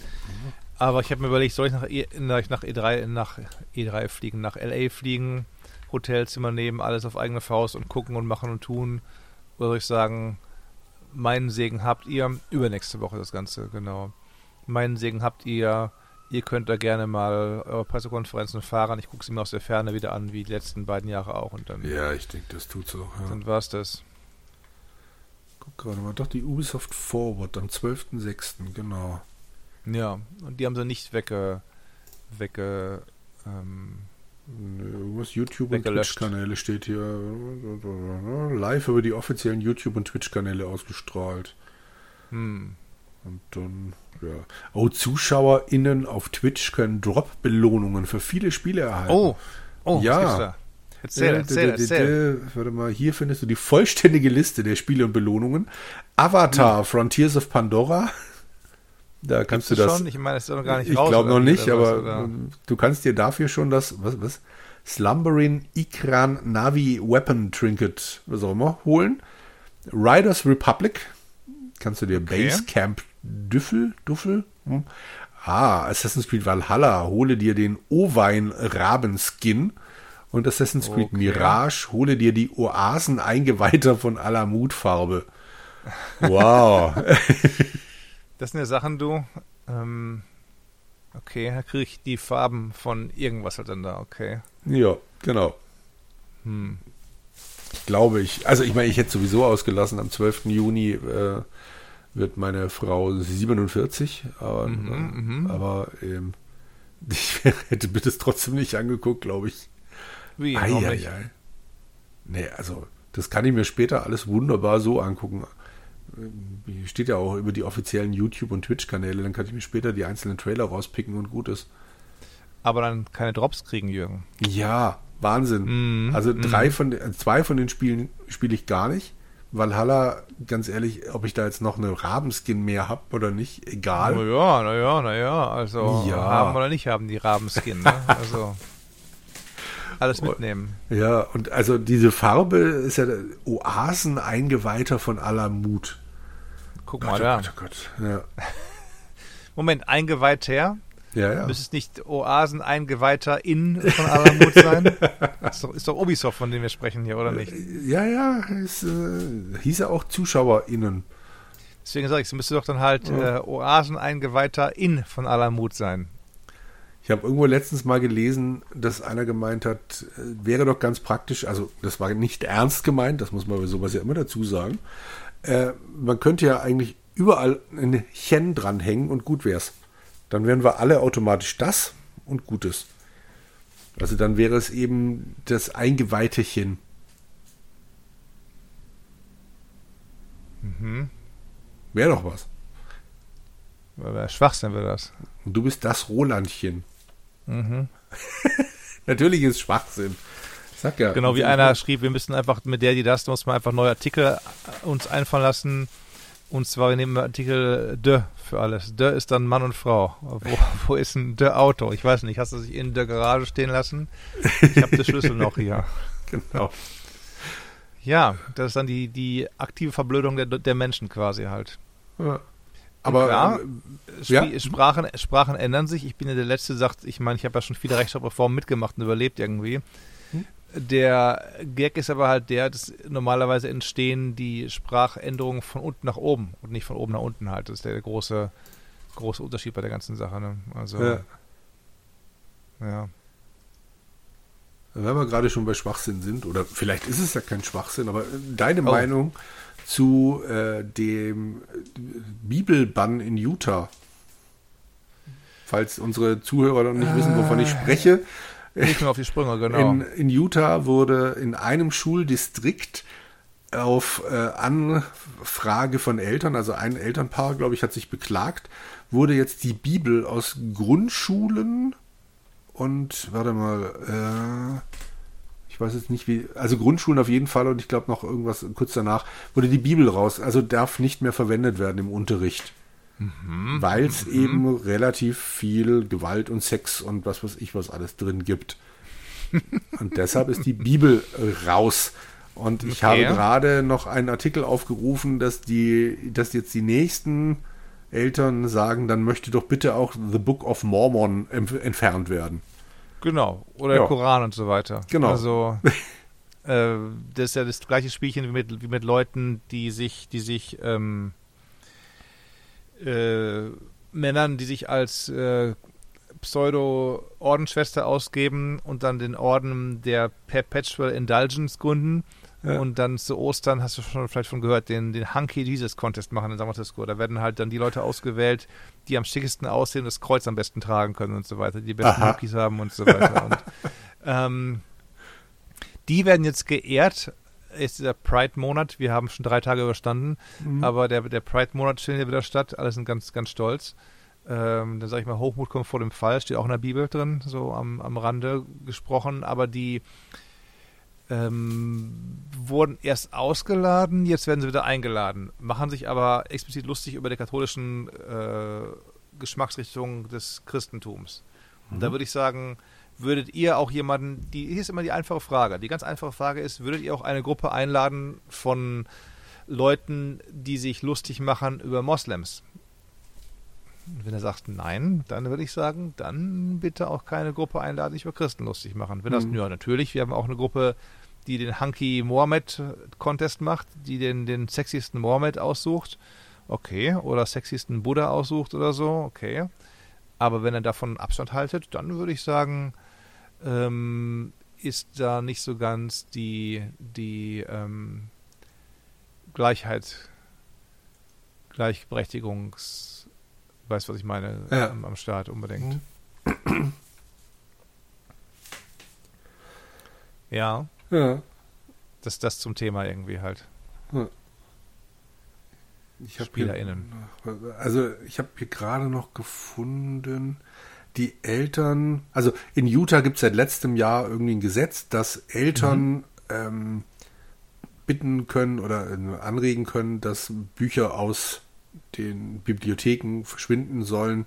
Aber ich habe mir überlegt, soll ich nach, e, nach, E3, nach E3 fliegen, nach LA fliegen, Hotelzimmer nehmen, alles auf eigene Faust und gucken und machen und tun? Oder soll ich sagen, meinen Segen habt ihr, übernächste Woche das Ganze, genau. Meinen Segen habt ihr, ihr könnt da gerne mal eure Pressekonferenzen fahren. Ich gucke sie mir aus der Ferne wieder an, wie die letzten beiden Jahre auch. Und dann, Ja, ich denke, das tut so. Ja. dann war's das. Guck gerade mal, doch die Ubisoft Forward am 12.06., genau. Ja, und die haben sie nicht wegge, wegge, ähm, Irgendwas YouTube und. Twitch-Kanäle steht hier. Live über die offiziellen YouTube- und Twitch-Kanäle ausgestrahlt. hm. Und dann, ja. Oh, ZuschauerInnen auf Twitch können Drop-Belohnungen für viele Spiele erhalten. Oh, oh, Ja. Erzähl, Äh, erzähl, erzähl. Warte mal, hier findest du die vollständige Liste der Spiele und Belohnungen. Avatar, Hm. Frontiers of Pandora. Da kannst du Gibt's das. schon? Ich meine, es ist noch gar nicht ich glaube noch nicht, aber oder? du kannst dir dafür schon das, was, was? Slumbering Ikran Navi Weapon Trinket, was auch immer, holen. Riders Republic. Kannst du dir Okay. Basecamp Düffel, Duffel? Hm. Ah, Assassin's Creed Valhalla, hole dir den Ovine Rabenskin. Und Assassin's Creed Okay. Mirage, hole dir die Oasen-Eingeweihter von Alamutfarbe. Wow. *laughs* Das sind ja Sachen, du. Ähm, okay, da kriege ich die Farben von irgendwas halt dann da, okay. ja, genau. Hm. Glaube ich. Also ich meine, ich hätte sowieso ausgelassen, am 12. Juni äh, wird meine Frau 47, aber, Mhm, mhm. aber ähm, *laughs* ich hätte mir das trotzdem nicht angeguckt, glaube ich. Wie? Ei, ei, ei. Nee, also das kann ich mir später alles wunderbar so angucken. Ähm, Steht ja auch über die offiziellen YouTube- und Twitch-Kanäle, dann kann ich mir später die einzelnen Trailer rauspicken und gut ist. Aber dann keine Drops kriegen, Jürgen. Ja, Wahnsinn. Mhm, Also drei von den, zwei von den Spielen spiele ich gar nicht. Valhalla, ganz ehrlich, ob ich da jetzt noch eine Rabenskin mehr habe oder nicht, egal. Naja, naja, naja. Also Ja. haben oder nicht haben die Rabenskin, ne? *laughs* Also alles mitnehmen. Ja, und also diese Farbe ist ja der Oasen eingeweihter von Alamut. Guck mal da. oh Gott. Ja, *laughs* Moment, eingeweiht her. Ja. ja. Müsste es nicht Oasen eingeweihter in von Alamut sein? *laughs* ist, doch, ist doch Ubisoft, von dem wir sprechen hier, oder nicht? Ja, ja, es äh, hieß ja auch ZuschauerInnen. Deswegen sage ich, es müsste doch dann halt Ja. äh, Oasen eingeweihter in von Alamut sein. Ich habe irgendwo letztens mal gelesen, dass einer gemeint hat, äh, wäre doch ganz praktisch, also das war nicht ernst gemeint, das muss man bei sowas ja immer dazu sagen. Äh, man könnte ja eigentlich überall ein Chen dranhängen und gut wär's. Dann wären wir alle automatisch das und Gutes. Also dann wäre es eben das eingeweihte Chen. Mhm. Wäre doch was. Weil Schwachsinn wäre das. Und du bist das Rolandchen. Mhm. *laughs* Natürlich ist Schwachsinn. Ich sag ja. Genau wie einer schrieb, wir müssen einfach mit der, die das, da muss man einfach neue Artikel uns einfallen lassen. Und zwar, wir nehmen Artikel de für alles. De ist dann Mann und Frau. Wo, wo ist ein de Auto? Ich weiß nicht. Hast du sich in der Garage stehen lassen? Ich habe den Schlüssel noch hier. *laughs* Genau. Ja, das ist dann die, die aktive Verblödung der, der Menschen quasi halt. Ja. Aber klar, äh, Spie Ja. Sprachen, Sprachen ändern sich. Ich bin ja der Letzte, sagt, ich meine, ich habe ja schon viele Rechtschreibreformen mitgemacht und überlebt irgendwie. Der Gag ist aber halt der, dass normalerweise entstehen die Sprachänderungen von unten nach oben und nicht von oben nach unten halt. Das ist der große, große Unterschied bei der ganzen Sache. Ne? Also, ja. ja. Wenn wir gerade schon bei Schwachsinn sind, oder vielleicht ist es ja kein Schwachsinn, aber deine Oh. Meinung zu äh, dem Bibelbann in Utah. Falls unsere Zuhörer noch nicht wissen, wovon ich spreche. Nur auf die Sprünge, genau. In, in Utah wurde in einem Schuldistrikt auf äh, Anfrage von Eltern, also ein Elternpaar, glaube ich, hat sich beklagt, wurde jetzt die Bibel aus Grundschulen und, warte mal, äh, ich weiß jetzt nicht wie, also Grundschulen auf jeden Fall und ich glaube noch irgendwas kurz danach, wurde die Bibel raus, also darf nicht mehr verwendet werden im Unterricht. Mhm. Weil es mhm. eben relativ viel Gewalt und Sex und was weiß ich was alles drin gibt. *laughs* und deshalb ist die Bibel raus. Und ich okay. habe gerade noch einen Artikel aufgerufen, dass die, dass jetzt die nächsten Eltern sagen, dann möchte doch bitte auch The Book of Mormon entfernt werden. Genau. Oder ja. der Koran und so weiter. Genau. Also *laughs* äh, das ist ja das gleiche Spielchen wie mit, wie mit Leuten, die sich, die sich ähm, äh, Männern, die sich als äh, Pseudo-Ordensschwester ausgeben und dann den Orden der Perpetual Indulgence gründen ja. Und dann zu Ostern, hast du schon vielleicht von gehört, den, den Hunky Jesus Contest machen in San Francisco. Da werden halt dann die Leute ausgewählt, die am schickesten aussehen und das Kreuz am besten tragen können und so weiter, die besten Aha. Hunkies haben und so weiter. *laughs* und, ähm, die werden jetzt geehrt. Ist der Pride-Monat. Wir haben schon drei Tage überstanden, mhm. aber der, der Pride-Monat findet ja wieder statt. Alle sind ganz, ganz stolz. Ähm, dann sage ich mal, Hochmut kommt vor dem Fall, steht auch in der Bibel drin, so am, am Rande gesprochen. Aber die, ähm, wurden erst ausgeladen, jetzt werden sie wieder eingeladen, machen sich aber explizit lustig über die katholischen äh, Geschmacksrichtung des Christentums. Und da mhm. würde ich sagen, würdet ihr auch jemanden, die, hier ist immer die einfache Frage, die ganz einfache Frage ist, würdet ihr auch eine Gruppe einladen von Leuten, die sich lustig machen über Moslems? Und wenn er sagt nein, dann würde ich sagen, dann bitte auch keine Gruppe einladen, sich über Christen lustig machen. Wenn das, mhm. ja, natürlich, wir haben auch eine Gruppe, die den Hunky Mohammed Contest macht, die den, den sexiesten Mohammed aussucht, okay, oder sexiesten Buddha aussucht oder so, okay. Aber wenn er davon Abstand haltet, dann würde ich sagen, ähm, ist da nicht so ganz die, die ähm, Gleichheit, Gleichberechtigungs- weißt was ich meine, ja. am, am Start unbedingt. Mhm. *clears throat* ja. Ja. Das das zum Thema irgendwie halt. Ja. Ich SpielerInnen. Hier, also ich habe hier gerade noch gefunden, die Eltern, also in Utah gibt es seit letztem Jahr irgendwie ein Gesetz, dass Eltern mhm. ähm, bitten können oder äh, anregen können, dass Bücher aus den Bibliotheken verschwinden sollen,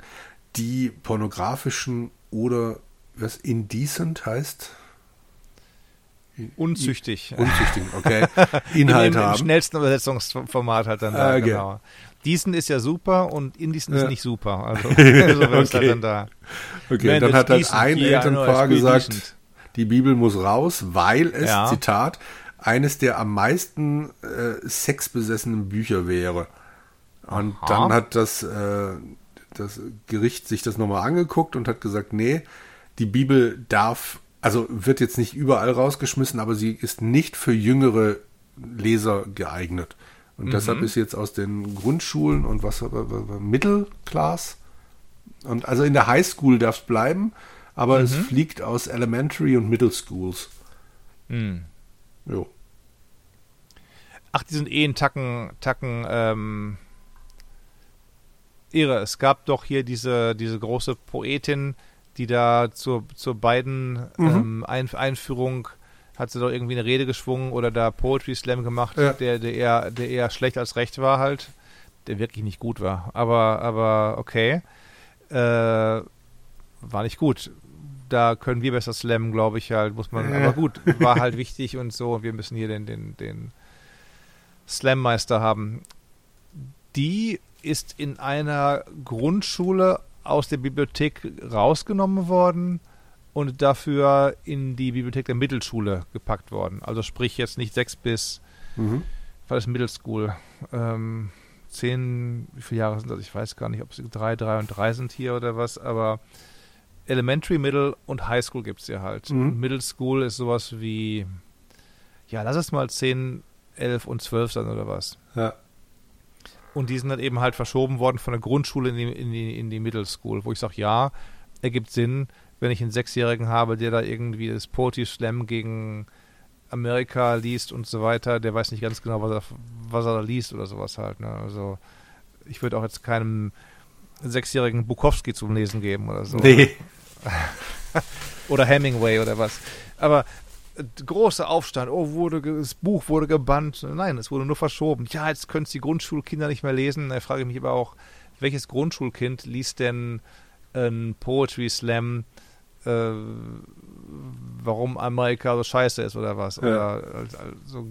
die pornografischen oder was indecent heißt. Unzüchtig. Unzüchtig, okay. *laughs* Inhalt Im, im, haben. Im schnellsten Übersetzungsformat halt dann da, okay. genau. Diesen ist ja super und Indisen ja. ist nicht super. Also, *laughs* also okay. dann da. Okay, Man, dann hat halt ein Elternpaar gesagt, decent. die Bibel muss raus, weil es, ja. Zitat, eines der am meisten äh, sexbesessenen Bücher wäre. Und Aha. dann hat das, äh, das Gericht sich das nochmal angeguckt und hat gesagt, nee, die Bibel darf, also wird jetzt nicht überall rausgeschmissen, aber sie ist nicht für jüngere Leser geeignet. Und mhm. deshalb ist jetzt aus den Grundschulen und was, Mittelclass und also in der Highschool darf es bleiben, aber mhm. es fliegt aus Elementary und Middle Schools. Mhm. Jo. Ach, die sind eh in Tacken, Tacken, ähm, irre. Es gab doch hier diese, diese große Poetin, die da zur, zur beiden mhm. ähm, Ein Einführung hat sie doch irgendwie eine Rede geschwungen oder da Poetry Slam gemacht, ja. der, der, eher, der eher schlecht als recht war halt. Der wirklich nicht gut war. Aber, aber okay. Äh, war nicht gut. Da können wir besser slammen, glaube ich halt, muss man. Ja. Aber gut, war halt *laughs* wichtig und so. Wir müssen hier den, den, den Slam-Meister haben. Die ist in einer Grundschule aus der Bibliothek rausgenommen worden und dafür in die Bibliothek der Mittelschule gepackt worden. Also sprich jetzt nicht sechs bis, mhm. was ist Middle School? Ähm, zehn, wie viele Jahre sind das? Ich weiß gar nicht, ob es drei, drei und drei sind hier oder was, aber Elementary, Middle und High School gibt es hier halt. Mhm. Middle School ist sowas wie, ja, lass es mal zehn, elf und zwölf sein oder was. Ja. Und die sind dann eben halt verschoben worden von der Grundschule in die, in die, in die Middle School, wo ich sage, ja, ergibt Sinn, wenn ich einen Sechsjährigen habe, der da irgendwie das Poetry Slam gegen Amerika liest und so weiter, der weiß nicht ganz genau, was er, was er da liest oder sowas halt. Ne? Also ich würde auch jetzt keinem sechsjährigen Bukowski zum Lesen geben oder so. Nee. *laughs* oder Hemingway oder was. Aber großer Aufstand, oh, wurde das Buch wurde gebannt. Nein, es wurde nur verschoben. Ja, jetzt können es die Grundschulkinder nicht mehr lesen. Da frage ich mich aber auch, welches Grundschulkind liest denn ein Poetry Slam, äh, warum Amerika so scheiße ist oder was? Ja. Oder so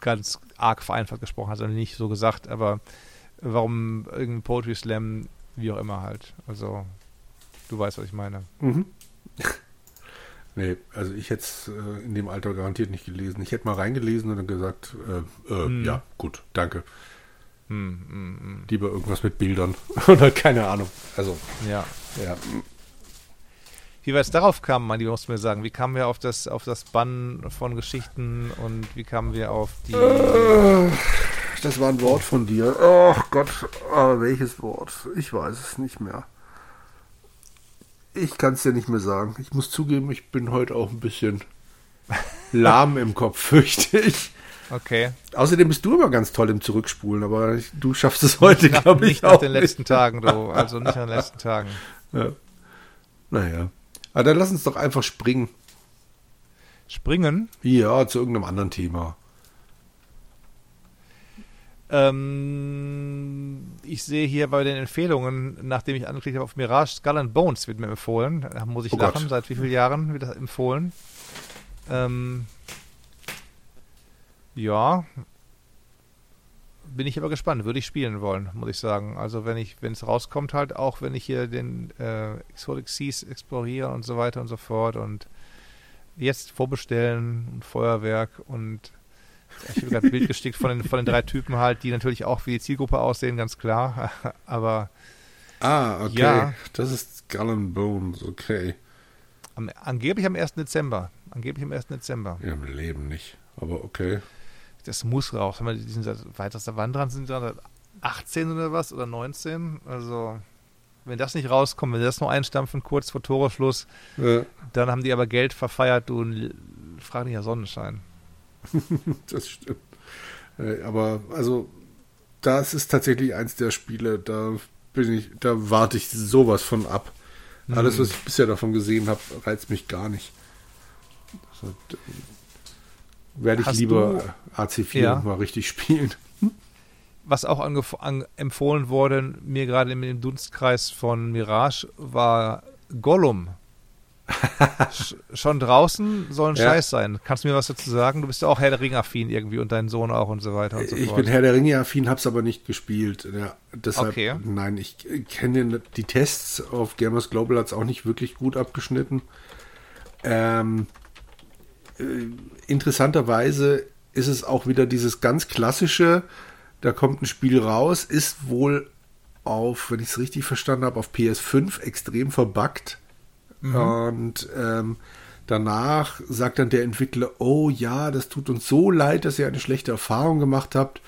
ganz arg vereinfacht gesprochen, hat er nicht so gesagt, aber warum irgendein Poetry Slam, wie auch immer halt. Also, du weißt, was ich meine. Mhm. Nee, also ich hätte es äh, in dem Alter garantiert nicht gelesen. Ich hätte mal reingelesen und dann gesagt, äh, äh, mhm. ja, gut, danke. Mhm, mh, Lieber irgendwas mit Bildern *laughs* oder keine Ahnung. Also, ja. ja. Wie wir jetzt darauf kamen, Mann, die musst du mir sagen. Wie kamen wir auf das, auf das Bann von Geschichten und wie kamen wir auf die. Äh, das war ein Wort von dir. Oh Gott, aber welches Wort? Ich weiß es nicht mehr. Ich kann es dir nicht mehr sagen. Ich muss zugeben, ich bin heute auch ein bisschen lahm im Kopf, *laughs* fürchte ich. Okay. Außerdem bist du immer ganz toll im Zurückspulen, aber du schaffst es heute, glaube ich, nicht nach den letzten Tagen, du. Also nicht nach den letzten Tagen. Ja. Naja. Aber dann lass uns doch einfach springen. Springen? Ja, zu irgendeinem anderen Thema. Ähm, ich sehe hier bei den Empfehlungen, nachdem ich angeklickt habe auf Mirage, Skull and Bones wird mir empfohlen. Da muss ich oh lachen. Gott. Seit wie vielen Jahren wird das empfohlen? Ähm, ja, bin ich aber gespannt. Würde ich spielen wollen, muss ich sagen. Also wenn ich, wenn es rauskommt halt, auch wenn ich hier den äh, Exotic Seas exploriere und so weiter und so fort und jetzt vorbestellen und Feuerwerk und ich habe gerade ein Bild gestickt von den, von den drei Typen halt, die natürlich auch wie die Zielgruppe aussehen, ganz klar. *laughs* aber Ah, okay. Ja, das ist Skull and Bones, okay. Am, angeblich am 1. Dezember. Angeblich am 1. Dezember. Ja, im Leben nicht. Aber okay das muss raus. Wenn wir diesen weitester Wand dran sind, 18 oder was oder 19. Also, wenn das nicht rauskommt, wenn sie das nur einstampfen, kurz vor Toreschluss, ja. dann haben die aber Geld verfeiert, du frag nicht ja Sonnenschein. *laughs* das stimmt. Äh, aber also, das ist tatsächlich eins der Spiele, da bin ich, da warte ich sowas von ab. Alles, mhm. was ich bisher davon gesehen habe, reizt mich gar nicht. Also, werde ich Hast lieber AC4 ja. mal richtig spielen. Was auch an, empfohlen wurde, mir gerade im Dunstkreis von Mirage, war Gollum. Sch schon draußen soll ein ja. Scheiß sein. Kannst du mir was dazu sagen? Du bist ja auch Herr der Ringe-affin irgendwie und dein Sohn auch und so weiter und so ich fort. Ich bin Herr der Ringe-affin, hab's aber nicht gespielt. Ja, deshalb, okay. nein, ich kenne die Tests auf Gamers Global hat's auch nicht wirklich gut abgeschnitten. Ähm, äh, interessanterweise ist es auch wieder dieses ganz klassische, da kommt ein Spiel raus, ist wohl auf, wenn ich es richtig verstanden habe, auf PS5 extrem verbuggt. Mhm. Und ähm, danach sagt dann der Entwickler, oh ja, das tut uns so leid, dass ihr eine schlechte Erfahrung gemacht habt.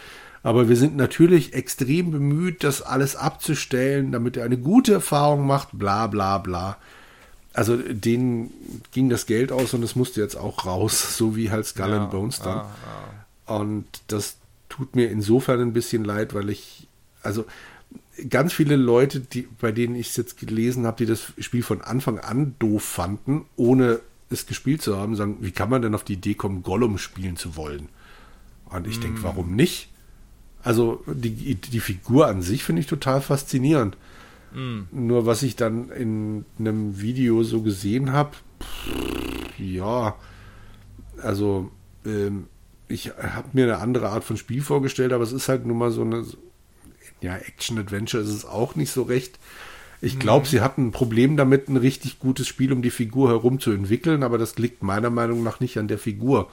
Aber wir sind natürlich extrem bemüht, das alles abzustellen, damit ihr eine gute Erfahrung macht, bla bla bla also denen ging das Geld aus und es musste jetzt auch raus, *laughs* so wie halt Skull ja, and Bones dann. Ja, ja. Und das tut mir insofern ein bisschen leid, weil ich, also ganz viele Leute, die, bei denen ich es jetzt gelesen habe, die das Spiel von Anfang an doof fanden, ohne es gespielt zu haben, sagen, wie kann man denn auf die Idee kommen, Gollum spielen zu wollen? Und ich mm. denke, warum nicht? Also die, die Figur an sich finde ich total faszinierend. Mhm. Nur was ich dann in einem Video so gesehen habe, ja, also ähm, ich habe mir eine andere Art von Spiel vorgestellt, aber es ist halt nun mal so eine, ja, Action-Adventure ist es auch nicht so recht. Ich glaube, mhm. sie hatten ein Problem damit, ein richtig gutes Spiel um die Figur herum zu entwickeln, aber das liegt meiner Meinung nach nicht an der Figur,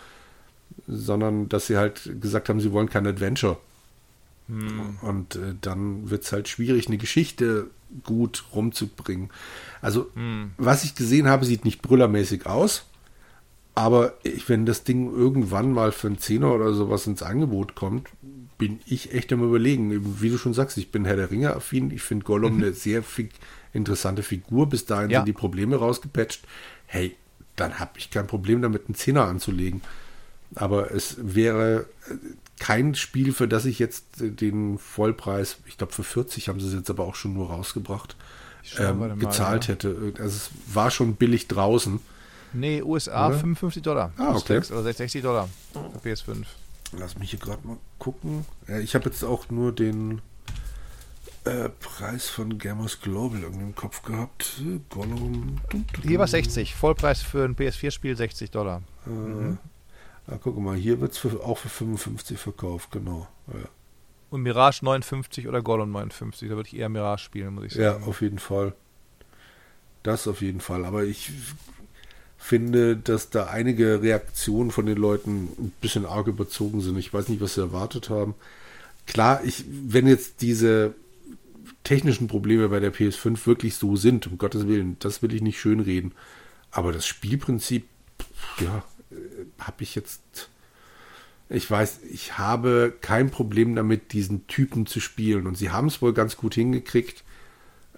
sondern dass sie halt gesagt haben, sie wollen kein Adventure. Mhm. Und äh, dann wird es halt schwierig, eine Geschichte gut rumzubringen. Also, hm. was ich gesehen habe, sieht nicht brüllermäßig aus. Aber ich, wenn das Ding irgendwann mal für einen Zehner oder sowas ins Angebot kommt, bin ich echt am überlegen. Wie du schon sagst, ich bin Herr der Ringe affin. Ich finde Gollum mhm. eine sehr interessante Figur. Bis dahin ja. sind die Probleme rausgepatcht. Hey, dann habe ich kein Problem damit, einen Zehner anzulegen. Aber es wäre kein Spiel, für das ich jetzt den Vollpreis, ich glaube für 40 haben sie es jetzt aber auch schon nur rausgebracht, ähm, gezahlt ja. hätte. Also es war schon billig draußen. Nee, USA Oder? 55 Dollar. Ah, okay. Oder 60 Dollar für PS5. Lass mich hier gerade mal gucken. Ja, ich habe jetzt auch nur den äh, Preis von Gamers Global irgendwie im Kopf gehabt. Gollum. Hier war 60. Vollpreis für ein PS4-Spiel 60 Dollar. Äh, mhm. ja, guck mal, hier wird es auch für 55 verkauft, genau. Ja. Und Mirage 59 oder Gollum 59. Da würde ich eher Mirage spielen, muss ich sagen. Ja, auf jeden Fall. Das auf jeden Fall. Aber ich finde, dass da einige Reaktionen von den Leuten ein bisschen arg überzogen sind. Ich weiß nicht, was sie erwartet haben. Klar, ich, wenn jetzt diese technischen Probleme bei der PS5 wirklich so sind, um Gottes Willen, das will ich nicht schönreden. Aber das Spielprinzip, ja, äh, habe ich jetzt. Ich weiß, ich habe kein Problem damit, diesen Typen zu spielen. Und sie haben es wohl ganz gut hingekriegt,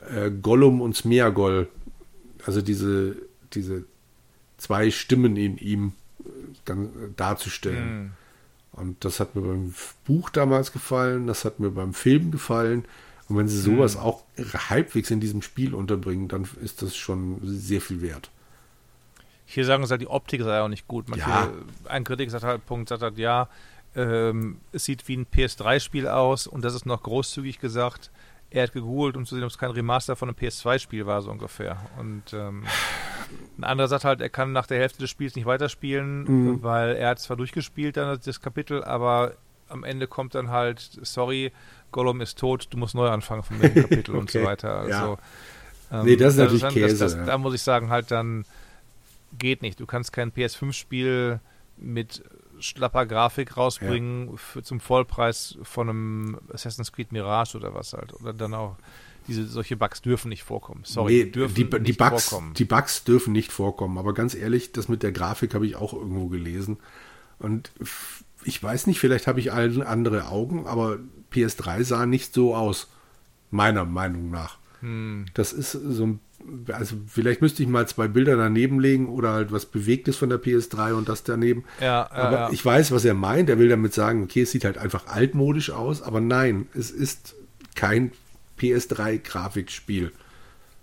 äh, Gollum und Smeagol, also diese, diese zwei Stimmen in ihm äh, darzustellen. Mhm. Und das hat mir beim Buch damals gefallen, das hat mir beim Film gefallen. Und wenn sie sowas mhm. auch halbwegs in diesem Spiel unterbringen, dann ist das schon sehr viel wert. Hier sagen sie halt, die Optik sei auch nicht gut. Manche, ja. Ein Kritik sagt halt, Punkt, sagt halt, ja, ähm, es sieht wie ein PS3-Spiel aus und das ist noch großzügig gesagt er hat gegoogelt, um zu sehen, ob es kein Remaster von einem PS2-Spiel war, so ungefähr. Und ähm, ein anderer sagt halt, er kann nach der Hälfte des Spiels nicht weiterspielen, mhm. weil er hat zwar durchgespielt, dann das Kapitel, aber am Ende kommt dann halt, sorry, Gollum ist tot, du musst neu anfangen von dem *laughs* Kapitel okay. und so weiter. Also, ja. ähm, nee, das ist natürlich dann, Käse. Das, das. Da muss ich sagen, halt dann geht nicht. Du kannst kein PS5-Spiel mit schlapper Grafik rausbringen ja. für, zum Vollpreis von einem Assassin's Creed Mirage oder was halt. Oder dann auch diese solche Bugs dürfen nicht vorkommen. Sorry, nee, dürfen die, die Bugs, vorkommen. Die Bugs dürfen nicht vorkommen. Aber ganz ehrlich, das mit der Grafik habe ich auch irgendwo gelesen. Und ich weiß nicht, vielleicht habe ich alle andere Augen, aber PS3 sah nicht so aus. Meiner Meinung nach. Hm. Das ist so ein also vielleicht müsste ich mal zwei Bilder daneben legen oder halt was Bewegtes von der PS3 und das daneben. Ja, aber ja. ich weiß, was er meint. Er will damit sagen, okay, es sieht halt einfach altmodisch aus, aber nein, es ist kein PS3-Grafikspiel.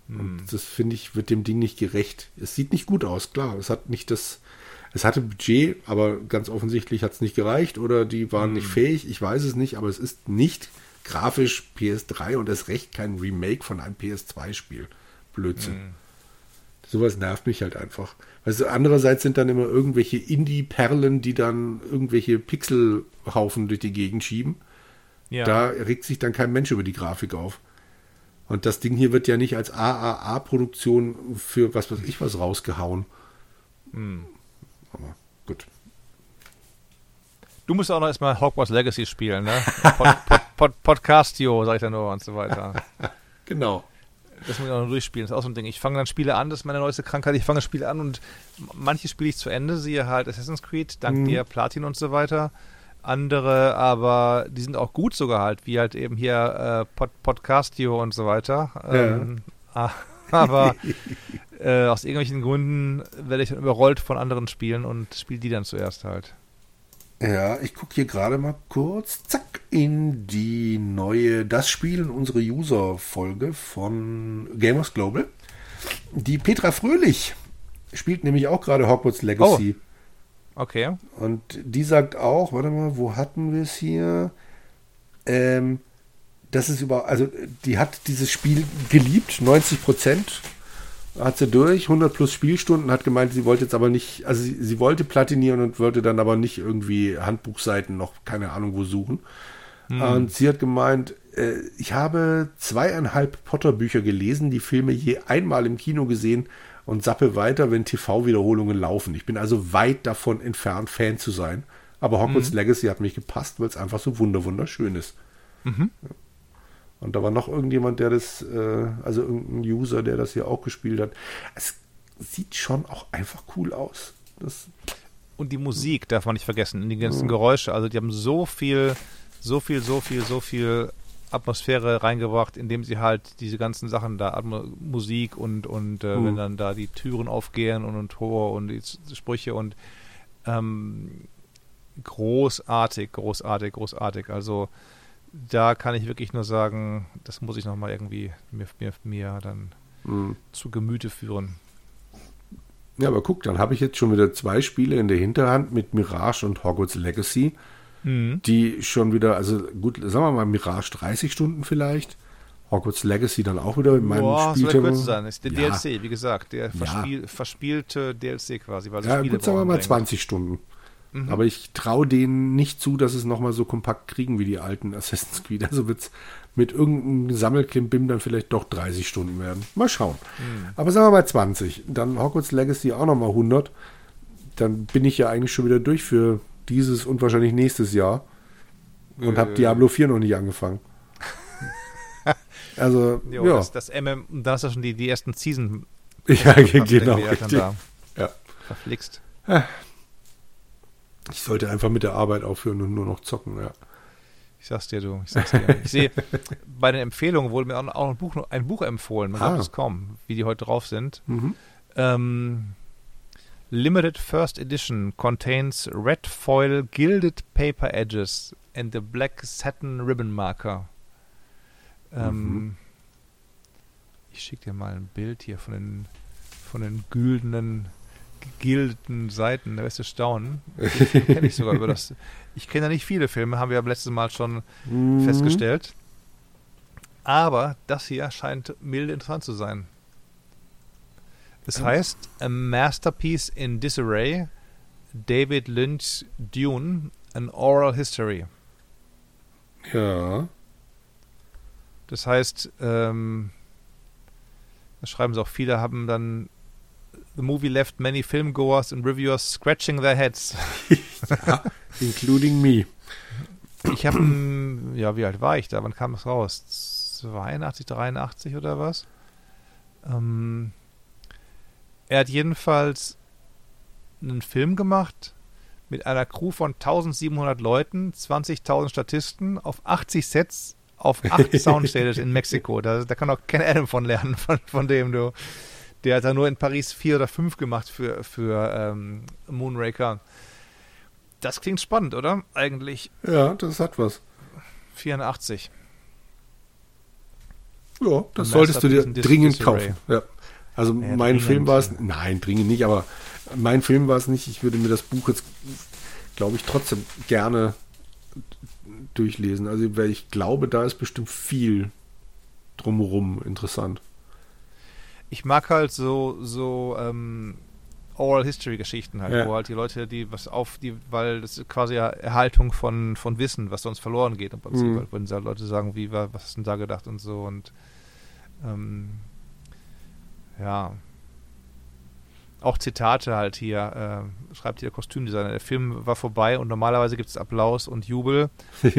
Hm. Und das finde ich, wird dem Ding nicht gerecht. Es sieht nicht gut aus, klar. Es hat nicht das, es hatte Budget, aber ganz offensichtlich hat es nicht gereicht oder die waren hm. nicht fähig. Ich weiß es nicht, aber es ist nicht grafisch PS3 und es recht kein Remake von einem PS2-Spiel. Blödsinn. Mhm. Sowas nervt mich halt einfach. Du, andererseits sind dann immer irgendwelche Indie-Perlen, die dann irgendwelche Pixelhaufen durch die Gegend schieben. Ja. Da regt sich dann kein Mensch über die Grafik auf. Und das Ding hier wird ja nicht als AAA-Produktion für was weiß ich was rausgehauen. Mhm. Aber gut. Du musst auch noch erstmal Hogwarts Legacy spielen, ne? Pod, Pod, Pod, Podcastio, sag ich dann nur und so weiter. *laughs* genau. Das muss ich auch noch durchspielen. Das ist auch so ein Ding. Ich fange dann Spiele an, das ist meine neueste Krankheit. Ich fange Spiele an und manche spiele ich zu Ende, siehe halt Assassin's Creed, dank mhm. dir Platin und so weiter. Andere, aber die sind auch gut sogar halt, wie halt eben hier äh, Pod Podcastio und so weiter. Ähm, ja. *laughs* aber äh, aus irgendwelchen Gründen werde ich dann überrollt von anderen Spielen und spiele die dann zuerst halt. Ja, ich gucke hier gerade mal kurz, zack, in die neue Das Spielen unsere User-Folge von Gamers Global. Die Petra Fröhlich spielt nämlich auch gerade Hogwarts Legacy. Oh. Okay. Und die sagt auch, warte mal, wo hatten wir es hier? Ähm, das ist über, also die hat dieses Spiel geliebt, 90 Prozent hat sie durch, 100 plus Spielstunden, hat gemeint, sie wollte jetzt aber nicht, also sie, sie wollte platinieren und wollte dann aber nicht irgendwie Handbuchseiten noch, keine Ahnung wo suchen. Hm. Und sie hat gemeint, äh, ich habe zweieinhalb Potter-Bücher gelesen, die Filme je einmal im Kino gesehen und sappe weiter, wenn TV-Wiederholungen laufen. Ich bin also weit davon entfernt, Fan zu sein. Aber Hogwarts mhm. Legacy hat mich gepasst, weil es einfach so wunderschön ist. Mhm. Ja. Und da war noch irgendjemand, der das, äh, also irgendein User, der das hier auch gespielt hat. Es sieht schon auch einfach cool aus. Das und die Musik darf man nicht vergessen, die ganzen Geräusche. Also die haben so viel, so viel, so viel, so viel Atmosphäre reingebracht, indem sie halt diese ganzen Sachen da, Atmo Musik und, und äh, mhm. wenn dann da die Türen aufgehen und, und Tor und die Sprüche und ähm, großartig, großartig, großartig. Also da kann ich wirklich nur sagen, das muss ich nochmal irgendwie mir, mir, mir dann mhm. zu Gemüte führen. Ja, aber guck, dann habe ich jetzt schon wieder zwei Spiele in der Hinterhand mit Mirage und Hogwarts Legacy, mhm. die schon wieder, also gut, sagen wir mal Mirage 30 Stunden vielleicht Hogwarts Legacy dann auch wieder in meinem Boah, Spiel. soll der kürzer sein. Ist der Ja. DLC, wie gesagt, der verspiel, verspielte DLC quasi, weil Ja, gut, sagen wir mal dringend. 20 Stunden. Mhm. Aber ich traue denen nicht zu, dass es nochmal so kompakt kriegen wie die alten Assassin's Creed. Also wird es mit irgendeinem Sammelklimbim dann vielleicht doch 30 Stunden werden. Mal schauen. Mhm. Aber sagen wir mal 20. Dann Hogwarts Legacy auch nochmal 100. Dann bin ich ja eigentlich schon wieder durch für dieses und wahrscheinlich nächstes Jahr. Und habe Äh. Diablo 4 noch nicht angefangen. also, Jo, ja. das, das MM, da hast du schon die, die ersten Season *laughs* ja, *laughs* genau. Richtig. da. Ja. Verflixt. Ich sollte einfach mit der Arbeit aufhören und nur noch zocken, ja. Ich sag's dir, du. Ich sag's dir. Ich sehe, *laughs* bei den Empfehlungen wurde mir auch, ein, Buch, ein Buch empfohlen. Man Ah. glaubt es kaum, wie die heute drauf sind. Mhm. Ähm, Limited First Edition contains red foil gilded paper edges and a black satin ribbon marker. Ähm, Mhm. Ich schicke dir mal ein Bild hier von den, von den güldenen, gegildeten Seiten. Da wirst du staunen. Kenne *laughs* ich sogar über das. Ich kenne ja nicht viele Filme, haben wir ja letztes Mal schon Mhm. festgestellt. Aber das hier scheint milde interessant zu sein. Es Ja. heißt A Masterpiece in Disarray, David Lynch Dune, an Oral History. Ja. Das heißt, ähm, da schreiben sie auch, viele haben dann The movie left many filmgoers and reviewers scratching their heads. *laughs* ja. Including me. Ich habe, ja, wie alt war ich da? Wann kam es raus? 82, 83 oder was? Ähm, er hat jedenfalls einen Film gemacht mit einer Crew von 1700 Leuten, 20.000 Statisten auf 80 Sets auf 8 *laughs* Soundstages in Mexiko. Da, da kann auch Ken Adam von lernen, von, von dem du. Der hat da nur in Paris vier oder fünf gemacht für, für ähm, Moonraker. Das klingt spannend, oder? Eigentlich Ja, das hat was. 84. Ja, das solltest du dir dringend kaufen. Ja. Also Ja, mein. Film war es, nein, dringend nicht, aber mein Film war es nicht. Ich würde mir das Buch jetzt, glaube ich, trotzdem gerne durchlesen. Also weil ich glaube, da ist bestimmt viel drumherum interessant. Ich mag halt so, so ähm, Oral History Geschichten halt, Ja. wo halt die Leute, die was auf, die, weil das ist quasi ja Erhaltung von, von Wissen, was sonst verloren geht im Prinzip, Mhm. halt, wenn halt Leute sagen, wie war, was hast du denn da gedacht und so und ähm, ja. Auch Zitate halt hier, äh, schreibt hier der Kostümdesigner. Der Film war vorbei und normalerweise gibt es Applaus und Jubel,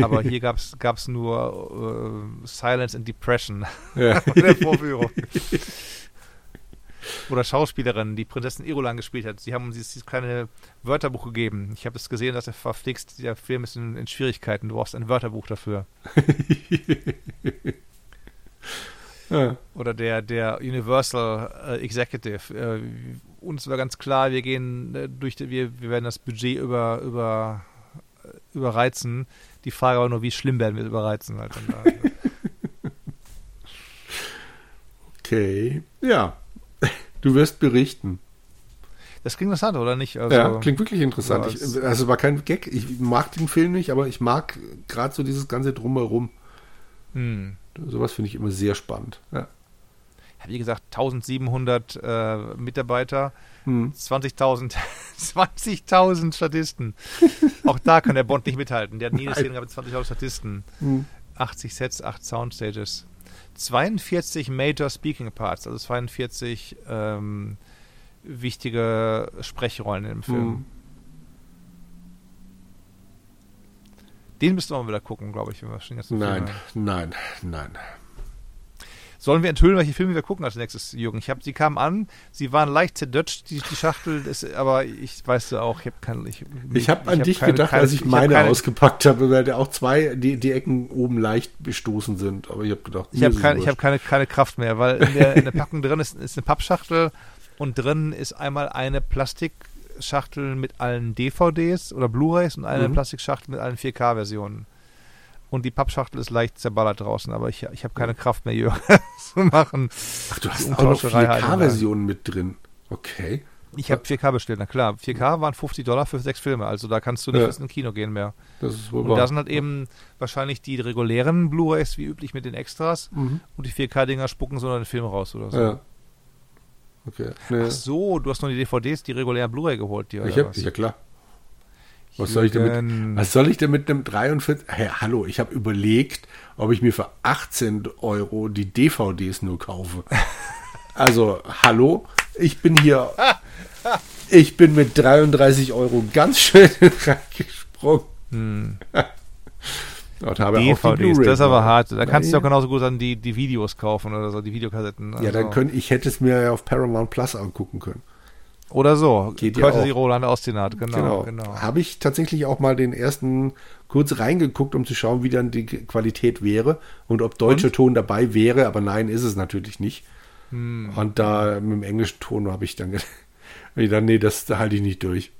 aber hier *laughs* gab es nur äh, Silence and Depression Ja. *laughs* der Vorführung. *laughs* Oder Schauspielerin, die Prinzessin Irulan gespielt hat. Sie haben uns dieses kleine Wörterbuch gegeben. Ich habe es gesehen, dass er verflixt, der Film ist in, in Schwierigkeiten. Du brauchst ein Wörterbuch dafür. *laughs* ja. Oder der, der Universal äh, Executive. Äh, uns war ganz klar, wir gehen äh, durch, die, wir, wir werden das Budget über, über, äh, überreizen. Die Frage war nur, wie schlimm werden wir es überreizen. Halt. *laughs* Okay. Ja. Du wirst berichten. das klingt interessant, oder nicht? Also, ja, klingt wirklich interessant. Ich, als- also war kein Gag. Ich mag den Film nicht, aber ich mag gerade so dieses ganze Drumherum. hm. Sowas finde ich immer sehr spannend. Ja. Ja, wie gesagt, 1700 äh, Mitarbeiter, Hm. 20.000 20.000 *laughs* Statisten. *laughs* Auch da kann der Bond nicht mithalten. Der hat nie eine. Szene gehabt mit 20.000 Statisten. Hm. 80 Sets, 8 Soundstages. 42 Major Speaking Parts, also 42 ähm, wichtige Sprechrollen im Film. Hm. Den müssten wir mal wieder gucken, glaube ich, wenn wir schon ganzen Nein, Filme- nein, nein. Sollen wir enthüllen, welche Filme wir gucken als nächstes, Jürgen? Ich hab, sie kamen an, sie waren leicht zerdutscht, die, die Schachtel, ist, aber ich weiß ja auch, ich habe keine. Ich, Ich habe an hab dich keine- gedacht, keine- als ich hab meine keine, ausgepackt habe, weil da auch zwei die, die Ecken oben leicht bestoßen sind. Aber ich habe gedacht, Ich habe ich hab keine, keine Kraft mehr, weil in der, in der Packung drin ist, ist eine Pappschachtel und drin ist einmal eine Plastikschachtel mit allen DVDs oder Blu-rays und eine Mhm. Plastikschachtel mit allen 4K-Versionen. Und die Pappschachtel ist leicht zerballert draußen, aber ich, ich habe keine Kraft mehr, Jürgen, *laughs* zu machen. Ach, du hast auch noch Umtauscherei halt 4K-Versionen mit drin. Okay. Ich habe 4K bestellt, na klar. 4K waren 50 Dollar für sechs Filme, also da kannst du nicht Ja. ins Kino gehen mehr. Das ist wohl Und da sind halt eben wahrscheinlich die regulären Blu-rays wie üblich mit den Extras Mhm. und die 4K-Dinger spucken so einen Film raus oder so. Ja. Okay. Nee. Ach so, du hast nur die DVDs, die regulären Blu-ray geholt, dir, ich hab, was? ja klar. Was soll ich damit? Was soll ich denn mit einem 43? Hey, hallo, ich habe überlegt, ob ich mir für 18 Euro die DVDs nur kaufe. *laughs* Also, hallo, ich bin hier. Ich bin mit 33 Euro ganz schön *laughs* reingesprungen. Hm. *laughs* Dort habe ich auch die DVDs, das ist aber hart. Da kannst du Ja. auch genauso gut dann die, die Videos kaufen oder so, die Videokassetten. Ja, also. dann könnte ich hätte es mir ja auf Paramount Plus angucken können. Oder so. Geht ja Courtesy auch. Roland Austinat, genau. genau. Habe ich tatsächlich auch mal den ersten kurz reingeguckt, um zu schauen, wie dann die Qualität wäre und ob deutscher Ton dabei wäre, aber nein, ist es natürlich nicht. Hm. Und da mit dem englischen Ton habe ich dann gedacht, *laughs* nee, dann, nee, das halte ich nicht durch.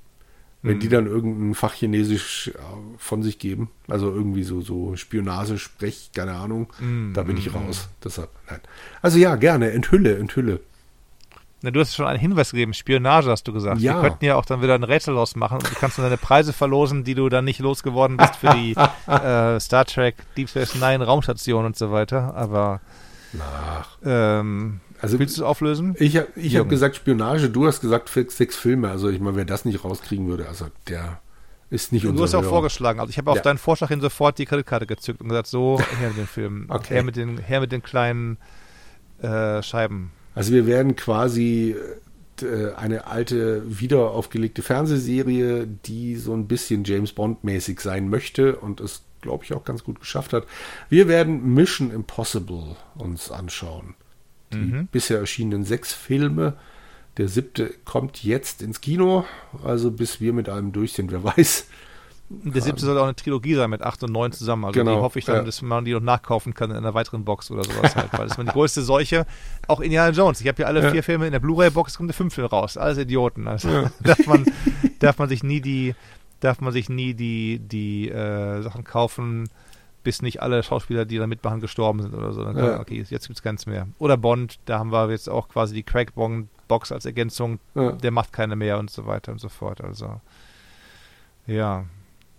Wenn Hm. die dann irgendein Fachchinesisch äh, von sich geben, also irgendwie so, so Spionage, Sprech, keine Ahnung, Hm, da bin ich raus. Deshalb, nein. Also ja, gerne, enthülle, enthülle. Na, du hast schon einen Hinweis gegeben, Spionage hast du gesagt. Ja. Wir könnten ja auch dann wieder ein Rätsel losmachen und du kannst dann deine Preise verlosen, die du dann nicht losgeworden bist für die *laughs* äh, Star Trek Deep Space Nine Raumstation und so weiter. Aber Ach, ähm, also willst du es auflösen? Ich, ich habe gesagt Spionage, du hast gesagt sechs, Filme. Also ich meine, wer das nicht rauskriegen würde, also der ist nicht Du unser hast ja auch vorgeschlagen. Also ich habe auf Ja. deinen Vorschlag hin sofort die Kreditkarte gezückt und gesagt, so, her mit den Filmen. *laughs* Okay. Her mit den, her mit den kleinen äh, Scheiben. Also wir werden quasi äh, eine alte, wieder aufgelegte Fernsehserie, die so ein bisschen James Bond-mäßig sein möchte und es, glaube ich, auch ganz gut geschafft hat. Wir werden Mission Impossible uns anschauen. Die Mhm. bisher erschienenen sechs Filme. Der siebte kommt jetzt ins Kino, also bis wir mit allem durch sind, wer *laughs* weiß. Der siebte soll auch eine Trilogie sein mit 8 und 9 zusammen. Also Genau, die hoffe ich dann, ja. dass man die noch nachkaufen kann in einer weiteren Box oder sowas halt. Weil das ist meine größte Seuche. Auch Indiana Jones. Ich habe ja alle Ja. vier Filme in der Blu-ray-Box, kommt der fünfte raus. Alles Idioten. Also *laughs* darf, man, darf man sich nie die, darf man sich nie die, die äh, Sachen kaufen, bis nicht alle Schauspieler, die da mitmachen, gestorben sind oder so. Dann kann Ja. okay, jetzt gibt's keins mehr. Oder Bond, da haben wir jetzt auch quasi die Craig Bond Box als Ergänzung. Ja. Der macht keine mehr und so weiter und so fort. Also ja.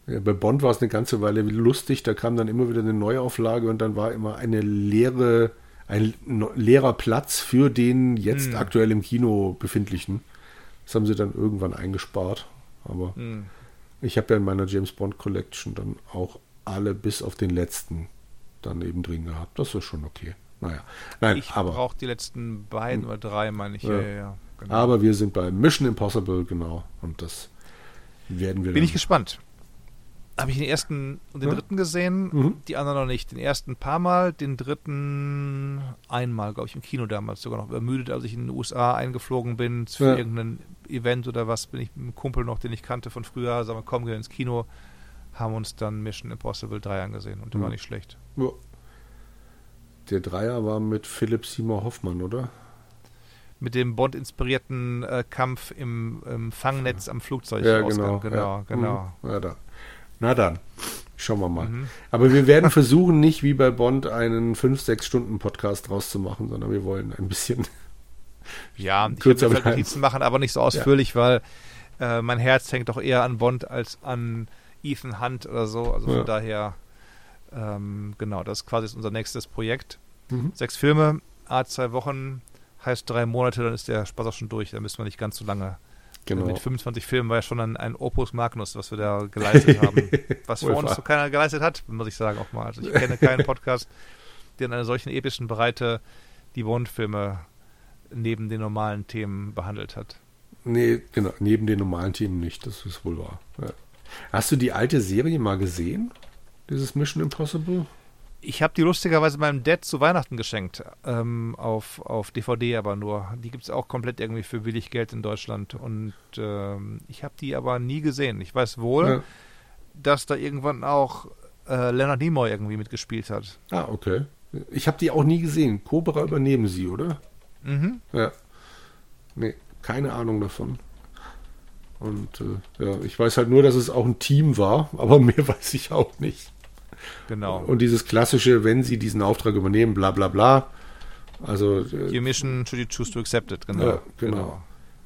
Ja, bei Bond war es eine ganze Weile lustig, da kam dann immer wieder eine Neuauflage und dann war immer eine leere, ein leerer Platz für den jetzt Hm. aktuell im Kino befindlichen. Das haben sie dann irgendwann eingespart. Aber Hm. ich habe ja in meiner James Bond Collection dann auch alle bis auf den letzten dann eben drin gehabt. Das ist schon okay. Naja, nein, Ich aber, brauche die letzten beiden oder drei, meine ich. Ja, Ja. ja. Genau. aber wir sind bei Mission Impossible, genau. Und das werden wir Bin ich gespannt. Habe ich den ersten und den Ja. dritten gesehen, Mhm. die anderen noch nicht. Den ersten ein paar Mal, den dritten einmal, glaube ich, im Kino damals sogar noch übermüdet, als ich in den USA eingeflogen bin für Ja. irgendein Event oder was, bin ich mit einem Kumpel noch, den ich kannte von früher, sagen wir, komm, gehen ins Kino, haben uns dann Mission Impossible 3 angesehen und der Mhm. war nicht schlecht. Ja. Der Dreier war mit Philipp Seymour Hoffmann, oder? Mit dem Bond-inspirierten äh, Kampf im, im Fangnetz am Flugzeug. Ja, Ausgang. genau. genau, ja. genau. Mhm. Ja, dann. Na dann, schauen wir mal. Mhm. Aber wir werden versuchen, nicht wie bei Bond einen 5-6-Stunden-Podcast draus zu machen, sondern wir wollen ein bisschen. *laughs* Ja, ich Kürzer bleiben. Notizen machen, aber nicht so ausführlich, weil äh, mein Herz hängt doch eher an Bond als an Ethan Hunt oder so. Also von Ja. daher, ähm, genau, das ist quasi unser nächstes Projekt. Mhm. Sechs Filme, a zwei Wochen, heißt drei Monate, dann ist der Spaß auch schon durch. Dann müssen wir nicht ganz so lange. Genau. Mit 25 Filmen war ja schon ein, ein Opus Magnus, was wir da geleistet haben. *laughs* Was vor uns so keiner geleistet hat, muss ich sagen auch mal. Also ich kenne keinen Podcast, der in einer solchen epischen Breite die Bond-Filme neben den normalen Themen behandelt hat. Nee, genau. Neben den normalen Themen nicht, das ist wohl wahr. Ja. Hast du die alte Serie mal gesehen? Dieses Mission Impossible? Ich habe die lustigerweise meinem Dad zu Weihnachten geschenkt. Ähm, auf, auf DVD aber nur. Die gibt es auch komplett irgendwie für billig Geld in Deutschland. Und ähm, ich habe die aber nie gesehen. Ich weiß wohl, Ja. dass da irgendwann auch äh, Leonard Nimoy irgendwie mitgespielt hat. Ah, okay. Ich habe die auch nie gesehen. Cobra übernehmen sie, oder? Mhm. Ja. Nee, keine Ahnung davon. Und äh, ja, ich weiß halt nur, dass es auch ein Team war, aber *laughs* mehr weiß ich auch nicht. Genau. Und dieses klassische, wenn sie diesen Auftrag übernehmen, bla bla bla. Also, Your mission should you choose to accept it. Genau. Ja, genau.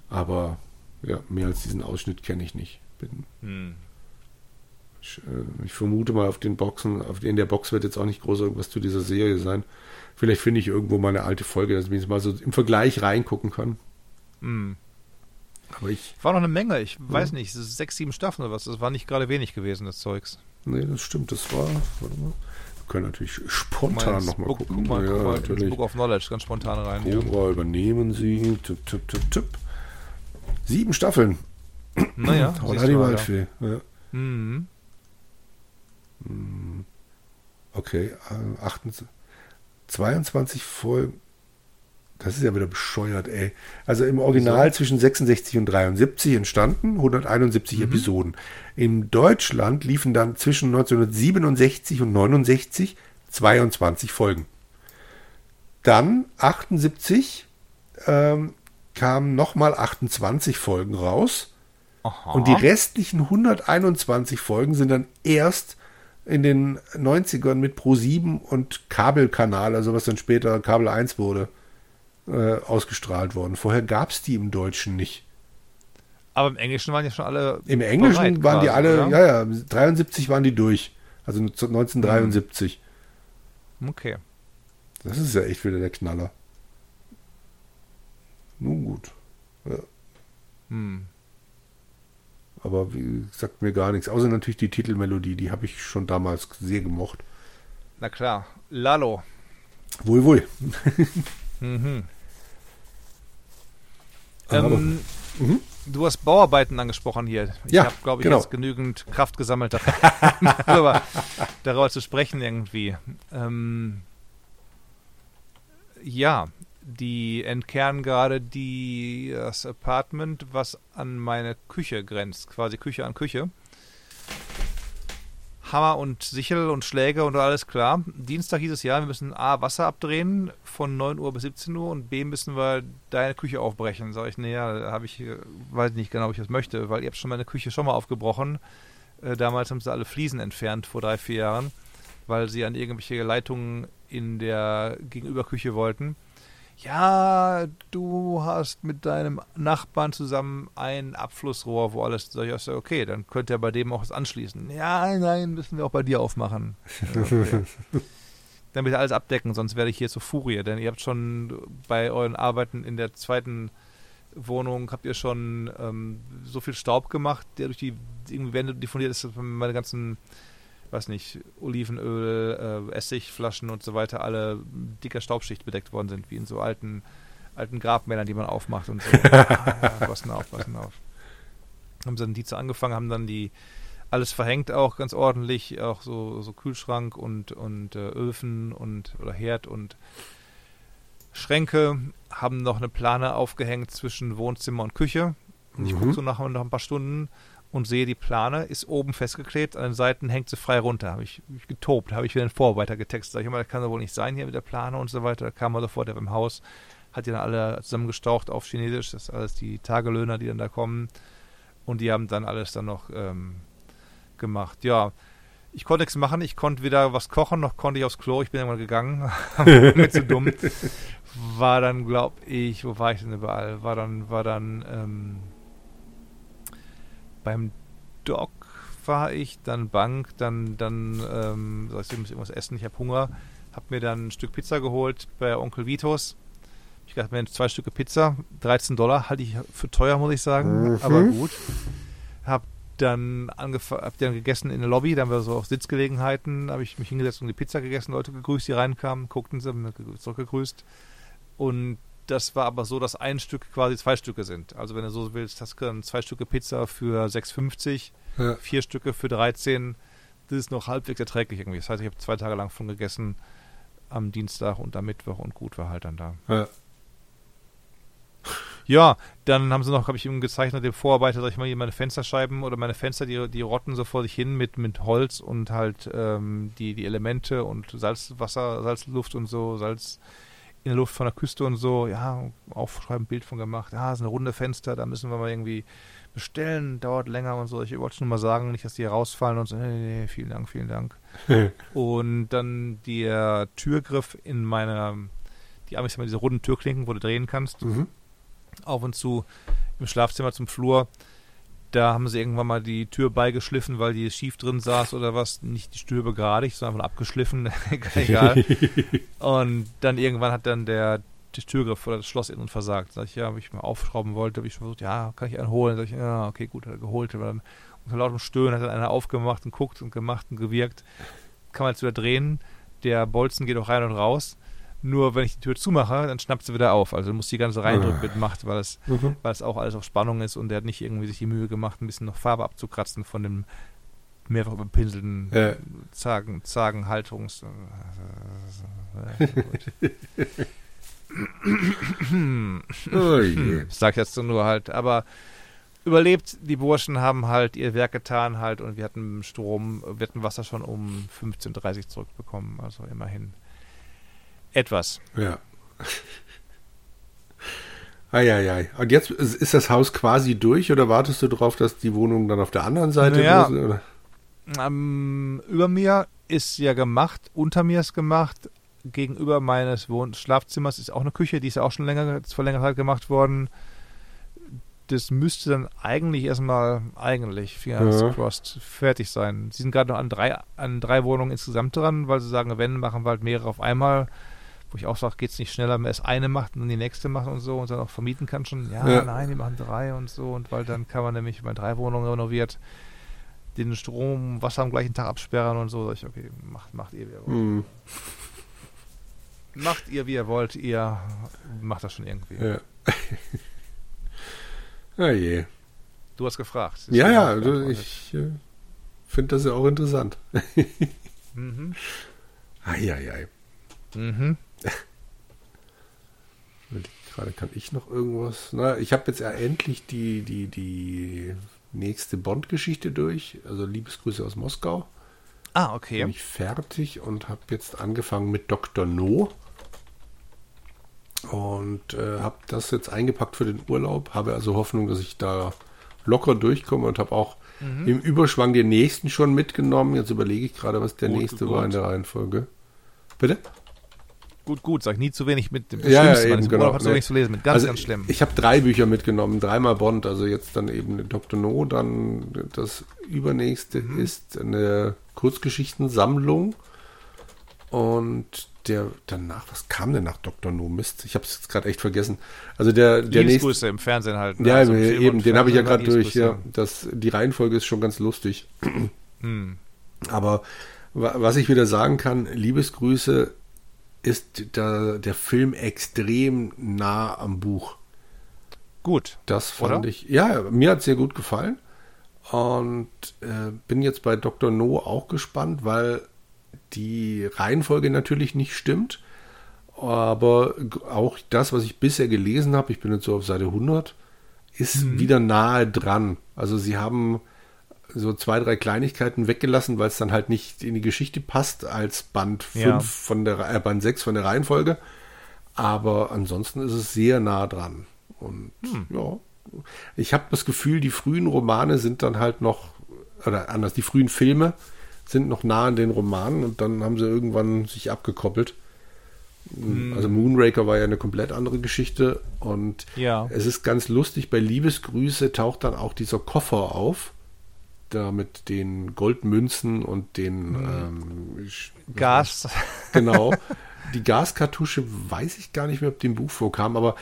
aber ja, mehr als diesen Ausschnitt kenne ich nicht. Bin, hm. ich, äh, ich, vermute mal, auf den Boxen, auf, in der Box wird jetzt auch nicht groß irgendwas zu dieser Serie sein. Vielleicht finde ich irgendwo mal eine alte Folge, dass ich mal so im Vergleich reingucken kann. Hm. Aber ich. War noch eine Menge, ich ja. weiß nicht, sechs, sieben Staffeln oder was. Das war nicht gerade wenig gewesen, das Zeugs. Nee, das stimmt, das war. Warte mal. Wir können natürlich spontan nochmal gucken. Mal, ja, mal natürlich. Book of Knowledge ganz spontan rein. Cobra ja. übernehmen Sie. Tipp, tipp, tipp, tipp. Sieben Staffeln. Naja, *clears throat* Holla die Waldfee. Ja. Mhm. Hm. Okay, 28, äh, 22 Folgen. Das ist ja wieder bescheuert, ey. Also im Original Wieso? zwischen 66 und 73 entstanden, 171 mhm. Episoden. In Deutschland liefen dann zwischen 1967 und 69 22 Folgen. Dann 78 ähm, kamen nochmal 28 Folgen raus. Aha. Und die restlichen 121 Folgen sind dann erst in den 90ern mit Pro7 und Kabelkanal, also was dann später Kabel 1 wurde, äh, ausgestrahlt worden. Vorher gab es die im Deutschen nicht. Aber im Englischen waren ja schon alle. Im Englischen waren quasi, die alle, oder? ja, ja, 73 waren die durch. Also 1973. Okay. Das ist ja echt wieder der Knaller. Nun gut. Ja. Hm. Aber wie sagt mir gar nichts. Außer natürlich die Titelmelodie, die habe ich schon damals sehr gemocht. Na klar. Lalo. Wohl, wohl. mhm. Ähm, mhm. Du hast Bauarbeiten angesprochen hier. Ich ja, habe, glaube ich, genau. jetzt genügend Kraft gesammelt, *laughs* darüber, darüber zu sprechen irgendwie. Ähm, ja, die entkernen gerade die, das Apartment, was an meine Küche grenzt, quasi Küche an Küche. Hammer und Sichel und Schläge und alles klar. Dienstag hieß es ja, wir müssen A, Wasser abdrehen von 9 Uhr bis 17 Uhr und B, müssen wir deine Küche aufbrechen. Sag ich, nee, ja, habe ich, weiß nicht genau, ob ich das möchte, weil ihr habt schon meine Küche schon mal aufgebrochen. Äh, damals haben sie alle Fliesen entfernt, vor drei, vier Jahren, weil sie an irgendwelche Leitungen in der Gegenüberküche wollten ja, du hast mit deinem Nachbarn zusammen ein Abflussrohr, wo alles, sag ich, okay, dann könnte er bei dem auch was anschließen. Ja, nein, müssen wir auch bei dir aufmachen. Okay. *laughs* dann bitte alles abdecken, sonst werde ich hier zur Furie, denn ihr habt schon bei euren Arbeiten in der zweiten Wohnung habt ihr schon ähm, so viel Staub gemacht, der durch die irgendwie Wände diffundiert ist, dass meine ganzen weiß nicht, Olivenöl, äh, Essigflaschen und so weiter alle dicker Staubschicht bedeckt worden sind, wie in so alten, alten Grabmälern, die man aufmacht und so. *laughs* ja, passen auf, passen auf. Haben sie dann die zu angefangen, haben dann die alles verhängt auch ganz ordentlich, auch so, so Kühlschrank und, und äh, Öfen und oder Herd und Schränke, haben noch eine Plane aufgehängt zwischen Wohnzimmer und Küche. Und ich mhm. gucke so nach, nach ein paar Stunden und sehe die Plane, ist oben festgeklebt, an den Seiten hängt sie frei runter. Habe ich, ich getobt, habe ich wieder den Vorarbeiter getextet. Sag ich immer, das kann doch wohl nicht sein hier mit der Plane und so weiter. Da kam er sofort, der beim Haus, hat die dann alle zusammengestaucht auf Chinesisch. Das sind alles die Tagelöhner, die dann da kommen. Und die haben dann alles dann noch ähm, gemacht. Ja, ich konnte nichts machen. Ich konnte weder was kochen, noch konnte ich aufs Klo. Ich bin irgendwann gegangen. *laughs* mir *laughs* zu dumm. War dann, glaube ich, wo war ich denn überall? War dann, war dann, ähm, beim Doc war ich, dann Bank, dann, dann, ähm, soll ich muss irgendwas essen, ich habe Hunger, hab mir dann ein Stück Pizza geholt bei Onkel Vitos. Ich dachte mir, zwei Stücke Pizza, 13 Dollar, halte ich für teuer, muss ich sagen, mhm. aber gut. Hab dann angefangen, hab dann gegessen in der Lobby, dann haben wir so auf Sitzgelegenheiten, habe ich mich hingesetzt und die Pizza gegessen, Leute gegrüßt, die reinkamen, guckten sie, haben zurückgegrüßt. Und das war aber so, dass ein Stück quasi zwei Stücke sind. Also wenn du so willst, hast du dann zwei Stücke Pizza für 6,50, ja. vier Stücke für 13. Das ist noch halbwegs erträglich irgendwie. Das heißt, ich habe zwei Tage lang von gegessen am Dienstag und am Mittwoch und gut war halt dann da. Ja. Ja, dann haben sie noch, habe ich ihm gezeichnet, dem Vorarbeiter, sag ich mal, hier meine Fensterscheiben oder meine Fenster, die, die rotten so vor sich hin mit, mit Holz und halt ähm, die, die Elemente und Salzwasser, Salzluft und so, Salz, in der Luft von der Küste und so, ja, aufschreiben, Bild von gemacht, ja, ist eine runde Fenster, da müssen wir mal irgendwie bestellen, dauert länger und so. Ich wollte es nur mal sagen, nicht, dass die rausfallen und so, nee, nee, vielen Dank, vielen Dank. *laughs* und dann der Türgriff in meiner, die Amis haben diese runden Türklinken, wo du drehen kannst, mhm. auf und zu, im Schlafzimmer zum Flur. Da haben sie irgendwann mal die Tür beigeschliffen, weil die schief drin saß oder was. Nicht die Tür begradigt, sondern einfach abgeschliffen. *laughs* Egal. und dann irgendwann hat dann der, Türgriff oder das Schloss innen versagt. Sag ich, ja, ob ich mal aufschrauben wollte, habe ich schon versucht, ja, kann ich einen holen? Sag ich, ja, okay, gut, hat er geholt. Aber dann unter lautem Stöhnen hat dann einer aufgemacht und guckt und gemacht und gewirkt. Kann man jetzt wieder drehen. Der Bolzen geht auch rein und raus. Nur wenn ich die Tür zumache, dann schnappt sie wieder auf. Also muss die ganze reindrücken Ah. mit Macht, weil es, Mhm. weil es auch alles auf Spannung ist und der hat nicht irgendwie sich die Mühe gemacht, ein bisschen noch Farbe abzukratzen von dem mehrfach überpinselten Ja. Zagen, Zagenhaltungs. Äh. Oh je. Sag jetzt nur halt, aber überlebt, die Burschen haben halt ihr Werk getan halt und wir hatten Strom, wir hatten Wasser schon um 15.30 Uhr zurückbekommen, also immerhin etwas. Ja. Eieiei. Und jetzt ist das Haus quasi durch oder wartest du darauf, dass die Wohnung dann auf der anderen Seite Naja. ist, oder? Ähm, über mir ist ja gemacht, unter mir ist gemacht, gegenüber meines Wohn Schlafzimmers ist auch eine Küche, die ist ja auch schon länger, vor längerer Zeit gemacht worden. Das müsste dann eigentlich erstmal, eigentlich, Fingers Ja. crossed, fertig sein. Sie sind gerade noch an drei, an drei Wohnungen insgesamt dran, weil sie sagen, wenn, machen wir halt mehrere auf einmal. Wo ich auch sage, geht es nicht schneller, wenn man erst eine macht und dann die nächste macht und so und dann auch vermieten kann schon. Ja, Ja. nein, wir machen drei und so. Und weil dann kann man nämlich, wenn man drei Wohnungen renoviert, den Strom, Wasser am gleichen Tag absperren und so. Sag ich, okay, macht, macht ihr, wie ihr wollt. Hm, Macht ihr, wie ihr wollt, ihr macht das schon irgendwie. ja. *laughs* Ah je. Du hast gefragt. Ja, ja, du, ich äh, finde das ja auch interessant. *laughs* Mhm. Eieiei. Mhm. Gerade kann ich noch irgendwas. Na, ich habe jetzt ja endlich die, die, die nächste Bond-Geschichte durch. Also Liebesgrüße aus Moskau. Ah, okay. Bin ich fertig und habe jetzt angefangen mit Dr. No. Und äh, habe das jetzt eingepackt für den Urlaub. Habe also Hoffnung, dass ich da locker durchkomme und habe auch Mhm. im Überschwang den nächsten schon mitgenommen. Jetzt überlege ich gerade, was der Gut, nächste gut. war in der Reihenfolge. Bitte? Gut, gut, sag nie zu wenig mit dem Ja, ja, Schlimmsten, eben, weil im genau. Urlaub Nee. nichts zu lesen mit. Ganz, also, ganz schlimm. Ich habe drei Bücher mitgenommen, dreimal Bond, also jetzt dann eben Dr. No, dann das übernächste Mhm. ist eine Kurzgeschichtensammlung und der danach, was kam denn nach Dr. No? Mist, ich habe es jetzt gerade echt vergessen. Also der, der nächste, Liebesgrüße im Fernsehen halt. ne? ja, Also eben, den habe ich ja gerade durch. Ja, das, die Reihenfolge ist schon ganz lustig. Hm. Aber wa- was ich wieder sagen kann, Liebesgrüße ist der, der Film extrem nah am Buch. Gut. Das fand Oder? ich, ja, mir hat es sehr gut gefallen. Und äh, bin jetzt bei Dr. No auch gespannt, weil die Reihenfolge natürlich nicht stimmt. Aber auch das, was ich bisher gelesen habe, ich bin jetzt so auf Seite 100, ist wieder nahe dran. Also sie haben so zwei, drei Kleinigkeiten weggelassen, weil es dann halt nicht in die Geschichte passt als Band 5 Ja. von der äh, Band 6 von der Reihenfolge. Aber ansonsten ist es sehr nah dran. Und ja, ich habe das Gefühl, die frühen Romane sind dann halt noch, oder anders, die frühen Filme sind noch nah an den Romanen und dann haben sie irgendwann sich abgekoppelt. Also Moonraker war ja eine komplett andere Geschichte und Ja. es ist ganz lustig, bei Liebesgrüße taucht dann auch dieser Koffer auf, da mit den Goldmünzen und den ähm, Sch- Gas. *laughs* Genau. Die Gaskartusche weiß ich gar nicht mehr, ob die im Buch vorkam, aber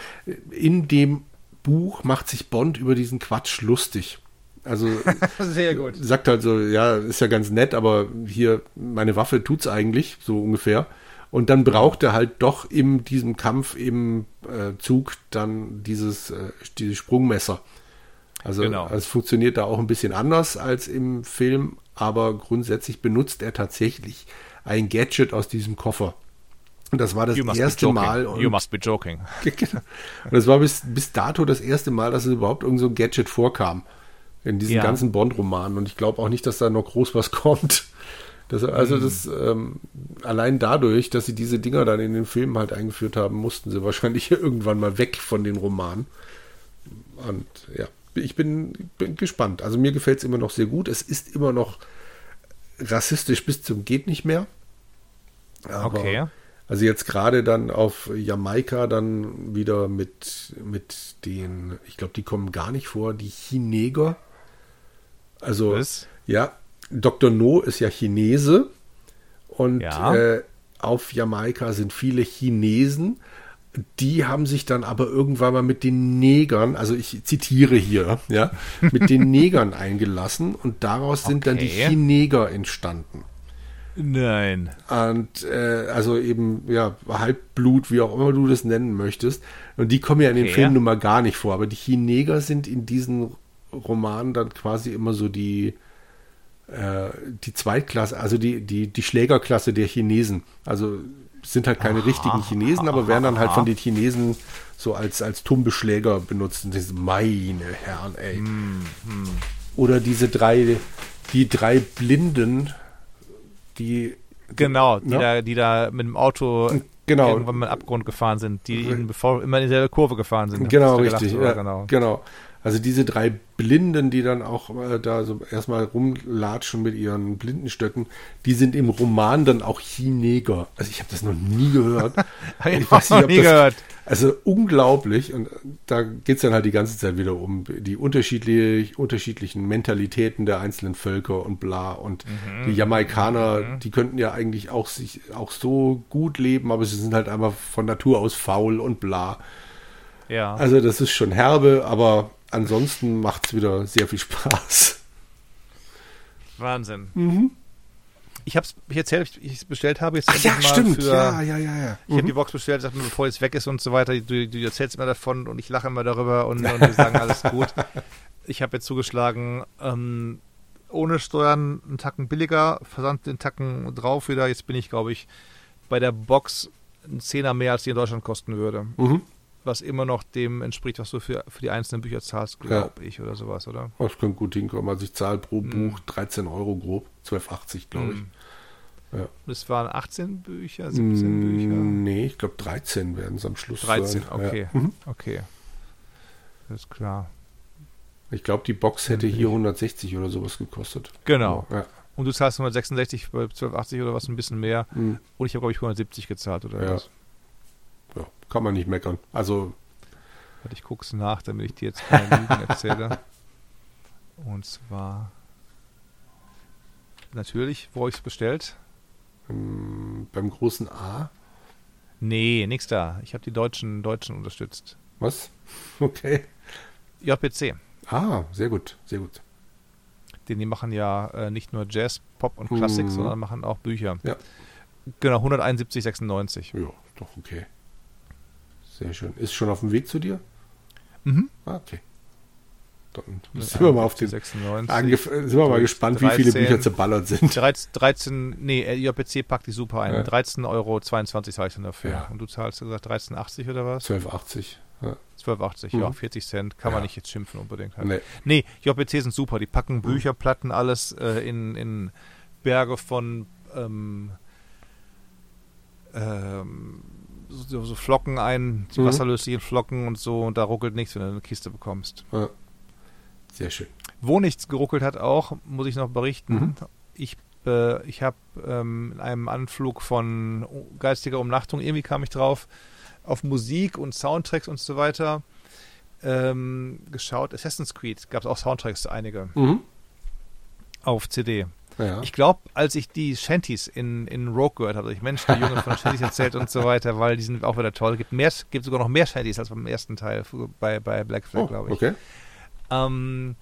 in dem Buch macht sich Bond über diesen Quatsch lustig. Also *laughs* Sehr gut. sagt halt so, ja, ist ja ganz nett, aber hier, meine Waffe tut's eigentlich, so ungefähr. Und dann braucht er halt doch in diesem Kampf im äh, Zug dann dieses, äh, dieses Sprungmesser. Also Genau. es funktioniert da auch ein bisschen anders als im Film, aber grundsätzlich benutzt er tatsächlich ein Gadget aus diesem Koffer. Und das war das erste. Mal. Und, You must be joking. *laughs* Genau. Und das war bis, bis dato das erste Mal, dass es überhaupt irgend so ein Gadget vorkam. In diesen Ja. ganzen Bond-Romanen. Und ich glaube auch nicht, dass da noch groß was *laughs* kommt. Das, also Mhm. das ähm, allein dadurch, dass sie diese Dinger dann in den Filmen halt eingeführt haben, mussten sie wahrscheinlich *laughs* irgendwann mal weg von den Romanen. Und ja, ich bin, bin gespannt. Also mir gefällt es immer noch sehr gut. Es ist immer noch rassistisch bis zum geht nicht mehr. Aber Okay. Also jetzt gerade dann auf Jamaika dann wieder mit, mit den, ich glaube, die kommen gar nicht vor, die Chineger. Also, Was? ja, Dr. No ist ja Chinese und Ja. äh, auf Jamaika sind viele Chinesen. Die haben sich dann aber irgendwann mal mit den Negern, also ich zitiere hier, ja, mit den *laughs* Negern eingelassen und daraus sind dann die Okay. Chineger entstanden. Nein. Und äh, also eben, ja, Halbblut, wie auch immer du das nennen möchtest. Und die kommen ja in den Okay. Filmen nun mal gar nicht vor. Aber die Chineger sind in diesen Romanen dann quasi immer so die, äh, die Zweitklasse, also die, die, die Schlägerklasse der Chinesen. Also sind halt keine richtigen Chinesen, aber werden dann halt von den Chinesen so als, als tumbe Schläger benutzt. Und das, meine Herren, ey. Hm, Oder diese drei, die drei Blinden, die Genau, die, Ja. da, die da mit dem Auto Genau. irgendwann mal in den Abgrund gefahren sind, die ihnen bevor immer in dieselbe Kurve gefahren sind. Genau, du gedacht, richtig. oder? Ja, genau. genau. Also diese drei Blinden, die dann auch äh, da so erstmal rumlatschen mit ihren Blindenstöcken, die sind im Roman dann auch Chineger. Also ich habe das noch nie gehört. *laughs* Hab ich auch noch nie das, gehört. Also unglaublich. Und da geht's dann halt die ganze Zeit wieder um die unterschiedlich, unterschiedlichen Mentalitäten der einzelnen Völker und bla. Und Mhm. die Jamaikaner, die könnten ja eigentlich auch sich auch so gut leben, aber sie sind halt einfach von Natur aus faul und bla. Ja. Also das ist schon herbe, aber ansonsten macht es wieder sehr viel Spaß. Wahnsinn. Mhm. Ich hab's, ich erzähle, ich es bestellt habe jetzt Ach ja, stimmt. für, Ja, ja, ja, ja. Ich habe die Box bestellt, sagte mir, bevor es weg ist und so weiter, du, du erzählst immer davon und ich lache immer darüber und, und wir sagen alles gut. *laughs* Ich habe jetzt zugeschlagen, ähm, ohne Steuern einen Tacken billiger, Versand den Tacken drauf wieder. Jetzt bin ich, glaube ich, bei der Box ein Zehner mehr, als die in Deutschland kosten würde. Mhm. Was immer noch dem entspricht, was du für, für die einzelnen Bücher zahlst, glaube ich, oder sowas, oder? Das könnte gut hinkommen. Also ich zahle pro Mhm. Buch 13 Euro grob, 12,80 glaube ich. Mhm. Ja. Das waren 18 Bücher, 17 Bücher. Mm, Nee, ich glaube 13 werden es am Schluss 13, sein. okay. Ja. Mhm. Okay. Das ist klar. Ich glaube, die Box hätte hier 160 oder sowas gekostet. Genau. Ja. Und du zahlst 166 bei 1280 oder was, ein bisschen mehr. Mhm. Und ich habe, glaube ich, 170 gezahlt oder Ja. was. Kann man nicht meckern. Also, Warte, ich guck's nach, damit ich dir jetzt keine Lügen erzähle. *laughs* Und zwar natürlich, wo habe ich es bestellt? ähm, beim großen A, Nee, nix da. Ich habe die Deutschen, Deutschen unterstützt. was? *laughs* Okay. JPC. Ah, sehr gut, sehr gut. Denn die machen ja äh, nicht nur Jazz, Pop und Klassik, Mhm. sondern machen auch Bücher. Ja. Genau, 171,96. Ja, doch okay. Sehr schön. Ist schon auf dem Weg zu dir? Mhm. Ah, okay. Dann sind wir mal auf den 96. Angef sind wir mal gespannt, wie viele 13. Bücher zerballert sind. 13, 13 nee, äh, JPC packt die super ein. Ja. 13,22 Euro zahle ich dann dafür. Ja. Und du zahlst, gesagt, 13,80 oder was? 12,80. Ja. 12,80, Mhm. ja, 40 Cent. Kann man Ja. nicht jetzt schimpfen unbedingt. Halt. Nee. Nee, JPC sind super. Die packen Bücher, Platten, alles äh, in, in Berge von ähm, ähm, so, so Flocken ein, die Mhm. wasserlöslichen Flocken und so. Und da ruckelt nichts, wenn du eine Kiste bekommst. Ja. Sehr schön. Wo nichts geruckelt hat auch, muss ich noch berichten. Mhm. Ich, äh, ich habe ähm, in einem Anflug von geistiger Umnachtung, irgendwie kam ich drauf, auf Musik und Soundtracks und so weiter ähm, geschaut. Assassin's Creed gab es auch Soundtracks, einige, Mhm. auf CD. Ja. Ich glaube, als ich die Shanties in, in Rogue gehört habe, ich Mensch, der Junge von *laughs* Shanties erzählt und so weiter, weil die sind auch wieder toll. Gibt, mehr, gibt sogar noch mehr Shanties als beim ersten Teil bei, bei Black Flag, oh, glaube ich. okay. Ähm,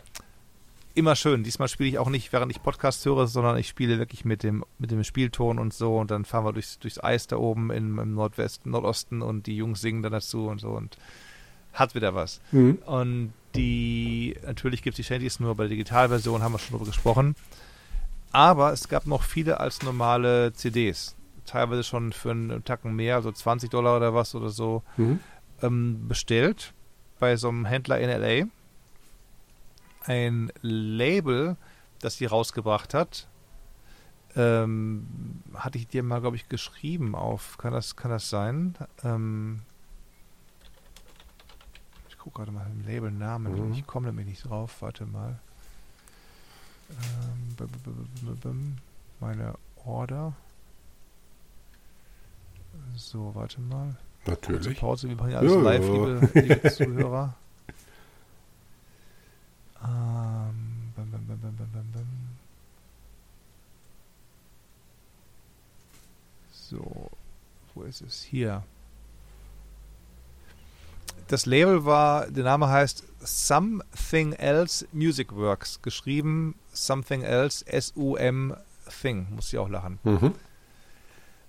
immer schön. Diesmal spiele ich auch nicht, während ich Podcast höre, sondern ich spiele wirklich mit dem, mit dem Spielton und so. Und dann fahren wir durchs, durchs Eis da oben im, im Nordwesten, Nordosten und die Jungs singen dann dazu und so und hat wieder was. Mhm. Und die, natürlich gibt es die Shanties nur bei der Digitalversion, haben wir schon drüber gesprochen. Aber es gab noch viele als normale CDs. Teilweise schon für einen Tacken mehr, so 20 Dollar oder was oder so Mhm. ähm, bestellt bei so einem Händler in LA. Ein Label, das die rausgebracht hat, ähm, hatte ich dir mal, glaube ich, geschrieben auf. Kann das, kann das sein? Ähm, ich gucke gerade mal im Labelnamen. Mhm. Ich komme nämlich nicht drauf. Warte mal. Ähm, meine Order. So, warte mal. Natürlich. Pause, wir machen ja alles Ja, live, ja. liebe, liebe Zuhörer. *laughs* Ähm, bam, bam, bam. So, wo ist es? Hier. Das Label war, der Name heißt Something Else Music Works, geschrieben Something Else, S-U-M Thing, muss ich auch lachen. Mhm.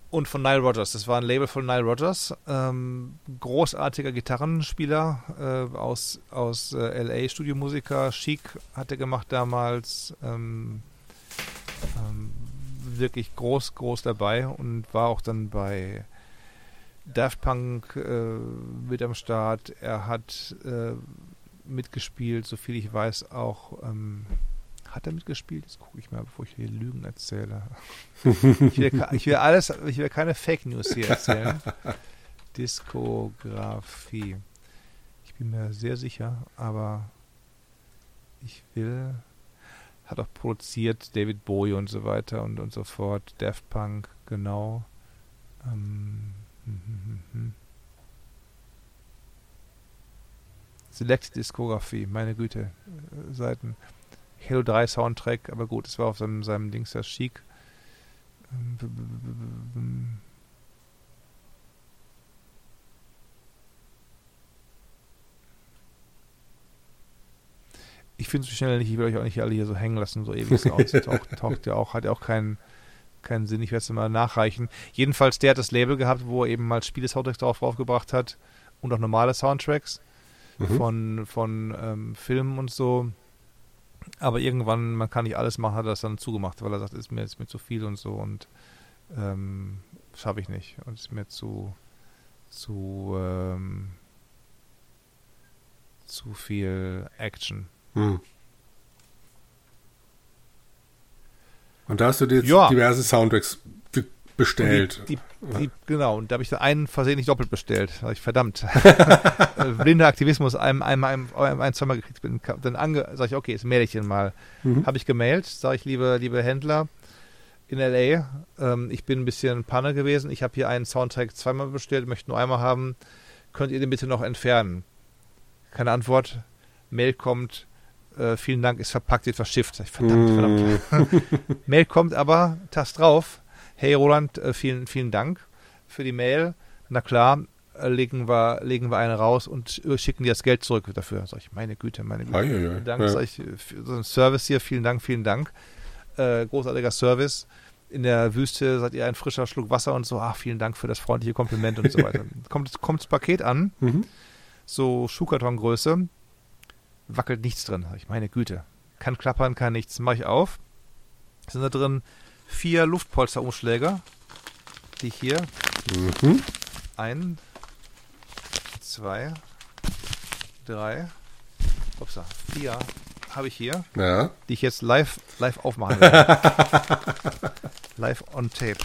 Und von Nile Rodgers. Das war ein Label von Nile Rodgers. Ähm, großartiger Gitarrenspieler äh, aus, aus äh, LA, Studiomusiker. Chic hat er gemacht damals. Ähm, ähm, wirklich groß, groß dabei und war auch dann bei Daft Punk äh, mit am Start. Er hat äh, mitgespielt, soviel ich weiß, auch. Ähm, hat er mitgespielt? Jetzt gucke ich mal, bevor ich hier Lügen erzähle. ich, will, ich will alles, ich will keine Fake News hier erzählen. Diskografie. Ich bin mir sehr sicher, aber ich will. Hat auch produziert David Bowie und so weiter und, und so fort. Daft Punk, genau. Ähm, hm, hm, hm, hm. Select Diskografie, meine Güte, äh, Seiten. Halo 3 Soundtrack, aber gut, es war auf seinem, seinem Dings ja chic. Ähm, Ich finde es schnell nicht, ich will euch auch nicht alle hier so hängen lassen, so ewig so *laughs* aus. Taucht, taucht ja auch, hat ja auch keinen keinen Sinn, ich werde es mal nachreichen. Jedenfalls, der hat das Label gehabt, wo er eben mal Spiele-Soundtracks drauf draufgebracht hat und auch normale Soundtracks Mhm. von, von ähm, Filmen und so. Aber irgendwann, man kann nicht alles machen, hat er das dann zugemacht, weil er sagt, ist mir ist mir zu viel und so und ähm, schaffe ich nicht und ist mir zu zu ähm, zu viel Action. Mhm. Und da hast du dir jetzt Ja. diverse Soundtracks bestellt. Die, die, die, genau, und da habe ich einen versehentlich doppelt bestellt. Da ich, verdammt. *laughs* Äh, Blinder Aktivismus, einem, einmal, einem, einem, ein, zweimal gekriegt. Bin, dann ange, sag ich, okay, jetzt mail ich den mal. Mhm. Habe ich gemailt, sage ich, liebe, liebe Händler in L.A., ähm, ich bin ein bisschen Panne gewesen. Ich habe hier einen Soundtrack zweimal bestellt, möchte nur einmal haben. Könnt ihr den bitte noch entfernen? Keine Antwort. Mail kommt. Äh, vielen Dank, ist verpackt, wird verschifft. Sag ich, verdammt, verdammt. Mhm. *laughs* Mail kommt aber, Tast drauf. Hey Roland, äh, vielen, vielen Dank für die Mail. Na klar, äh, legen wir, legen wir eine raus und äh, schicken dir das Geld zurück dafür. Sag ich, meine Güte, meine Güte. Ei. Vielen Dank, Ja. sag ich, für so einen Service hier, vielen Dank, vielen Dank. Äh, großartiger Service. In der Wüste seid ihr ein frischer Schluck Wasser und so. Ach, vielen Dank für das freundliche Kompliment und so weiter. *laughs* kommt, kommt das Paket an, Mhm. so Schuhkartongröße, wackelt nichts drin. Sag ich, meine Güte. Kann klappern, kann nichts. Mach ich auf. Sind da drin vier Luftpolsterumschläge, die ich hier Mhm. ein, zwei, drei, upsa, vier habe ich hier, Ja. die ich jetzt live, live aufmachen werde. *laughs* live on tape.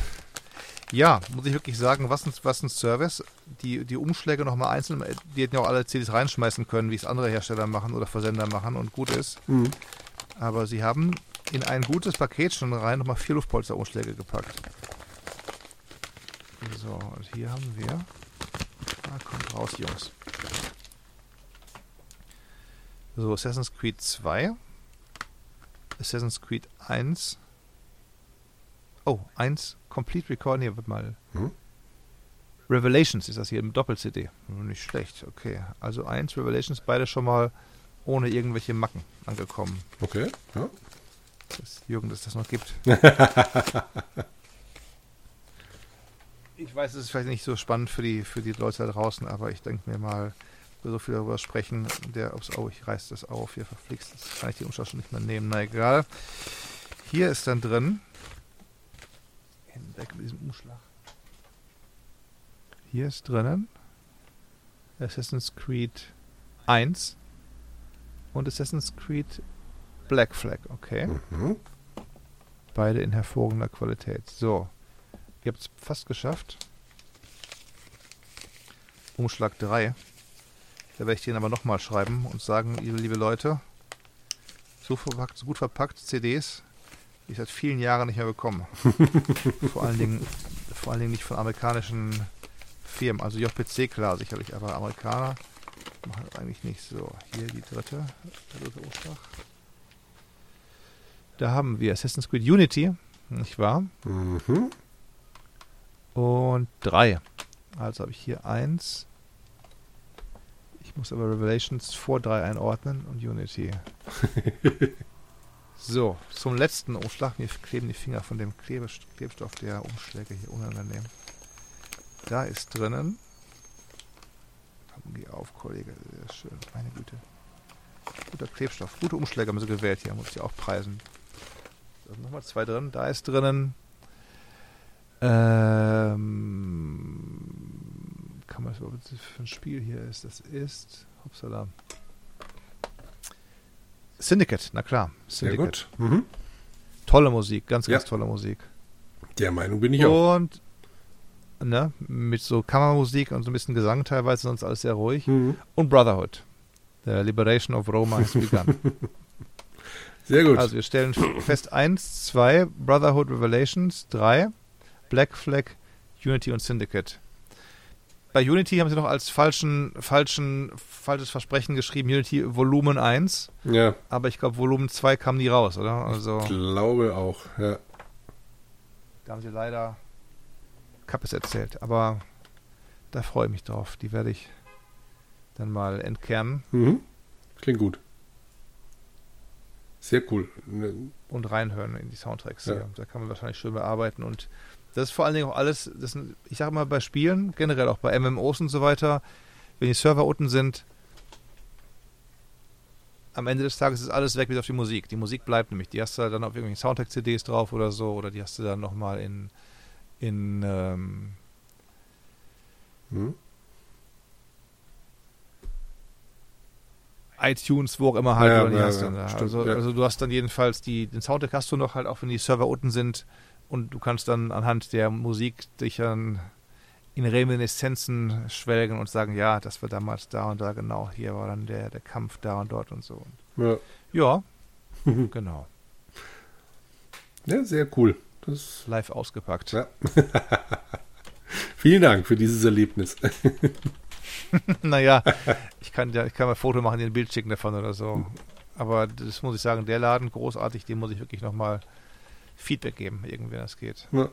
Ja, muss ich wirklich sagen, was ein, was ein Service. Die, die Umschläge nochmal einzeln, die hätten ja auch alle CDs reinschmeißen können, wie es andere Hersteller machen oder Versender machen und gut ist. Mhm. Aber sie haben in ein gutes Paket schon rein nochmal vier Luftpolsterumschläge gepackt. So, und hier haben wir. Ah, kommt raus, Jungs. So, Assassin's Creed 2. Assassin's Creed 1. Oh, 1 Complete Record. Nee, warte mal. Hm? Revelations ist das hier im Doppel-CD. Nicht schlecht, okay. Also 1 Revelations, beide schon mal ohne irgendwelche Macken angekommen. Okay. Ja. Dass Jürgen, dass das noch gibt. *laughs* ich weiß, es ist vielleicht nicht so spannend für die, für die Leute da draußen, aber ich denke mir mal, so viel darüber sprechen, der, ups, oh, ich reiß das auf, hier verflixt, das kann ich die Umschlag schon nicht mehr nehmen, na egal. Hier ist dann drin, hinweg mit diesem Umschlag. Hier ist drinnen Assassin's Creed 1 und Assassin's Creed Black Flag, okay. Mhm. Beide in hervorragender Qualität. So, ihr habt es fast geschafft. Umschlag 3. Da werde ich den aber nochmal schreiben und sagen, liebe, liebe Leute, so verpackt, so gut verpackt CDs, die ich seit vielen Jahren nicht mehr bekommen. *laughs* vor allen Dingen, vor allen Dingen nicht von amerikanischen Firmen. Also JPC klar sicherlich, aber Amerikaner machen das eigentlich nicht. So, hier die dritte, der dritte Umschlag. Da haben wir Assassin's Creed Unity, nicht wahr? Mhm. Und drei. Also habe ich hier eins. Ich muss aber Revelations vor drei einordnen und Unity. *laughs* so, zum letzten Umschlag. Mir kleben die Finger von dem Klebstoff der Umschläge hier unangenehm. Da ist drinnen. Komm, geh auf, Kollege. Sehr schön. Meine Güte. Guter Klebstoff. Gute Umschläge haben sie gewählt hier. Muss ich auch preisen. Sind nochmal zwei drin. Da ist drinnen. Ähm, kann man das überhaupt für ein Spiel hier ist? Das ist. Upsala. Syndicate, na klar. Sehr Syndicate. gut. Mhm. Tolle Musik, ganz, ganz Ja. tolle Musik. Der Meinung bin ich auch. Und ne, mit so Kammermusik und so ein bisschen Gesang teilweise, sonst alles sehr ruhig. Mhm. Und Brotherhood. The Liberation of Roma has *laughs* begun. Sehr gut. Also wir stellen fest 1, 2, Brotherhood Revelations, 3, Black Flag, Unity und Syndicate. Bei Unity haben sie noch als falschen, falschen, falsches Versprechen geschrieben, Unity Volumen 1, ja, aber ich glaube Volumen 2 kam nie raus, oder? Also glaube auch. Ja. da haben sie leider Kappes erzählt, aber da freue ich mich drauf. Die werde ich dann mal entkernen Mhm. Klingt gut. Sehr cool. Und reinhören in die Soundtracks. Ja. Hier. Da kann man wahrscheinlich schön bearbeiten und das ist vor allen Dingen auch alles, das sind, ich sage mal bei Spielen, generell auch bei MMOs und so weiter, wenn die Server unten sind, am Ende des Tages ist alles weg bis auf die Musik. Die Musik bleibt nämlich. Die hast du dann auf irgendwelchen Soundtrack-CDs drauf oder so oder die hast du dann nochmal in, in ähm, hm? iTunes, wo auch immer halt. Ja, oder ja, hast ja, da. stimmt, also, ja. also du hast dann jedenfalls die, den Soundtrack hast du noch halt auch, wenn die Server unten sind und du kannst dann anhand der Musik dich dann in Reminiszenzen schwelgen und sagen, ja, das war damals da und da genau, hier war dann der, der Kampf da und dort und so. Ja. ja, *laughs* genau. ja, sehr cool. Das, Live ausgepackt. ja. *laughs* Vielen Dank für dieses Erlebnis. *laughs* *laughs* naja, ich kann ja, ich kann mal ein Foto machen, dir ein Bild schicken davon oder so. Aber das muss ich sagen, der Laden großartig, dem muss ich wirklich nochmal Feedback geben, irgendwie, wenn das geht. Ja.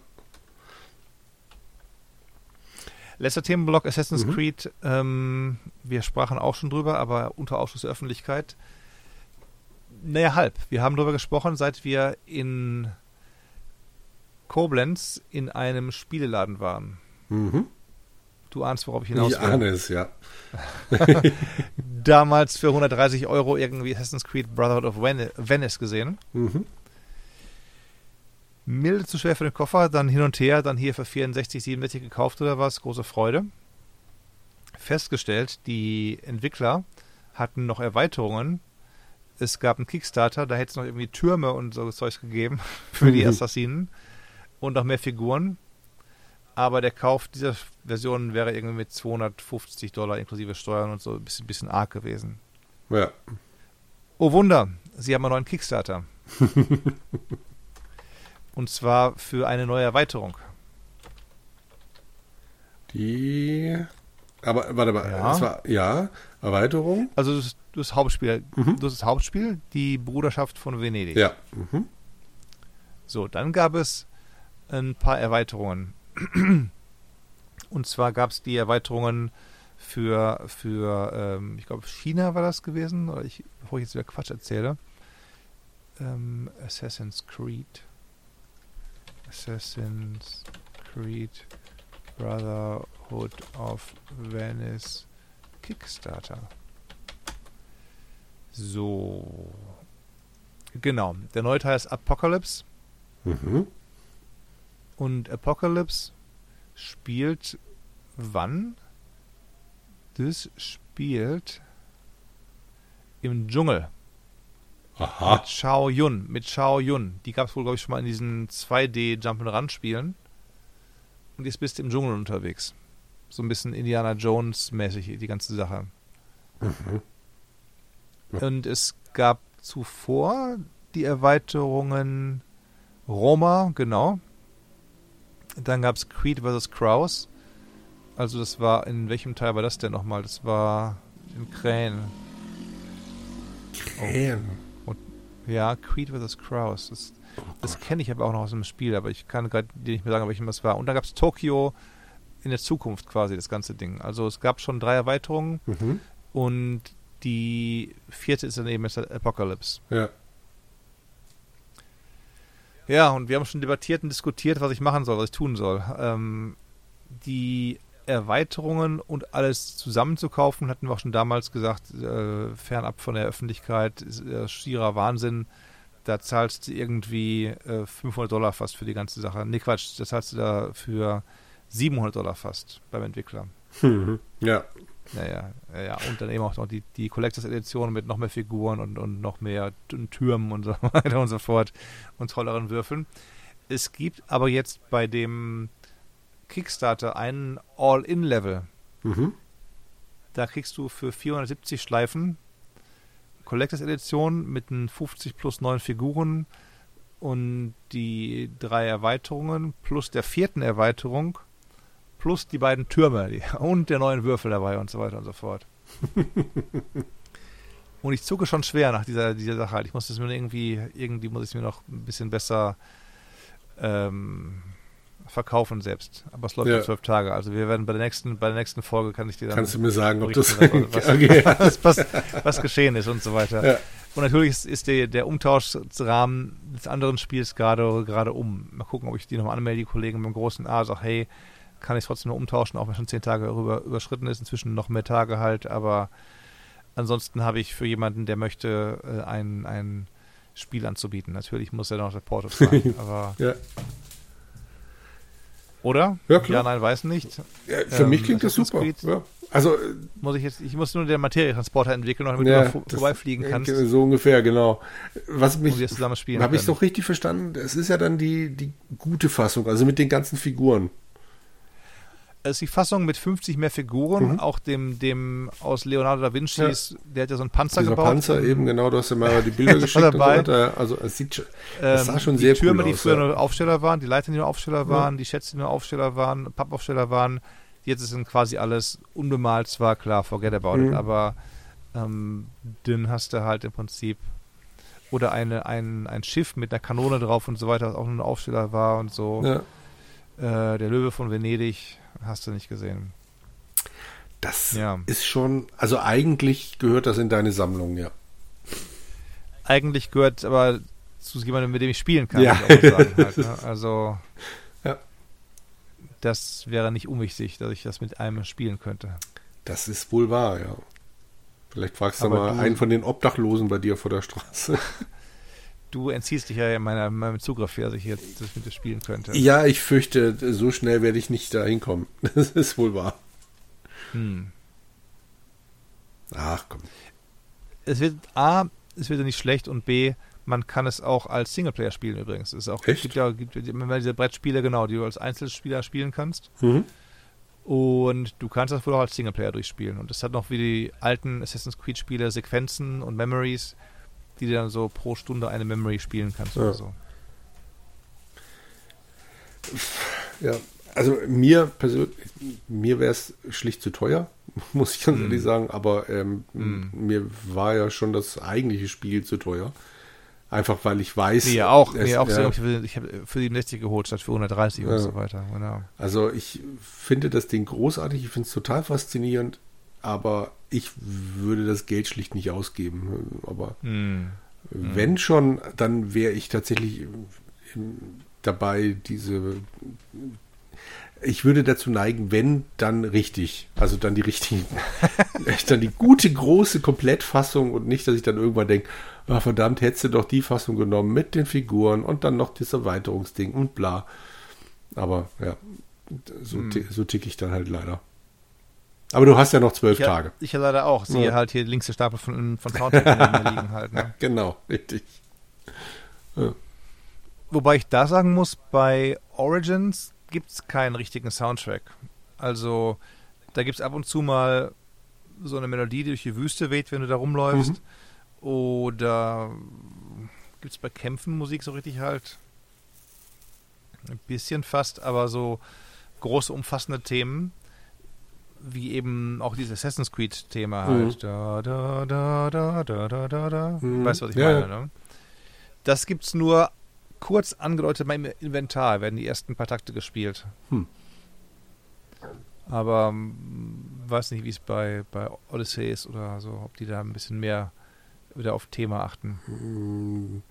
Letzter Themenblock Assassin's Mhm. Creed. Ähm, wir sprachen auch schon drüber, aber unter Ausschuss der Öffentlichkeit. Naja, halb. Wir haben drüber gesprochen, seit wir in Koblenz in einem Spieleladen waren. Mhm. Du ahnst, worauf ich hinaus Ich will. ahne es, ja. *laughs* Damals für 130 Euro irgendwie Assassin's Creed Brotherhood of Ven- Venice gesehen. Mhm. Milde zu schwer für den Koffer, dann hin und her, dann hier für 64, 67 gekauft oder was. Große Freude. Festgestellt, die Entwickler hatten noch Erweiterungen. Es gab einen Kickstarter, da hätte es noch irgendwie Türme und so Zeugs gegeben *laughs* für die Mhm. Assassinen und noch mehr Figuren. Aber der Kauf dieser Version wäre irgendwie mit 250 Dollar inklusive Steuern und so ein bisschen, bisschen arg gewesen. Ja. Oh Wunder, sie haben einen neuen Kickstarter. *laughs* und zwar für eine neue Erweiterung. Die. Aber warte mal, Ja. es war ja Erweiterung. Also das, das Hauptspiel, Mhm. das ist Hauptspiel, die Bruderschaft von Venedig. Ja. Mhm. So, dann gab es ein paar Erweiterungen. Und zwar gab es die Erweiterungen für, für ähm, ich glaube, China war das gewesen, oder ich, bevor ich jetzt wieder Quatsch erzähle. Ähm, Assassin's Creed. Assassin's Creed Brotherhood of Venice Kickstarter. So. Genau. Der neue Teil ist Apocalypse. Mhm. Und Apocalypse spielt wann? Das spielt im Dschungel Aha. mit Shao Yun. Mit Shao Yun. Die gab es wohl, glaube ich, schon mal in diesen 2D Jump'n'Run Spielen. Und jetzt bist du im Dschungel unterwegs. So ein bisschen Indiana Jones mäßig, die ganze Sache. Mhm. Ja. Und es gab zuvor die Erweiterungen Roma, genau. Dann gab es Creed vs. Kraus. Also das war, in welchem Teil war das denn nochmal? Das war in Krähen. Krähen? Oh. ja, Creed vs. Kraus. Das, oh das kenne ich aber auch noch aus dem Spiel, aber ich kann gerade dir nicht mehr sagen, welchem das war. Und dann gab es Tokio in der Zukunft quasi, das ganze Ding. Also es gab schon drei Erweiterungen mhm. und die vierte ist dann eben Apocalypse. Ja. Ja, und wir haben schon debattiert und diskutiert, was ich machen soll, was ich tun soll. Ähm, die Erweiterungen und alles zusammenzukaufen, hatten wir auch schon damals gesagt, äh, fernab von der Öffentlichkeit, ist äh, schierer Wahnsinn. Da zahlst du irgendwie äh, 500 Dollar fast für die ganze Sache. Nee, Quatsch, das zahlst du da für 700 Dollar fast beim Entwickler. Mhm. Ja. Naja, ja, ja, und dann eben auch noch die, die Collectors Edition mit noch mehr Figuren und, und noch mehr Türmen und so *laughs* weiter und so fort und tolleren Würfeln. Es gibt aber jetzt bei dem Kickstarter einen All-In-Level. Mhm. Da kriegst du für 470 Schleifen Collectors Edition mit den 50 plus 9 Figuren und die drei Erweiterungen plus der vierten Erweiterung plus die beiden Türme die, *laughs* und der neuen Würfel dabei und so weiter und so fort. *laughs* und ich zucke schon schwer nach dieser, dieser Sache halt. Ich muss das mir irgendwie, irgendwie muss ich es mir noch ein bisschen besser ähm, verkaufen selbst. Aber es läuft ja. zwölf Tage. Also wir werden bei der nächsten, bei der nächsten Folge kann ich dir dann. Kannst du mir sagen, ob das was, *laughs* okay. was, was, was, geschehen ist und so weiter. Ja. Und natürlich ist, ist der, der Umtauschrahmen des anderen Spiels gerade gerade um. Mal gucken, ob ich die nochmal anmelde, die Kollegen beim großen A, sag, hey, kann ich es trotzdem noch umtauschen, auch wenn schon zehn Tage darüber überschritten ist. Inzwischen noch mehr Tage halt, aber ansonsten habe ich für jemanden, der möchte, äh, ein, ein Spiel anzubieten. Natürlich muss er noch der Porto zahlen, *laughs* aber. ja. Oder? Ja, klar. Ja, nein, weiß nicht. Ja, für ähm, mich klingt das super. Ja. Also, äh, muss ich jetzt, ich muss nur den Materietransporter entwickeln, damit ja, du vor, vorbeifliegen kannst. So ungefähr, genau. Was mich, zusammen spielen habe ich es doch richtig verstanden? Es ist ja dann die, die gute Fassung, also mit den ganzen Figuren. Es ist die Fassung mit 50 mehr Figuren, mhm. auch dem, dem aus Leonardo da Vincis, ja. der hat ja so einen Panzer Dieser gebaut. Panzer eben, genau, du hast ja mal *laughs* die Bilder geschickt und so weiter. Also es sieht schon, es sah ähm, schon sehr Türme, cool aus. Die Türme, die früher ja. nur Aufsteller waren, die Leiter, die nur Aufsteller waren, die Schätze, die nur Aufsteller waren, Pappaufsteller waren, jetzt sind quasi alles unbemalt, zwar klar, forget about mhm. it, aber ähm, dann hast du halt im Prinzip oder eine, ein, ein Schiff mit einer Kanone drauf und so weiter, was auch nur ein Aufsteller war und so. Ja. Äh, der Löwe von Venedig, Hast du nicht gesehen. Das ja. ist schon, also eigentlich gehört das in deine Sammlung, ja. Eigentlich gehört aber zu jemandem, mit dem ich spielen kann. Ja. Ich sagen, halt, ne? *laughs* Also, ja. das wäre nicht unwichtig, dass ich das mit einem spielen könnte. Das ist wohl wahr, ja. Vielleicht fragst du mal du, einen von den Obdachlosen bei dir vor der Straße. *laughs* du entziehst dich ja meiner, meinem Zugriff, dass ich jetzt das mit dir spielen könnte. Ja, ich fürchte, so schnell werde ich nicht da hinkommen. *laughs* Das ist wohl wahr. Hm. Ach komm. Es wird A, es wird ja nicht schlecht und B, man kann es auch als Singleplayer spielen übrigens. Es ist auch, Echt? gibt ja gibt diese Brettspiele, genau, die du als Einzelspieler spielen kannst. Mhm. Und du kannst das wohl auch als Singleplayer durchspielen. Und es hat noch wie die alten Assassin's Creed Spiele Sequenzen und Memories, die du dann so pro Stunde eine Memory spielen kannst ja. oder so. Ja, also mir persönlich, mir wäre es schlicht zu teuer, *laughs* muss ich ganz mm. ehrlich sagen, aber ähm, mm. mir war ja schon das eigentliche Spiel zu teuer. Einfach weil ich weiß. Mir auch, es, mir auch ja, sehr, ich habe für die 60 geholt statt für 130 ja. und so weiter. Genau. Also ich finde das Ding großartig, ich finde es total faszinierend aber ich würde das Geld schlicht nicht ausgeben. Aber hm. wenn schon, dann wäre ich tatsächlich dabei, diese. Ich würde dazu neigen, wenn, dann richtig. Also dann die richtigen. *laughs* dann die gute, große Komplettfassung und nicht, dass ich dann irgendwann denke, oh, verdammt, hättest du doch die Fassung genommen mit den Figuren und dann noch das Erweiterungsding und bla. Aber ja, so, hm. so ticke ich dann halt leider. Aber du hast ja noch zwölf ich, Tage. Ich ja leider auch. Siehe ja. halt hier links der Stapel von, von Soundtrack liegen *laughs* halt. Ne? Genau, richtig. Ja. Wobei ich da sagen muss, bei Origins gibt es keinen richtigen Soundtrack. Also da gibt es ab und zu mal so eine Melodie, die durch die Wüste weht, wenn du da rumläufst. Mhm. Oder gibt es bei Kämpfen Musik so richtig halt? Ein bisschen fast, aber so große, umfassende Themen, wie eben auch dieses Assassin's Creed-Thema halt. Mhm. Da, da, da, da, da, da, da, da. Mhm. Weißt du, was ich ja, meine, ne? Das gibt's nur kurz angedeutet beim Inventar, werden die ersten paar Takte gespielt. Hm. Aber ähm, weiß nicht, wie es bei, bei Odyssey ist oder so, ob die da ein bisschen mehr wieder auf Thema achten. Hm.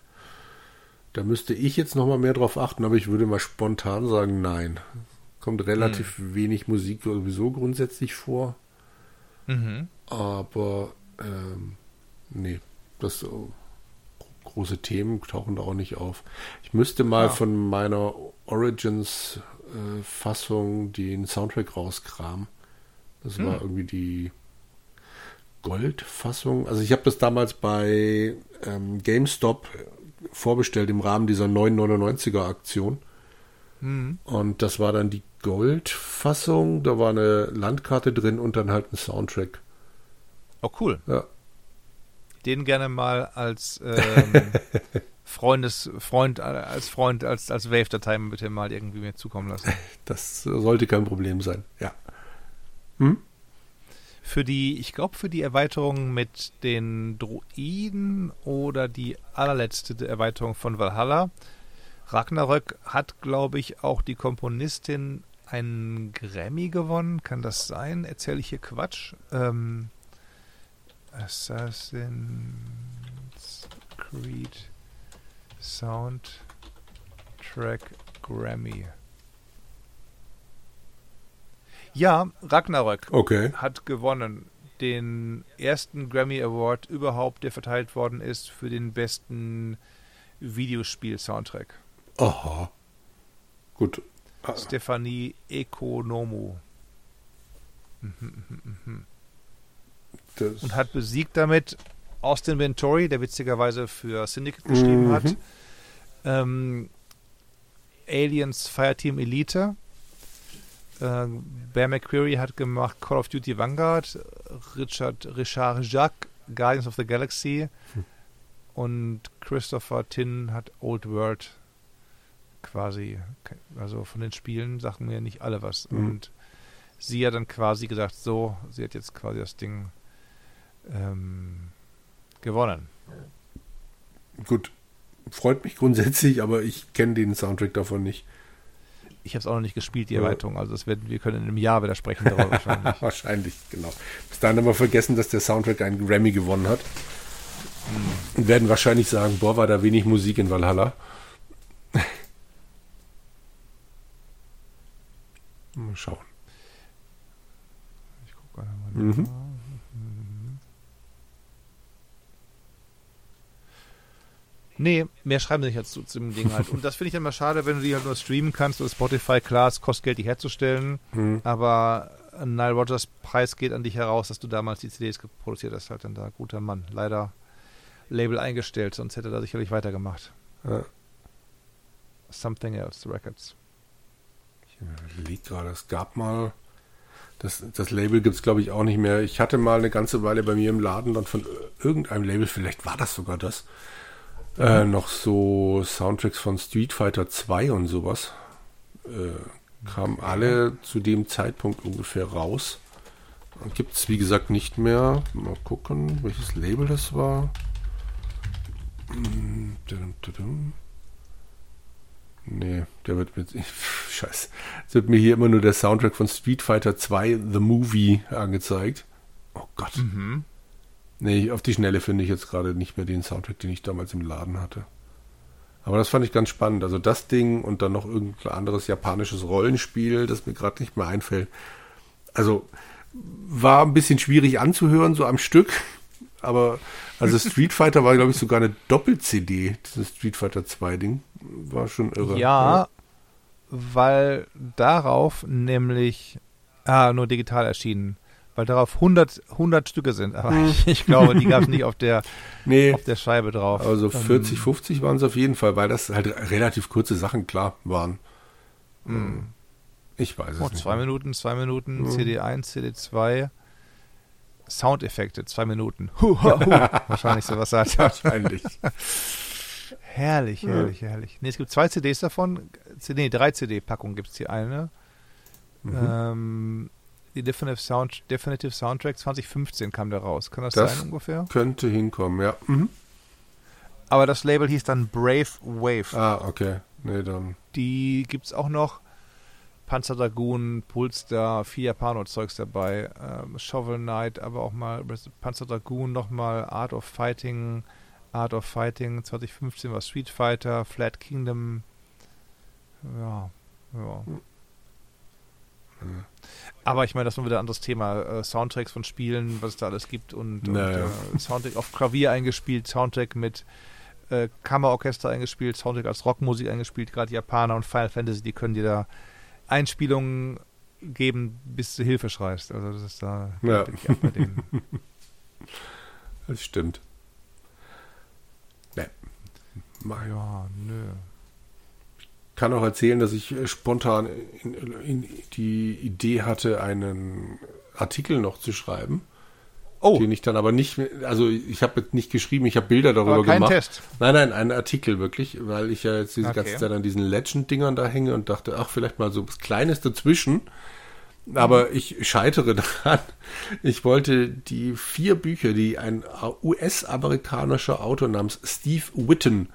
Da müsste ich jetzt nochmal mehr drauf achten, aber ich würde mal spontan sagen, nein. Kommt relativ hm. wenig Musik sowieso grundsätzlich vor. Mhm. Aber ähm, nee, das große Themen tauchen da auch nicht auf. Ich müsste mal ja. von meiner Origins-Fassung äh, den Soundtrack rauskramen. Das hm. war irgendwie die Gold-Fassung. Also ich habe das damals bei ähm, GameStop vorbestellt im Rahmen dieser 999er Aktion. Mhm. Und das war dann die Gold-Fassung. Da war eine Landkarte drin und dann halt ein Soundtrack. Oh, cool. Ja. Den gerne mal als *laughs* ähm, Freundes, Freund, als Freund, als, als Wave-Datei bitte mal irgendwie mir zukommen lassen. Das sollte kein Problem sein, ja. Hm? Für die, ich glaube, für die Erweiterung mit den Druiden oder die allerletzte Erweiterung von Valhalla. Ragnarök hat, glaube ich, auch die Komponistin einen Grammy gewonnen. Kann das sein? Erzähle ich hier Quatsch? Ähm, Assassin's Creed Soundtrack Grammy. Ja, Ragnarök okay. hat gewonnen den ersten Grammy Award überhaupt, der verteilt worden ist für den besten Videospiel-Soundtrack. Aha. Gut. Stefanie Ekonomu. Mhm, mhm, mhm. Und hat besiegt damit Austin Ventori, der witzigerweise für Syndicate geschrieben hat. Ähm, Aliens Fireteam Elite äh, Bear McQuarrie hat gemacht Call of Duty Vanguard, Richard Richard Jacques Guardians of the Galaxy hm. und Christopher Tin hat Old World quasi, also von den Spielen sagen mir nicht alle was. Mhm. Und sie hat dann quasi gesagt, so, sie hat jetzt quasi das Ding ähm, gewonnen. Gut, freut mich grundsätzlich, aber ich kenne den Soundtrack davon nicht. Ich habe es auch noch nicht gespielt, die Erweiterung. Also das werden, wir können in einem Jahr wieder sprechen darüber *laughs* wahrscheinlich. wahrscheinlich, genau. Bis dahin haben wir vergessen, dass der Soundtrack einen Grammy gewonnen hat. Und werden wahrscheinlich sagen, boah, war da wenig Musik in Valhalla. Mal schauen. Ich gucke gerade mal. Mhm. Nee, mehr schreiben sie nicht dazu zu dem Ding halt. Und das finde ich dann mal schade, wenn du die halt nur streamen kannst oder Spotify, klar, es kostet Geld, die herzustellen, mhm. aber Nile Rogers Preis geht an dich heraus, dass du damals die CDs produziert hast, halt dann da, guter Mann. Leider Label eingestellt, sonst hätte er sicherlich weitergemacht. Ja. Something Else Records. Ich überlege gerade, es gab mal, das, das Label gibt es glaube ich auch nicht mehr. Ich hatte mal eine ganze Weile bei mir im Laden dann von irgendeinem Label, vielleicht war das sogar das, äh, noch so Soundtracks von Street Fighter 2 und sowas. Äh, kamen alle zu dem Zeitpunkt ungefähr raus. Gibt es, wie gesagt, nicht mehr. Mal gucken, welches Label das war. Nee, der wird mit. *laughs* Scheiße. Es wird mir hier immer nur der Soundtrack von Street Fighter 2 The Movie angezeigt. Oh Gott. Mhm. Nee, auf die Schnelle finde ich jetzt gerade nicht mehr den Soundtrack, den ich damals im Laden hatte. Aber das fand ich ganz spannend. Also das Ding und dann noch irgendein anderes japanisches Rollenspiel, das mir gerade nicht mehr einfällt. Also war ein bisschen schwierig anzuhören, so am Stück. Aber also Street Fighter war, glaube ich, sogar eine Doppel-CD, dieses Street Fighter 2 Ding. War schon irre. Ja, ja, weil darauf nämlich ah, nur digital erschienen weil darauf 100, 100 Stücke sind. Aber hm. ich, *laughs* ich, glaube, die gab es nicht *laughs* auf der, nee. auf der Scheibe drauf. Also 40, ähm, 50 waren es auf jeden Fall, weil das halt relativ kurze Sachen klar waren. Hm. Ich weiß es oh, nicht. Zwei Minuten, zwei Minuten, hm. CD1, CD2. Soundeffekte, zwei Minuten. Huh, huh, huh. *laughs* Wahrscheinlich sowas sagt er. Wahrscheinlich. Herrlich, herrlich, ja. herrlich. Nee, es gibt zwei CDs davon. Nee, drei CD-Packungen gibt es hier eine. Mhm. Ähm, die Definitive, Sound, Definitive Soundtrack 2015 kam da raus. Kann das, das sein ungefähr? Könnte hinkommen, ja. Mhm. Aber das Label hieß dann Brave Wave. Ah, okay. Nee, dann. Die gibt es auch noch. Panzer Dragoon, Pulstar, viel Japano-Zeugs dabei. Ähm, Shovel Knight, aber auch mal Panzer Dragoon, nochmal Art of Fighting, Art of Fighting 2015 war Street Fighter, Flat Kingdom. Ja, ja. Aber ich meine, das ist nur wieder ein anderes Thema. Äh, Soundtracks von Spielen, was es da alles gibt und, naja. und äh, Soundtrack auf Klavier eingespielt, Soundtrack mit äh, Kammerorchester eingespielt, Soundtrack als Rockmusik eingespielt, gerade Japaner und Final Fantasy, die können dir da Einspielungen geben, bis du Hilfe schreist. Also das ist da ja. bei denen. *laughs* Das stimmt. Ne. Ja, nö. Ich kann auch erzählen, dass ich äh, spontan in, in die Idee hatte, einen Artikel noch zu schreiben Oh. Den ich dann aber nicht, also ich habe jetzt nicht geschrieben, ich habe Bilder darüber aber kein gemacht. Test. Nein, nein, einen Artikel wirklich, weil ich ja jetzt diese okay. ganze Zeit an diesen Legend-Dingern da hänge und dachte, ach, vielleicht mal so was Kleines dazwischen. Aber mhm. ich scheitere *laughs* daran. Ich wollte die vier Bücher, die ein US-amerikanischer Autor namens Steve Witten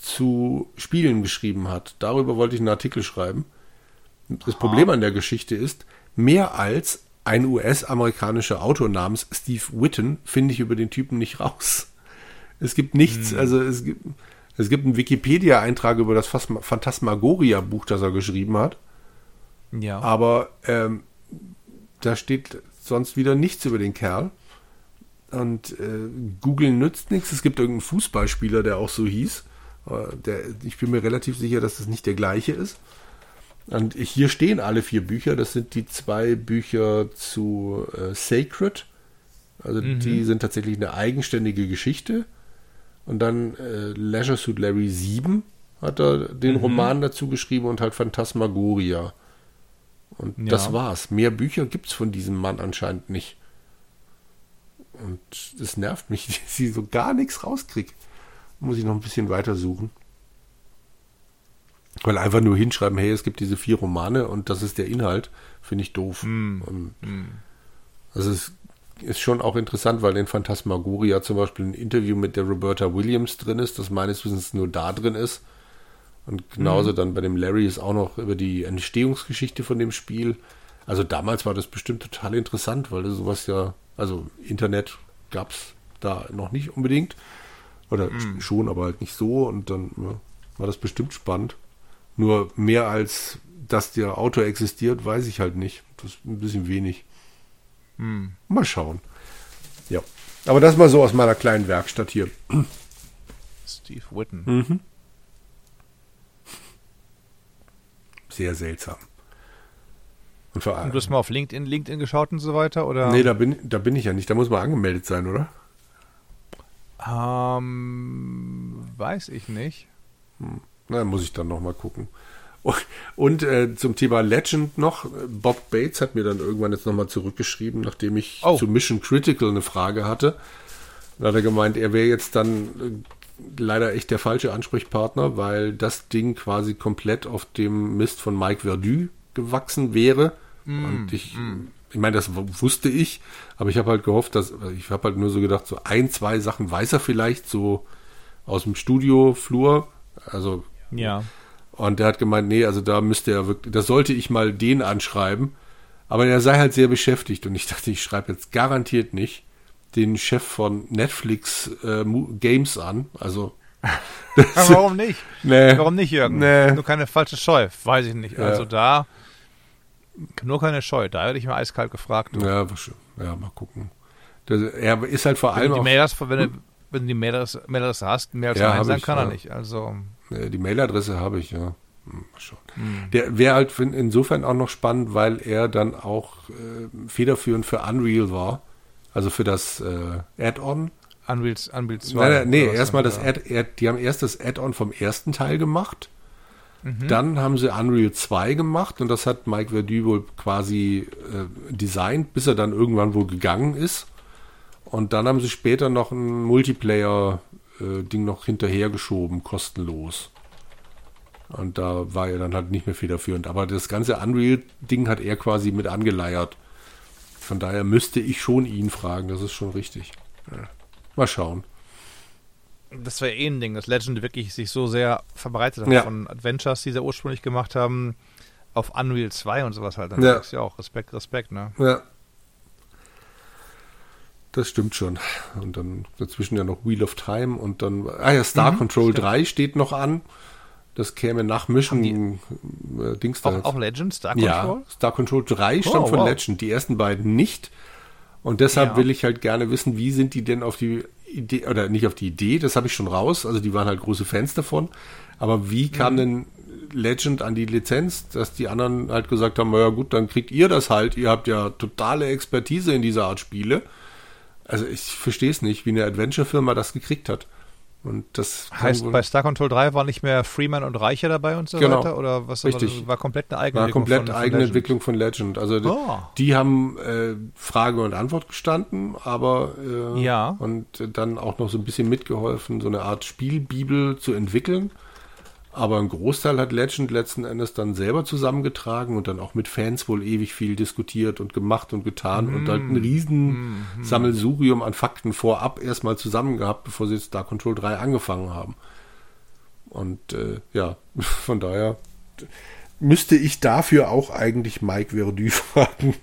zu Spielen geschrieben hat, darüber wollte ich einen Artikel schreiben. Das Aha. Problem an der Geschichte ist, mehr als ein US-amerikanischer Autor namens Steve Witten finde ich über den Typen nicht raus. Es gibt nichts, hm. also es gibt, es gibt einen Wikipedia-Eintrag über das Phantasmagoria-Buch, das er geschrieben hat. Ja. Aber ähm, da steht sonst wieder nichts über den Kerl. Und äh, Google nützt nichts. Es gibt irgendeinen Fußballspieler, der auch so hieß. Äh, der, ich bin mir relativ sicher, dass das nicht der gleiche ist. Und hier stehen alle vier Bücher. Das sind die zwei Bücher zu äh, Sacred. Also mhm. die sind tatsächlich eine eigenständige Geschichte. Und dann äh, Leisure Suit Larry 7 hat er den mhm. Roman dazu geschrieben und halt Phantasmagoria. Und ja. das war's. Mehr Bücher gibt's von diesem Mann anscheinend nicht. Und das nervt mich, *laughs* dass ich so gar nichts rauskriege. Muss ich noch ein bisschen weiter suchen. Weil einfach nur hinschreiben, hey, es gibt diese vier Romane und das ist der Inhalt, finde ich doof. Mm. Mm. Also es ist schon auch interessant, weil in Phantasmagoria zum Beispiel ein Interview mit der Roberta Williams drin ist, das meines Wissens nur da drin ist. Und genauso mm. dann bei dem Larry ist auch noch über die Entstehungsgeschichte von dem Spiel. Also damals war das bestimmt total interessant, weil sowas ja, also Internet gab es da noch nicht unbedingt. Oder mm. schon, aber halt nicht so. Und dann ja, war das bestimmt spannend. Nur mehr als dass der Autor existiert, weiß ich halt nicht. Das ist ein bisschen wenig. Hm. Mal schauen. Ja. Aber das mal so aus meiner kleinen Werkstatt hier. Steve Witten. Mhm. Sehr seltsam. Und, vor allem, und du hast mal auf LinkedIn, LinkedIn geschaut und so weiter, oder? Nee, da bin, da bin ich ja nicht. Da muss man angemeldet sein, oder? Ähm, weiß ich nicht. Hm. Na, muss ich dann nochmal gucken. Und äh, zum Thema Legend noch, Bob Bates hat mir dann irgendwann jetzt nochmal zurückgeschrieben, nachdem ich oh. zu Mission Critical eine Frage hatte. Da hat er gemeint, er wäre jetzt dann äh, leider echt der falsche Ansprechpartner, weil das Ding quasi komplett auf dem Mist von Mike Verdu gewachsen wäre. Mm, Und ich, mm. ich meine, das wusste ich, aber ich habe halt gehofft, dass, ich habe halt nur so gedacht, so ein, zwei Sachen weiß er vielleicht so aus dem Studioflur. Also ja. Und der hat gemeint, nee, also da müsste er wirklich, da sollte ich mal den anschreiben. Aber er sei halt sehr beschäftigt und ich dachte, ich schreibe jetzt garantiert nicht den Chef von Netflix äh, Games an. Also. *laughs* warum nicht? Nee. Warum nicht, Jürgen? Nee. Nur keine falsche Scheu, weiß ich nicht. Ja. Also da nur keine Scheu. Da hätte ich mal eiskalt gefragt. Ja, ja, mal gucken. Das, er ist halt vor allem. Wenn, die Mailers, wenn, du, wenn du die Mailadresse, Mailadresse hast, mehr als ja, einen sein kann ja. er nicht. Also. Äh, die Mailadresse habe ich, ja. Hm, hm. Der wäre halt insofern auch noch spannend, weil er dann auch äh, federführend für Unreal war. Also für das äh, Add-on. Unreal, Unreal 2. Nein, nein, nee, erstmal das Add, Add, die haben erst das Add-on vom ersten Teil gemacht. Mhm. Dann haben sie Unreal 2 gemacht und das hat Mike Verdu wohl quasi äh, designt, bis er dann irgendwann wohl gegangen ist. Und dann haben sie später noch einen Multiplayer äh, Ding noch hinterhergeschoben, kostenlos. Und da war er dann halt nicht mehr federführend. Aber das ganze Unreal-Ding hat er quasi mit angeleiert. Von daher müsste ich schon ihn fragen, das ist schon richtig. Ja. Mal schauen. Das wäre eh ein Ding, dass Legend wirklich sich so sehr verbreitet hat Ja. von Adventures, die sie ursprünglich gemacht haben, auf Unreal 2 und sowas halt. Dann Ja. ja auch Respekt, Respekt, ne? Ja. Das stimmt schon. Und dann dazwischen ja noch Wheel of Time und dann, ah ja, Star Mhm, Control stimmt. 3 steht noch an. Das käme nach Mission äh, Dings da Auch, auch Legend, Star Control? Ja, Star Control 3 stammt Oh, von wow. Legend, die ersten beiden nicht. Und deshalb Ja. will ich halt gerne wissen, wie sind die denn auf die Idee, oder nicht auf die Idee, das habe ich schon raus, also die waren halt große Fans davon. Aber wie kam Mhm. denn Legend an die Lizenz, dass die anderen halt gesagt haben, ja gut, dann kriegt ihr das halt, ihr habt ja totale Expertise in dieser Art Spiele. Also ich verstehe es nicht, wie eine Adventure-Firma das gekriegt hat. Und das Heißt, bei Star Control 3 war nicht mehr Freeman und Reicher dabei und so Genau. weiter? Oder was Richtig. war komplett eine eigene war Entwicklung komplett von, von eigene Legend? Entwicklung von Legend. Also die, Oh. die haben äh, Frage und Antwort gestanden, aber äh, Ja. und dann auch noch so ein bisschen mitgeholfen, so eine Art Spielbibel zu entwickeln. Aber ein Großteil hat Legend letzten Endes dann selber zusammengetragen und dann auch mit Fans wohl ewig viel diskutiert und gemacht und getan und halt ein riesen Sammelsurium an Fakten vorab erstmal zusammen gehabt, bevor sie jetzt Star Control 3 angefangen haben. Und äh, ja, *laughs* von daher müsste ich dafür auch eigentlich Mike Verdu *laughs* fragen.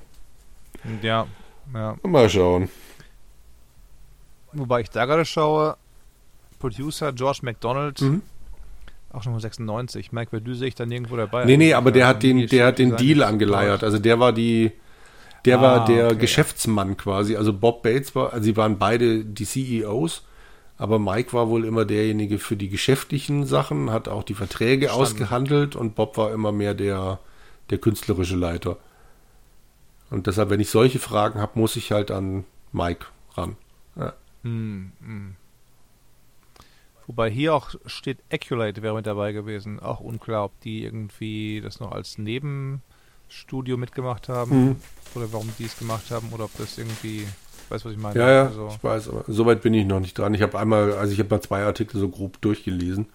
Ja, ja. Mal schauen. Wobei ich da gerade schaue, Producer George McDonald, Mhm. Auch schon von 96. Mike Verdu sehe ich dann nirgendwo dabei. Nee, nee, aber der Ja, hat den, der hat den Deal angeleiert. Also der war die, der Ah, war der okay. Geschäftsmann quasi. Also Bob Bates war, also sie waren beide die CEOs, aber Mike war wohl immer derjenige für die geschäftlichen Sachen, hat auch die Verträge Verstanden. ausgehandelt und Bob war immer mehr der, der künstlerische Leiter. Und deshalb, wenn ich solche Fragen habe, muss ich halt an Mike ran. Ja. Hm, hm. Wobei hier auch steht, Acculate wäre mit dabei gewesen. Auch unklar, ob die irgendwie das noch als Nebenstudio mitgemacht haben Mhm. oder warum die es gemacht haben oder ob das irgendwie, weißt du, was ich meine? Ja, ja, Also, ich weiß, aber soweit bin ich noch nicht dran. Ich habe einmal, also ich habe mal zwei Artikel so grob durchgelesen.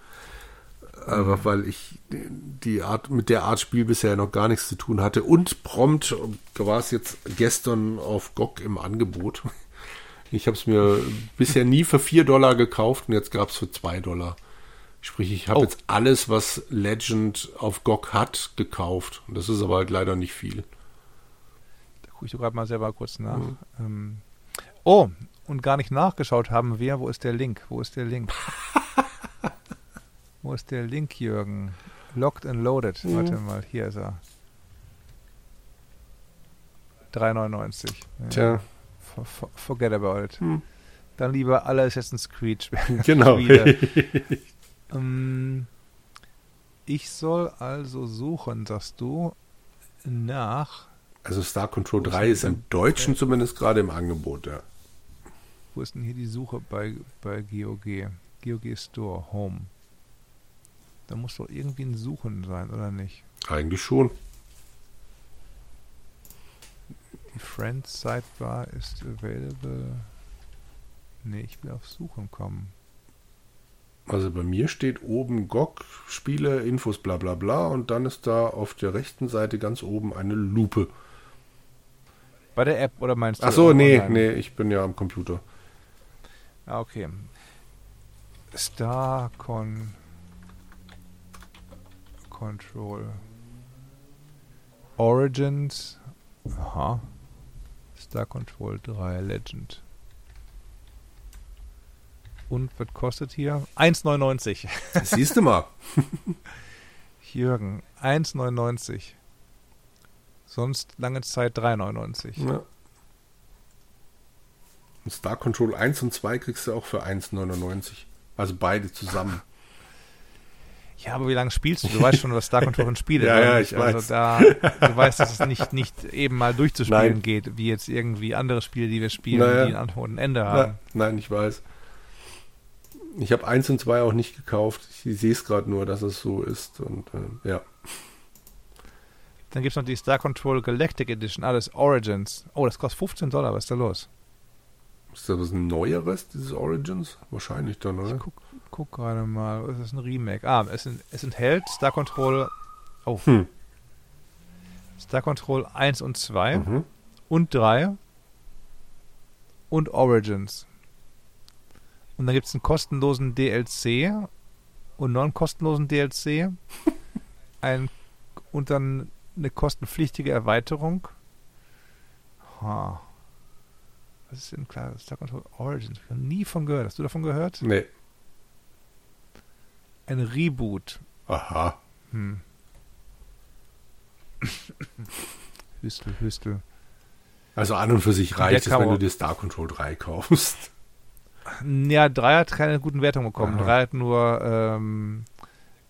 Aber weil ich die Art, mit der Art Spiel bisher noch gar nichts zu tun hatte. Und prompt war es jetzt gestern auf GOG im Angebot. Ich habe es mir bisher nie für 4 Dollar gekauft und jetzt gab es für 2 Dollar. Sprich, ich habe Oh. jetzt alles, was Legend auf GOG hat, gekauft. Und das ist aber halt leider nicht viel. da gucke ich gerade mal selber kurz nach. Mhm. Ähm, oh, und gar nicht nachgeschaut haben wir. Wo ist der Link? Wo ist der Link? *laughs* Wo ist der Link, Jürgen? Locked and Loaded. Mhm. Warte mal, hier ist er. 3,99. Ja. Tja, forget about it. Hm. Dann lieber alle Assassin's Creed Spiele. *laughs* genau. *laughs* Ähm, ich soll also suchen, sagst du, nach, Also Star Control Wo ist 3 denn ist im Deutschen zumindest gerade im Angebot, ja. wo ist denn hier die Suche bei, bei GOG? GOG Store, Home. Da muss doch irgendwie ein Suchen sein, oder nicht? Eigentlich schon. Die Friends Sidebar ist available. Nee, ich will auf Suchen kommen. Also bei mir steht oben GOG, Spiele, Infos, bla bla bla und dann ist da auf der rechten Seite ganz oben eine Lupe. Bei der App, oder meinst du? Ach so, nee, online? nee, ich bin ja am Computer. Ah, okay. Star Con Control Origins. Aha. Star Control 3 Legend. Und was kostet hier? 1,99. Siehst du mal. *laughs* Jürgen, 1,99. Sonst lange Zeit 3,99. Ja. Und Star Control 1 und 2 kriegst du auch für 1,99. Also beide zusammen. Ja, aber wie lange spielst du? Du weißt schon, was Star Control ein Spiel ist. *laughs* Ja, ja, ich also weiß. Da, du weißt, dass es nicht, nicht eben mal durchzuspielen Nein. geht, wie jetzt irgendwie andere Spiele, die wir spielen, Naja. die ein und ein Ende Na, haben. nein, ich weiß. Ich habe 1 und 2 auch nicht gekauft. Ich sehe es gerade nur, dass es so ist. Und äh, ja. Dann gibt es noch die Star Control Galactic Edition, alles Origins. Oh, das kostet 15 Dollar, was ist da los? Ist das was Neueres, dieses Origins? Wahrscheinlich dann, oder? Ich guck, guck gerade mal. Ist das ein Remake? Ah, es, es enthält Star Control. Oh. Hm. Star Control 1 und 2 Mhm. und 3 und Origins. Und dann gibt es einen kostenlosen DLC und einen kostenlosen DLC. *laughs* ein, und dann eine kostenpflichtige Erweiterung. Ha. Was ist denn klar? Star Control Origins. Ich habe nie von gehört. Hast du davon gehört? Nee. Ein Reboot. Aha. Hm. *laughs* Hüstel, Hüstel. Also an und für sich reicht es, wenn du dir Star Control 3 kaufst. Ja, 3 hat keine guten Wertungen bekommen. Aha. 3 hat nur ähm,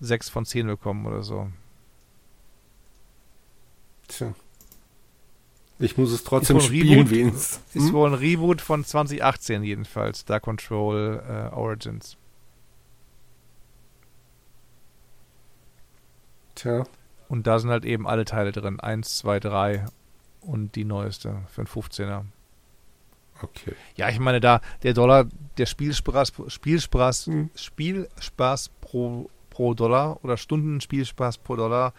6 von 10 bekommen oder so. Tja. Ich muss es trotzdem Ist spielen, Reboot? wenigstens. Ist Hm? wohl ein Reboot von 2018 jedenfalls. Star Control äh, Origins. Tja. Und da sind halt eben alle Teile drin. 1, 2, 3 und die neueste für einen 15er. Okay. Ja, ich meine, da der Dollar, der Spielspaß, Spielspaß, Hm. Spielspaß pro, pro Dollar oder Stundenspielspaß pro Dollar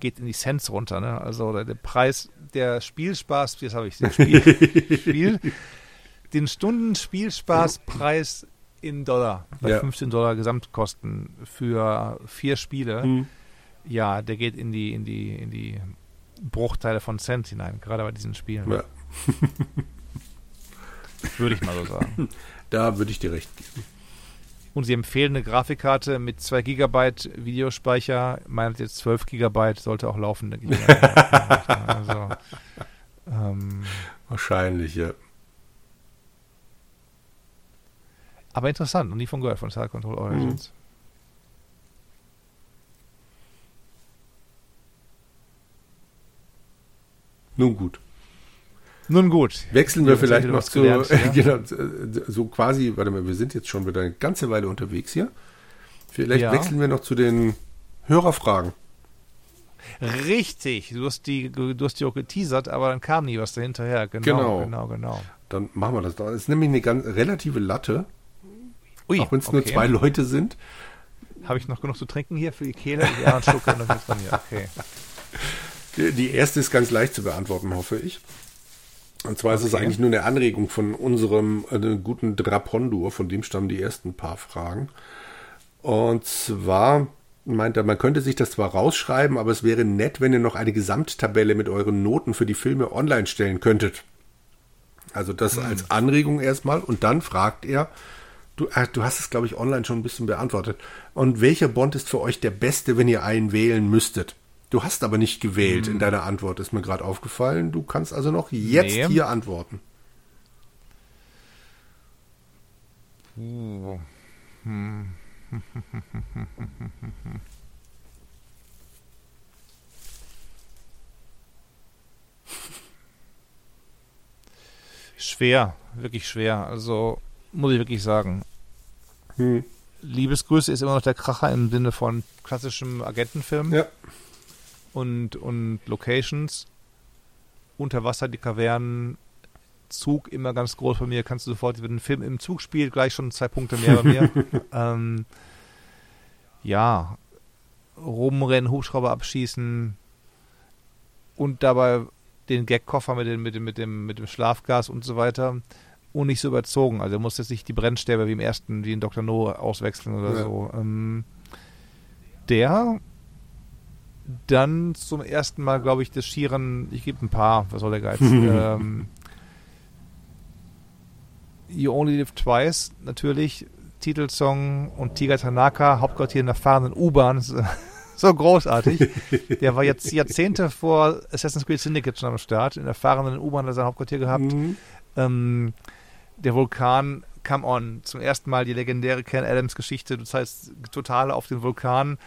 geht in die Cents runter. Ne? Also der, Preis, der Spielspaß, jetzt habe ich den Spiel, *laughs* Spiel, den Stundenspielspaßpreis in Dollar bei Ja. 15 Dollar Gesamtkosten für vier Spiele. Hm. Ja, der geht in die in die in die Bruchteile von Cent hinein, gerade bei diesen Spielen. Ja. *laughs* Würde ich mal so sagen. *laughs* Da würde ich dir recht geben. Und sie empfehlen eine Grafikkarte mit 2 GB Videospeicher. Meint jetzt 12 GB sollte auch laufen, denke ich. mal. also, ähm, Wahrscheinlich, ja. aber interessant, noch nie von gehört von Star Control Origins. Nun gut. Nun gut. Wechseln wir hab vielleicht ich noch zu, gelernt, *laughs* ja. genau, so quasi, warte mal, wir sind jetzt schon wieder eine ganze Weile unterwegs hier. Vielleicht Ja. wechseln wir noch zu den Hörerfragen. Richtig, du hast, die, du hast die auch geteasert, aber dann kam nie was dahinterher. Genau, Genau. genau, genau. Dann machen wir das. Das ist nämlich eine ganz relative Latte, Ui, auch wenn es nur okay. zwei Leute sind. Habe ich noch genug zu trinken hier für die Kehle? Ja, ein Schluck kann noch jetzt bei mir. Okay. *laughs* Die erste ist ganz leicht zu beantworten, hoffe ich. Und zwar ist es Okay. eigentlich nur eine Anregung von unserem äh, guten Drapondur, von dem stammen die ersten paar Fragen. Und zwar meint er, man könnte sich das zwar rausschreiben, aber es wäre nett, wenn ihr noch eine Gesamttabelle mit euren Noten für die Filme online stellen könntet. Also das als Anregung erstmal. Und dann fragt er, du, äh, du hast es, glaube ich, online schon ein bisschen beantwortet. Und welcher Bond ist für euch der beste, wenn ihr einen wählen müsstet? Du hast aber nicht gewählt in deiner Antwort, ist mir gerade aufgefallen. Du kannst also noch jetzt Nee. hier antworten. Uh. Hm. *laughs* Schwer, wirklich schwer. Also muss ich wirklich sagen. Hm. Liebesgrüße ist immer noch der Kracher im Sinne von klassischem Agentenfilm Ja. Und, und Locations. Unter Wasser, die Kavernen, Zug immer ganz groß bei mir. Kannst du sofort, wenn ein Film im Zug spielt, gleich schon zwei Punkte mehr bei mir. *laughs* ähm, ja, rumrennen, Hubschrauber abschießen und dabei den Gagkoffer mit dem, mit, dem, mit, dem, mit dem Schlafgas und so weiter. Und nicht so überzogen. Also muss jetzt nicht die Brennstäbe wie im ersten, wie in Dr. No auswechseln oder Ja. so. Ähm, der dann zum ersten Mal, glaube ich, des Schieren, ich gebe ein paar, was soll der Geiz? *laughs* ähm, You Only Live Twice, natürlich, Titelsong und Tiger Tanaka, Hauptquartier in der fahrenden U-Bahn, so- *laughs* so großartig. Der war jetzt Jahrzehnte vor Assassin's Creed Syndicate schon am Start, in der fahrenden U-Bahn hat er sein Hauptquartier gehabt. Mhm. Ähm, der Vulkan, come on, zum ersten Mal die legendäre Ken Adams Geschichte, das heißt total auf den Vulkan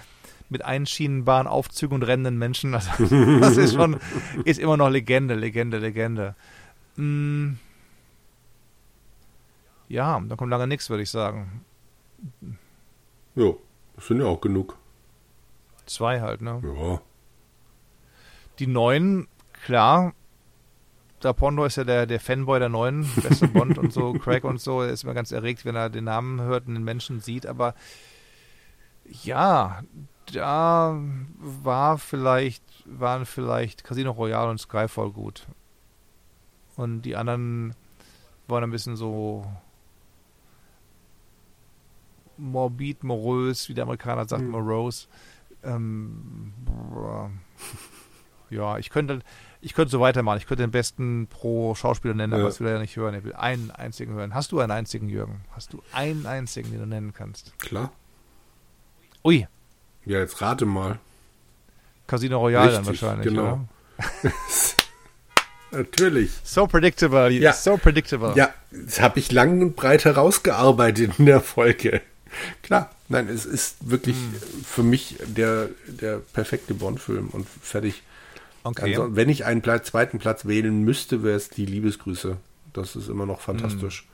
mit einschienenbaren Aufzügen und rennenden Menschen. Also, *laughs* das ist schon, ist immer noch Legende, Legende, Legende. Mm. Ja, da kommt lange nichts, würde ich sagen. Ja, das sind ja auch genug. Zwei halt, ne? Ja. Die neuen, klar, Rapondo ist ja der, der Fanboy der neuen, beste Bond und so, *laughs* Craig und so, er ist immer ganz erregt, wenn er den Namen hört und den Menschen sieht, aber ja, da war vielleicht, waren vielleicht Casino Royale und Skyfall gut. Und die anderen waren ein bisschen so morbid, morös, wie der Amerikaner sagt, mhm. morose. Ähm, ja, ich könnte, ich könnte so weitermachen. Ich könnte den besten pro Schauspieler nennen, aber das will er ja nicht hören. Er will einen einzigen hören. Hast du einen einzigen, Jürgen? Hast du einen einzigen, den du nennen kannst? Klar. Ui. Ja, jetzt rate mal. Casino Royale Richtig, dann wahrscheinlich. Genau. *laughs* Natürlich. So predictable. Ja. So predictable. Ja, das habe ich lang und breit herausgearbeitet in der Folge. Klar, nein, es ist wirklich hm. für mich der, der perfekte Bond-Film und fertig. Okay. Also, wenn ich einen Platz, zweiten Platz wählen müsste, wäre es die Liebesgrüße. Das ist immer noch fantastisch. Hm.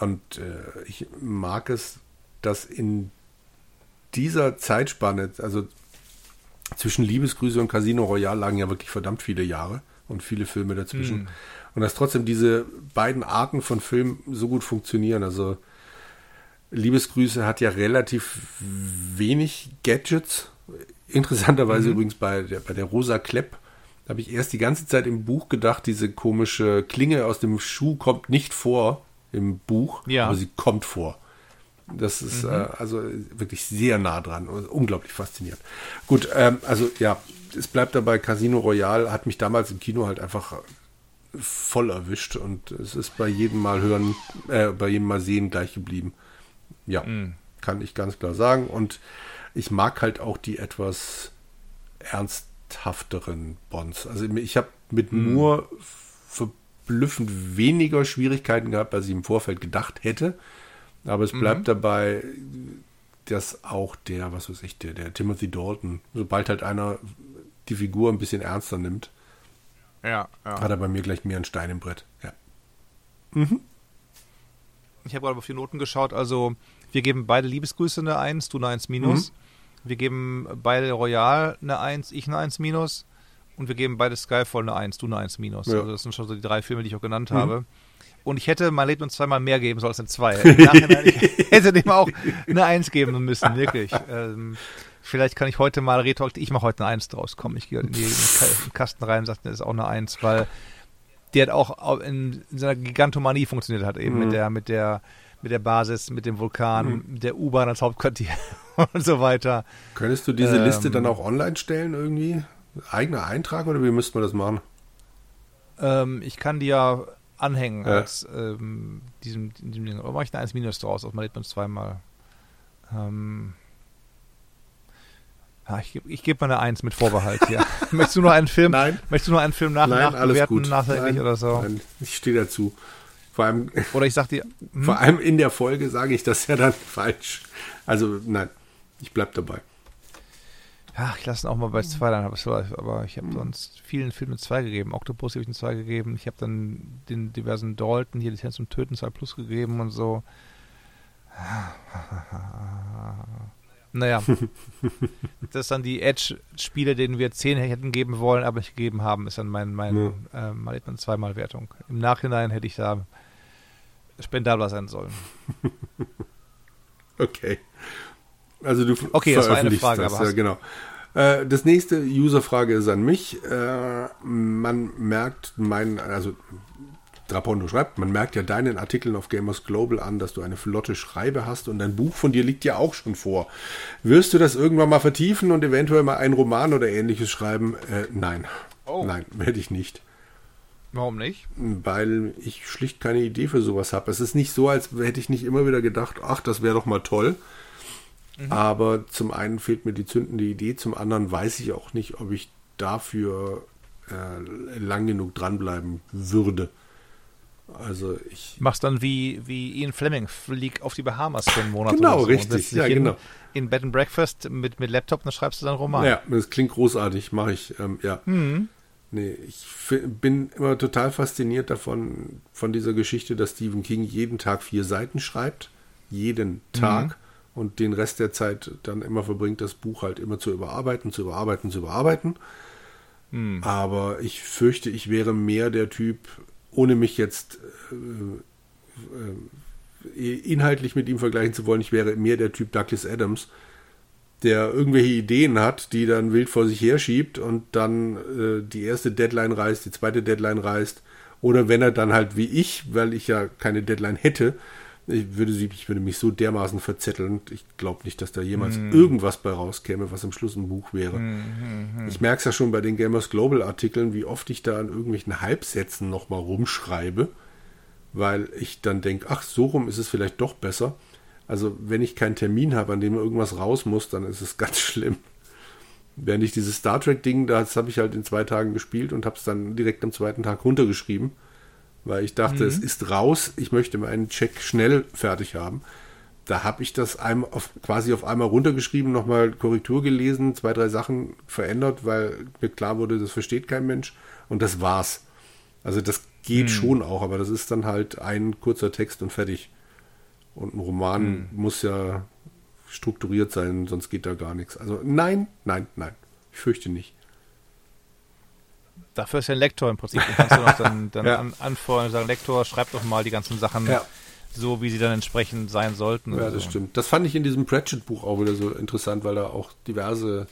Und äh, ich mag es, dass in dieser Zeitspanne, also zwischen Liebesgrüße und Casino Royale lagen ja wirklich verdammt viele Jahre und viele Filme dazwischen. Hm. Und dass trotzdem diese beiden Arten von Filmen so gut funktionieren. Also Liebesgrüße hat ja relativ wenig Gadgets. Interessanterweise mhm. übrigens bei der, bei der Rosa Klepp habe ich erst die ganze Zeit im Buch gedacht, diese komische Klinge aus dem Schuh kommt nicht vor im Buch, ja. aber sie kommt vor. Das ist mhm. äh, also wirklich sehr nah dran, unglaublich faszinierend. Gut, ähm, also ja, es bleibt dabei, Casino Royale hat mich damals im Kino halt einfach voll erwischt und es ist bei jedem Mal hören, äh, bei jedem Mal sehen gleich geblieben. Ja, mhm. kann ich ganz klar sagen. Und ich mag halt auch die etwas ernsthafteren Bonds. Also ich habe mit mhm. nur verblüffend weniger Schwierigkeiten gehabt, als ich im Vorfeld gedacht hätte. Aber es bleibt mhm. dabei, dass auch der, was weiß ich, der, der Timothy Dalton, sobald halt einer die Figur ein bisschen ernster nimmt, ja, ja. hat er bei mir gleich mehr ein Stein im Brett. Ja. Mhm. Ich habe gerade auf die Noten geschaut, also wir geben beide Liebesgrüße eine 1, du eine 1 minus. Mhm. Wir geben beide Royal eine 1, ich eine 1 minus. Und wir geben beide Skyfall eine 1, du eine 1 minus. Ja. Also das sind schon so die drei Filme, die ich auch genannt mhm. habe. Und ich hätte mein Leben zweimal mehr geben sollen als eine 2. *laughs* Im Nachhinein ich *laughs* hätte dem auch eine 1 geben müssen, wirklich. Ähm, vielleicht kann ich heute mal Retalk, ich mache heute eine 1 draus. Komm, ich gehe in, die, in den Kasten rein und sage, das ist auch eine 1, weil der hat auch in, in seiner Gigantomanie funktioniert hat, eben mhm. mit der, mit der mit der Basis, mit dem Vulkan, mhm. mit der U-Bahn als Hauptquartier *laughs* und so weiter. Könntest du diese ähm, Liste dann auch online stellen irgendwie? Eigener Eintrag oder wie müsste man das machen? Ähm, ich kann die ja anhängen ja. als ähm, diesem, diesem Ding. Oder mache ich eine 1 Minus draus? Man lädt man zweimal. Ähm, ja, ich, ich gebe mal eine 1 mit Vorbehalt hier. *laughs* möchtest du nur einen Film? Nein. Möchtest du nur einen Film nach, Nein, nachbewerten, nachträglich oder so? Nein, ich stehe dazu. Vor allem, *laughs* Oder ich sag dir. Hm? Vor allem in der Folge sage ich das ja dann *laughs* falsch. Also nein, ich bleib dabei. Ja, ich lasse ihn auch mal bei zwei dann, aber ich habe sonst vielen Filmen zwei gegeben. Octopus habe ich einen zwei gegeben. Ich habe dann den diversen Dalton hier Lizenz zum Töten 2 Plus gegeben und so. *laughs* Naja, das ist dann die Edge-Spiele, denen wir 10 hätten geben wollen, aber nicht gegeben haben, ist dann mein, mein ja. äh, mal zweimal Wertung. Im Nachhinein hätte ich da spendabler sein sollen. *laughs* okay. Also du okay, das war eine Frage, das, ja, genau. Äh, das nächste User-Frage ist an mich. Äh, man merkt mein, also Drapondo schreibt, man merkt ja deinen Artikeln auf Gamers Global an, dass du eine flotte Schreibe hast und ein Buch von dir liegt ja auch schon vor. Wirst du das irgendwann mal vertiefen und eventuell mal einen Roman oder ähnliches schreiben? Äh, nein. Oh. Nein, werde ich nicht. Warum nicht? Weil ich schlicht keine Idee für sowas habe. Es ist nicht so, als hätte ich nicht immer wieder gedacht, ach, das wäre doch mal toll. Mhm. Aber zum einen fehlt mir die zündende Idee, zum anderen weiß ich auch nicht, ob ich dafür äh, lang genug dranbleiben würde. Also ich. Machst dann wie, wie Ian Fleming, flieg auf die Bahamas für einen Monat. Genau, so. richtig. Ja, genau. In Bed and Breakfast mit, mit Laptop, dann schreibst du dann Roman. Ja, das klingt großartig, mache ich. Ähm, ja. Mhm. Nee, ich bin immer total fasziniert davon, von dieser Geschichte, dass Stephen King jeden Tag vier Seiten schreibt. Jeden Tag. Mhm. Und den Rest der Zeit dann immer verbringt, das Buch halt immer zu überarbeiten, zu überarbeiten, zu überarbeiten. Hm. Aber ich fürchte, ich wäre mehr der Typ, ohne mich jetzt äh, äh, inhaltlich mit ihm vergleichen zu wollen, ich wäre mehr der Typ Douglas Adams, der irgendwelche Ideen hat, die dann wild vor sich herschiebt und dann äh, die erste Deadline reißt, die zweite Deadline reißt. Oder wenn er dann halt wie ich, weil ich ja keine Deadline hätte, ich würde, sie, ich würde mich so dermaßen verzetteln. Ich glaube nicht, dass da jemals mm. irgendwas bei rauskäme, was am Schluss ein Buch wäre. Mm, mm, ich merke es ja schon bei den Gamers Global Artikeln, wie oft ich da an irgendwelchen Halbsätzen nochmal rumschreibe, weil ich dann denke, ach, so rum ist es vielleicht doch besser. Also wenn ich keinen Termin habe, an dem irgendwas raus muss, dann ist es *laughs* ganz schlimm. Während ich dieses Star Trek-Ding, das habe ich halt in zwei Tagen gespielt und habe es dann direkt am zweiten Tag runtergeschrieben, weil ich dachte, mhm. es ist raus, ich möchte meinen Check schnell fertig haben. Da habe ich das auf, quasi auf einmal runtergeschrieben, nochmal Korrektur gelesen, zwei, drei Sachen verändert, weil mir klar wurde, das versteht kein Mensch und das war's. Also das geht mhm. schon auch, aber das ist dann halt ein kurzer Text und fertig. Und ein Roman hm. muss ja strukturiert sein, sonst geht da gar nichts. Also nein, nein, nein. Ich fürchte nicht. Dafür ist ja ein Lektor im Prinzip. Du kannst du noch dann, dann *laughs* ja. an, anfordern und sagen, Lektor, schreib doch mal die ganzen Sachen ja. so, wie sie dann entsprechend sein sollten. Ja, das so. stimmt. Das fand ich in diesem Pratchett-Buch auch wieder so interessant, weil da auch diverse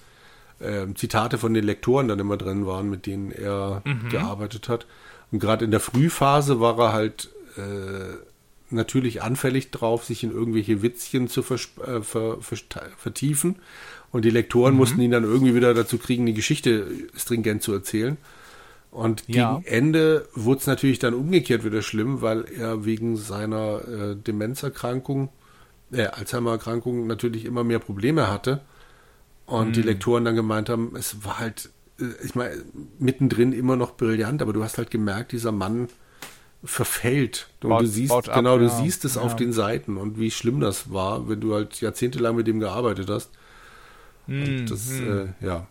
äh, Zitate von den Lektoren dann immer drin waren, mit denen er mhm. gearbeitet hat. Und gerade in der Frühphase war er halt äh, natürlich anfällig drauf, sich in irgendwelche Witzchen zu ver, äh, ver, ver, vertiefen. Und die Lektoren mhm. mussten ihn dann irgendwie wieder dazu kriegen, die Geschichte stringent zu erzählen. Und ja. gegen Ende wurde es natürlich dann umgekehrt wieder schlimm, weil er wegen seiner äh, Demenzerkrankung, äh, Alzheimer-Erkrankung natürlich immer mehr Probleme hatte. Und mhm. die Lektoren dann gemeint haben, es war halt, äh, ich meine, mittendrin immer noch brillant, aber du hast halt gemerkt, dieser Mann verfällt. Und baut, du siehst, ab, genau, du ja. siehst es ja. auf den Seiten und wie schlimm das war, wenn du halt jahrzehntelang mit dem gearbeitet hast. Mm, das, mm. Äh, ja.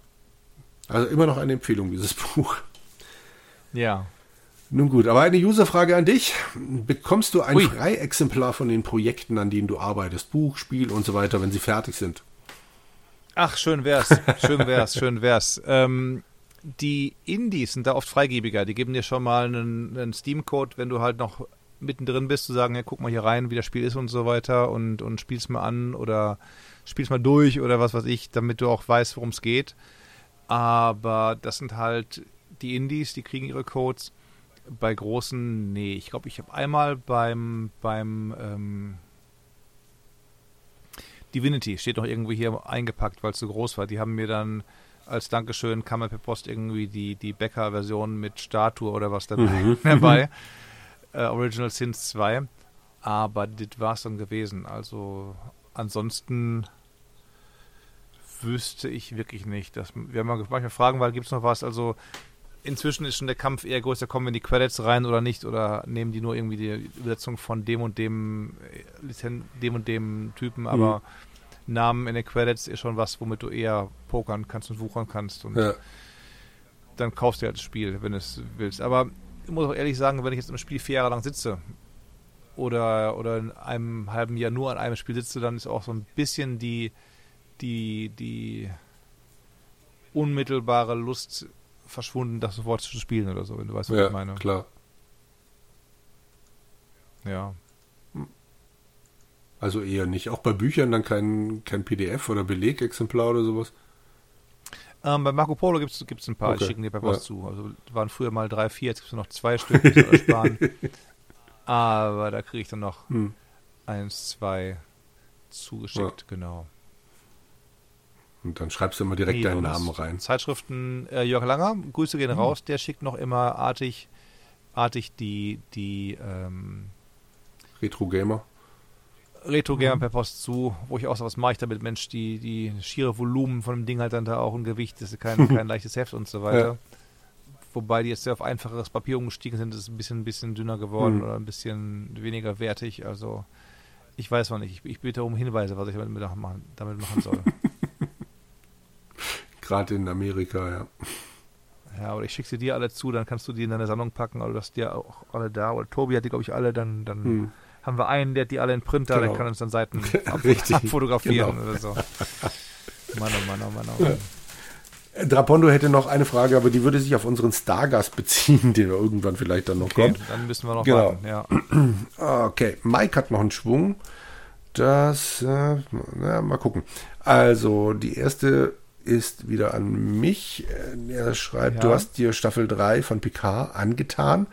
Also immer noch eine Empfehlung, dieses *laughs* Buch. Ja. Nun gut, aber eine Userfrage an dich. Bekommst du ein Ui. Freiexemplar von den Projekten, an denen du arbeitest? Buch, Spiel und so weiter, wenn sie fertig sind? Ach, schön wär's. Schön wär's, schön wär's. Ähm, die Indies sind da oft freigebiger. Die geben dir schon mal einen, einen Steam-Code, wenn du halt noch mittendrin bist, zu sagen, ja, guck mal hier rein, wie das Spiel ist und so weiter und, und spiel's mal an oder spiel's mal durch oder was weiß ich, damit du auch weißt, worum es geht. Aber das sind halt die Indies, die kriegen ihre Codes. Bei großen, nee, ich glaube, ich habe einmal beim, beim ähm, Divinity, steht noch irgendwie hier eingepackt, weil es so groß war. Die haben mir dann als Dankeschön kam mir per Post irgendwie die, die Becker-Version mit Statue oder was dabei. Mhm. *laughs* dabei. äh, Original Sins 2. Aber das war es dann gewesen. Also ansonsten wüsste ich wirklich nicht. Dass, wir haben manchmal fragen, weil gibt es noch was? Also inzwischen ist schon der Kampf eher größer, kommen in die Credits rein oder nicht? Oder nehmen die nur irgendwie die Übersetzung von dem und dem, äh, dem und dem Typen? Aber mhm Namen in den Credits ist schon was, womit du eher pokern kannst und wuchern kannst. Und ja. dann kaufst du halt das Spiel, wenn du es willst. Aber ich muss auch ehrlich sagen, wenn ich jetzt im Spiel vier Jahre lang sitze oder, oder in einem halben Jahr nur an einem Spiel sitze, dann ist auch so ein bisschen die, die, die unmittelbare Lust verschwunden, das sofort zu spielen oder so, wenn du weißt, was ja, ich meine. klar. Ja. Also eher nicht. Auch bei Büchern dann kein, kein PDF oder Belegexemplar oder sowas? Ähm, bei Marco Polo gibt es ein paar, okay. ich schicke dir per Post ja. zu. Also waren früher mal drei, vier, jetzt gibt es noch zwei Stück, die sparen. *laughs* Aber da kriege ich dann noch hm. eins, zwei zugeschickt, ja. genau. Und dann schreibst du immer direkt nee, deinen Namen rein. Zeitschriften äh, Jörg Langer, Grüße gehen hm. raus, der schickt noch immer artig, artig die, die ähm, Retro Gamer. Retro Gamer mhm. per Post zu, wo ich auch so was mache ich damit, Mensch, die, die schiere Volumen von dem Ding hat dann da auch ein Gewicht, das ist kein, *laughs* kein leichtes Heft und so weiter. Ja. Wobei die jetzt sehr auf einfacheres Papier umgestiegen sind, ist ein bisschen, ein bisschen dünner geworden mhm. oder ein bisschen weniger wertig. Also ich weiß noch nicht. Ich, ich bitte um Hinweise, was ich damit machen, damit machen soll. *laughs* Gerade in Amerika, ja. Ja, oder ich schicke sie dir alle zu, dann kannst du die in deine Sammlung packen, oder du hast dir auch alle da. Oder Tobi hat die, glaube ich, alle, dann, dann hm haben wir einen, der hat die alle in Printer, genau. der kann uns dann Seiten *laughs* ab, abfotografieren genau. oder so. *laughs* Mann, oh Mann, oh Mann, oh Mann. Drapondo hätte noch eine Frage, aber die würde sich auf unseren Stargast beziehen, *laughs* der irgendwann vielleicht dann noch okay, kommt. Dann müssen wir noch genau. warten, ja. *clears throat* Okay, Mike hat noch einen Schwung. Das, äh, na, mal gucken. Also, die erste ist wieder an mich. Er schreibt, ja. du hast dir Staffel 3 von Picard angetan,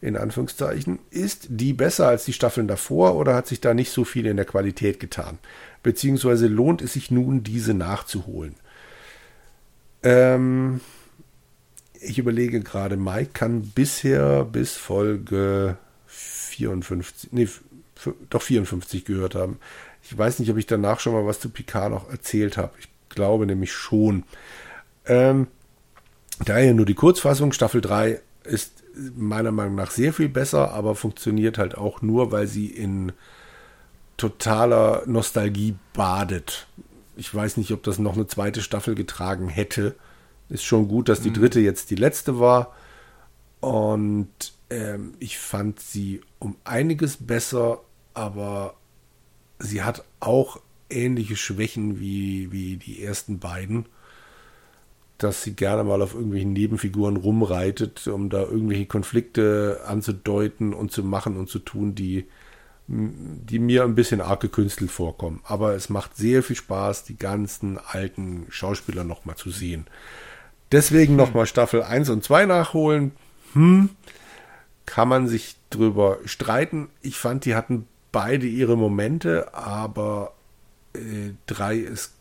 in Anführungszeichen. Ist die besser als die Staffeln davor oder hat sich da nicht so viel in der Qualität getan? Beziehungsweise lohnt es sich nun, diese nachzuholen? Ähm, ich überlege gerade, Mike kann bisher bis Folge 54, nee, doch 54 gehört haben. Ich weiß nicht, ob ich danach schon mal was zu Picard noch erzählt habe. Ich glaube nämlich schon. Ähm, daher nur die Kurzfassung. Staffel 3 ist meiner Meinung nach sehr viel besser, aber funktioniert halt auch nur, weil sie in totaler Nostalgie badet. Ich weiß nicht, ob das noch eine zweite Staffel getragen hätte. Ist schon gut, dass die mhm. dritte jetzt die letzte war. Und ähm, ich fand sie um einiges besser, aber sie hat auch ähnliche Schwächen wie, wie die ersten beiden. Dass sie gerne mal auf irgendwelchen Nebenfiguren rumreitet, um da irgendwelche Konflikte anzudeuten und zu machen und zu tun, die, die mir ein bisschen arg gekünstelt vorkommen. Aber es macht sehr viel Spaß, die ganzen alten Schauspieler nochmal zu sehen. Deswegen hm. nochmal Staffel 1 und 2 nachholen. Hm, kann man sich drüber streiten. Ich fand, die hatten beide ihre Momente, aber 3 äh, ist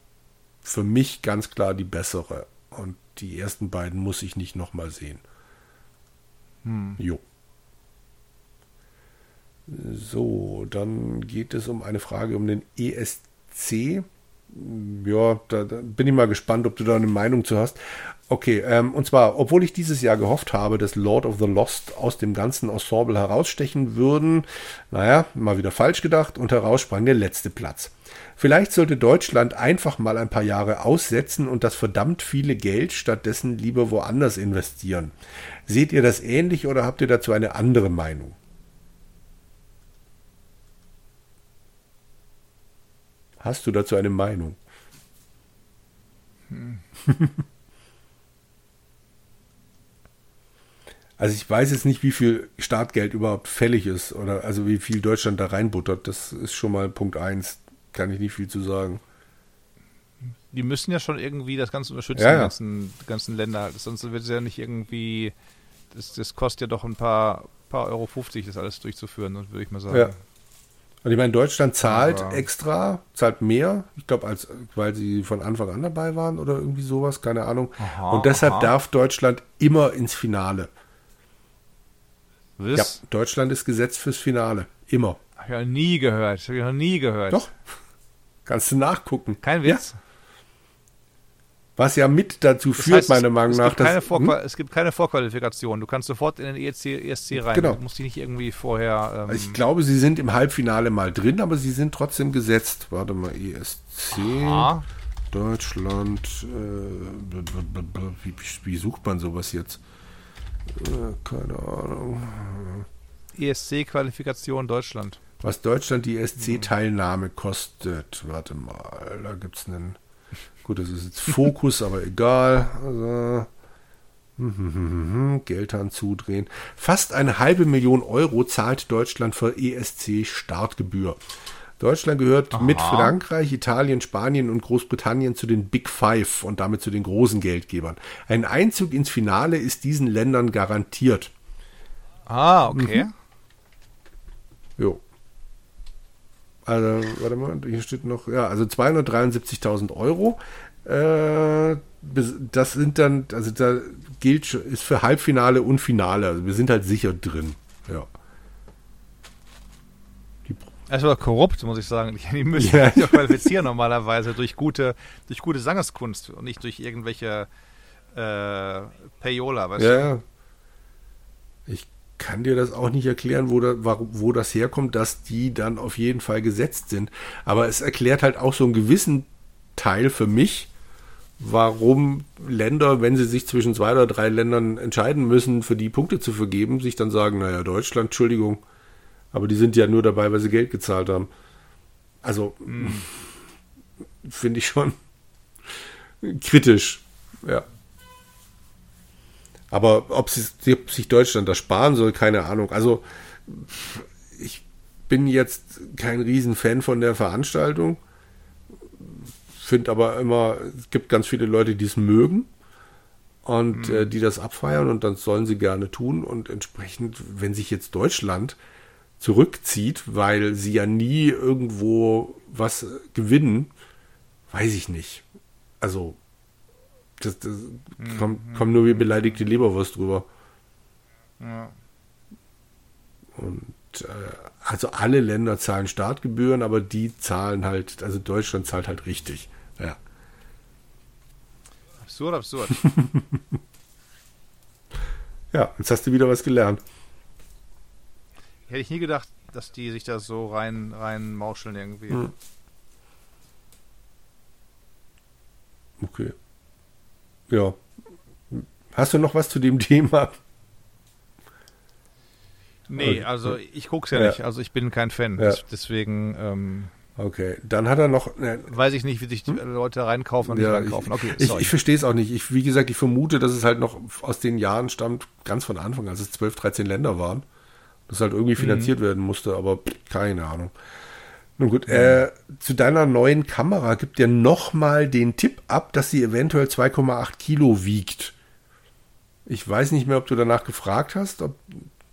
für mich ganz klar die bessere. Und die ersten beiden muss ich nicht nochmal sehen. Hm. Jo. So, dann geht es um eine Frage um den ESC. Ja, da, da, bin ich mal gespannt, ob du da eine Meinung zu hast. Okay, ähm, und zwar, obwohl ich dieses Jahr gehofft habe, dass Lord of the Lost aus dem ganzen Ensemble herausstechen würden, naja, mal wieder falsch gedacht und heraus sprang der letzte Platz. Vielleicht sollte Deutschland einfach mal ein paar Jahre aussetzen und das verdammt viele Geld stattdessen lieber woanders investieren. Seht ihr das ähnlich oder habt ihr dazu eine andere Meinung? Hast du dazu eine Meinung? Hm. *laughs* Also ich weiß jetzt nicht, wie viel Startgeld überhaupt fällig ist oder also wie viel Deutschland da reinbuttert. Das ist schon mal Punkt 1 kann ich nicht viel zu sagen. Die müssen ja schon irgendwie das Ganze unterstützen, ja, ja. die ganzen, die ganzen Länder. Sonst wird es ja nicht irgendwie. Das, das kostet ja doch ein paar, paar Euro 50, das alles durchzuführen, würde ich mal sagen. Ja. Und ich meine, Deutschland zahlt Aber extra, zahlt mehr, ich glaube, als weil sie von Anfang an dabei waren oder irgendwie sowas, keine Ahnung. Aha, Und deshalb aha. darf Deutschland immer ins Finale. Was? Ja, Deutschland ist gesetzt fürs Finale. Immer. Hab ich ja nie gehört. Hab ich noch nie gehört. Doch. Kannst du nachgucken. Kein Witz. Ja. Was ja mit dazu das führt, heißt, meiner Meinung es nach. Gibt dass, hm? Es gibt keine Vorqualifikation. Du kannst sofort in den ESC, ESC rein. Genau. Du musst dich nicht irgendwie vorher. Ähm ich glaube, sie sind im Halbfinale mal drin, aber sie sind trotzdem gesetzt. Warte mal, ESC. Aha. Deutschland. Äh, wie, wie, sucht man sowas jetzt? Äh, keine Ahnung. ESC-Qualifikation Deutschland was Deutschland die SC-Teilnahme kostet. Warte mal, da gibt es einen. Gut, das ist jetzt Fokus, aber egal. Also, Geldhahn zudrehen. Fast eine halbe Million Euro zahlt Deutschland für ESC-Startgebühr. Deutschland gehört Aha. mit Frankreich, Italien, Spanien und Großbritannien zu den Big Five und damit zu den großen Geldgebern. Ein Einzug ins Finale ist diesen Ländern garantiert. Ah, okay. Mhm. Jo. Also, warte mal, hier steht noch, ja, also 273.000 Euro. Äh, das sind dann, also da gilt, ist für Halbfinale und Finale. Also wir sind halt sicher drin. Ja. Es war korrupt, muss ich sagen. *laughs* Die müssen ja. sich qualifizieren normalerweise durch gute, durch gute Sangerskunst und nicht durch irgendwelche äh, Payola, weißt ja, du? Ich kann dir das auch nicht erklären, wo, da, wo das herkommt, dass die dann auf jeden Fall gesetzt sind. Aber es erklärt halt auch so einen gewissen Teil für mich, warum Länder, wenn sie sich zwischen zwei oder drei Ländern entscheiden müssen, für die Punkte zu vergeben, sich dann sagen, naja, Deutschland, Entschuldigung, aber die sind ja nur dabei, weil sie Geld gezahlt haben. Also, mhm. *laughs* finde ich schon kritisch. Ja. Aber ob, sie, ob sich Deutschland das sparen soll, keine Ahnung. Also ich bin jetzt kein Riesenfan von der Veranstaltung. Finde aber immer, es gibt ganz viele Leute, die es mögen und mhm. äh, die das abfeiern und das sollen sie gerne tun. Und entsprechend, wenn sich jetzt Deutschland zurückzieht, weil sie ja nie irgendwo was gewinnen, weiß ich nicht. Also, das, das mhm. kommt, kommt nur wie beleidigte Leberwurst drüber. Ja. Und äh, also alle Länder zahlen Startgebühren, aber die zahlen halt, also Deutschland zahlt halt richtig. Ja. Absurd, absurd. *laughs* ja, jetzt hast du wieder was gelernt. Hätte ich nie gedacht, dass die sich da so rein, rein mauscheln irgendwie. Hm. Okay. Ja. Hast du noch was zu dem *laughs* Thema? Nee, also ich guck's ja, ja, nicht. Also ich bin kein Fan. Ja. Deswegen. Ähm, okay, dann hat er noch. Ne, weiß ich nicht, wie sich die hm? Leute reinkaufen und ja, nicht reinkaufen. Okay, ich, ich, ich verstehe es auch nicht. Ich, wie gesagt, ich vermute, dass es halt noch aus den Jahren stammt, ganz von Anfang, als es 12, 13 Länder waren. Das halt irgendwie mhm. finanziert mhm. werden musste, aber keine Ahnung. Nun gut, äh, zu deiner neuen Kamera gibt dir nochmal den Tipp ab, dass sie eventuell 2,8 Kilo wiegt. Ich weiß nicht mehr, ob du danach gefragt hast, ob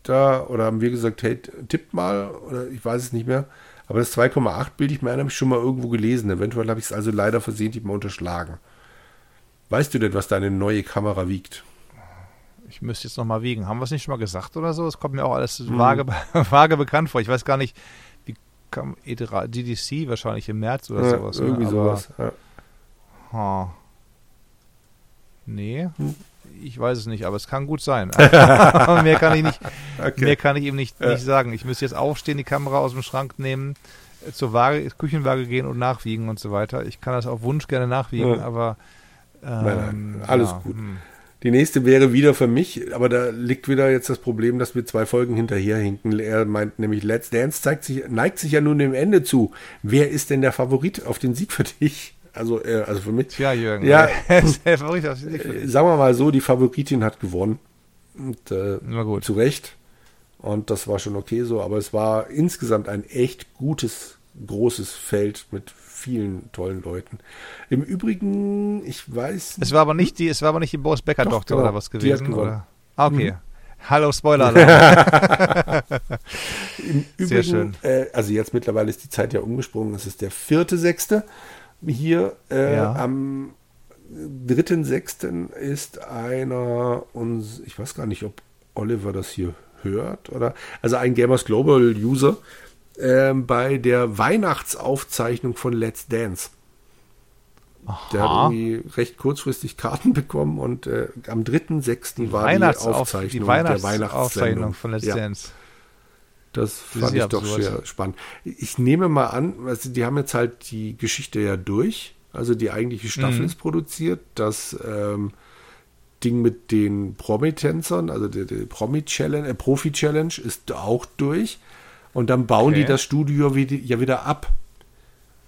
da, oder haben wir gesagt, hey, tipp mal, oder ich weiß es nicht mehr. Aber das 2,8 Bild ich mir ein, habe ich schon mal irgendwo gelesen. Eventuell habe ich es also leider versehentlich mal unterschlagen. Weißt du denn, was deine neue Kamera wiegt? Ich müsste jetzt nochmal wiegen. Haben wir es nicht schon mal gesagt oder so? Es kommt mir auch alles hm. vage, *laughs* vage bekannt vor. Ich weiß gar nicht, kam DDC wahrscheinlich im März oder ja, sowas. Ne? Irgendwie ne? sowas. Ja. Ha. Nee. Hm. Ich weiß es nicht, aber es kann gut sein. *laughs* mehr kann ich nicht, okay. mehr kann ich ihm nicht, nicht sagen. Ich müsste jetzt aufstehen, die Kamera aus dem Schrank nehmen, äh, zur Waage, Küchenwaage gehen und nachwiegen und so weiter. Ich kann das auf Wunsch gerne nachwiegen, ja. aber ähm, nein, nein, alles ja, gut. Hm. Die nächste wäre wieder für mich, aber da liegt wieder jetzt das Problem, dass wir zwei Folgen hinterherhinken. Er meint nämlich, Let's Dance zeigt sich, neigt sich ja nun dem Ende zu. Wer ist denn der Favorit auf den Sieg für dich? Also, äh, also für mich. Tja, Jürgen. Ja, der Favorit auf den Sieg für dich. Sagen wir mal so, die Favoritin hat gewonnen. Und, äh. Zu Recht. Und das war schon okay so, aber es war insgesamt ein echt gutes, großes Feld mit vielen tollen Leuten. Im Übrigen, ich weiß. Es war aber nicht die, es war aber nicht die Boris Becker Tochter genau, oder was gewesen, oder? Ah, okay. Mhm. Hallo Spoiler. *laughs* Im Übrigen, Sehr schön. Äh, also jetzt mittlerweile ist die Zeit ja umgesprungen. Es ist der vierte sechste. Hier äh, ja. am dritten sechsten ist einer uns, ich weiß gar nicht, ob Oliver das hier hört oder also ein Gamers Global User äh, bei der Weihnachtsaufzeichnung von Let's Dance. Aha. Der hat irgendwie recht kurzfristig Karten *laughs* bekommen und äh, am 3.6. war die Aufzeichnung die Weihnachts der Weihnachtsaufzeichnung von Let's ja. Dance. Das fand ich doch sehr spannend. Ich nehme mal an, also die haben jetzt halt die Geschichte ja durch. Also die eigentliche Staffel mhm. ist produziert. Das ähm, Ding mit den Promi-Tänzern, also der, der Promi-Challenge, äh, Profi-Challenge ist auch durch. Und dann bauen okay. die das Studio wieder, ja wieder ab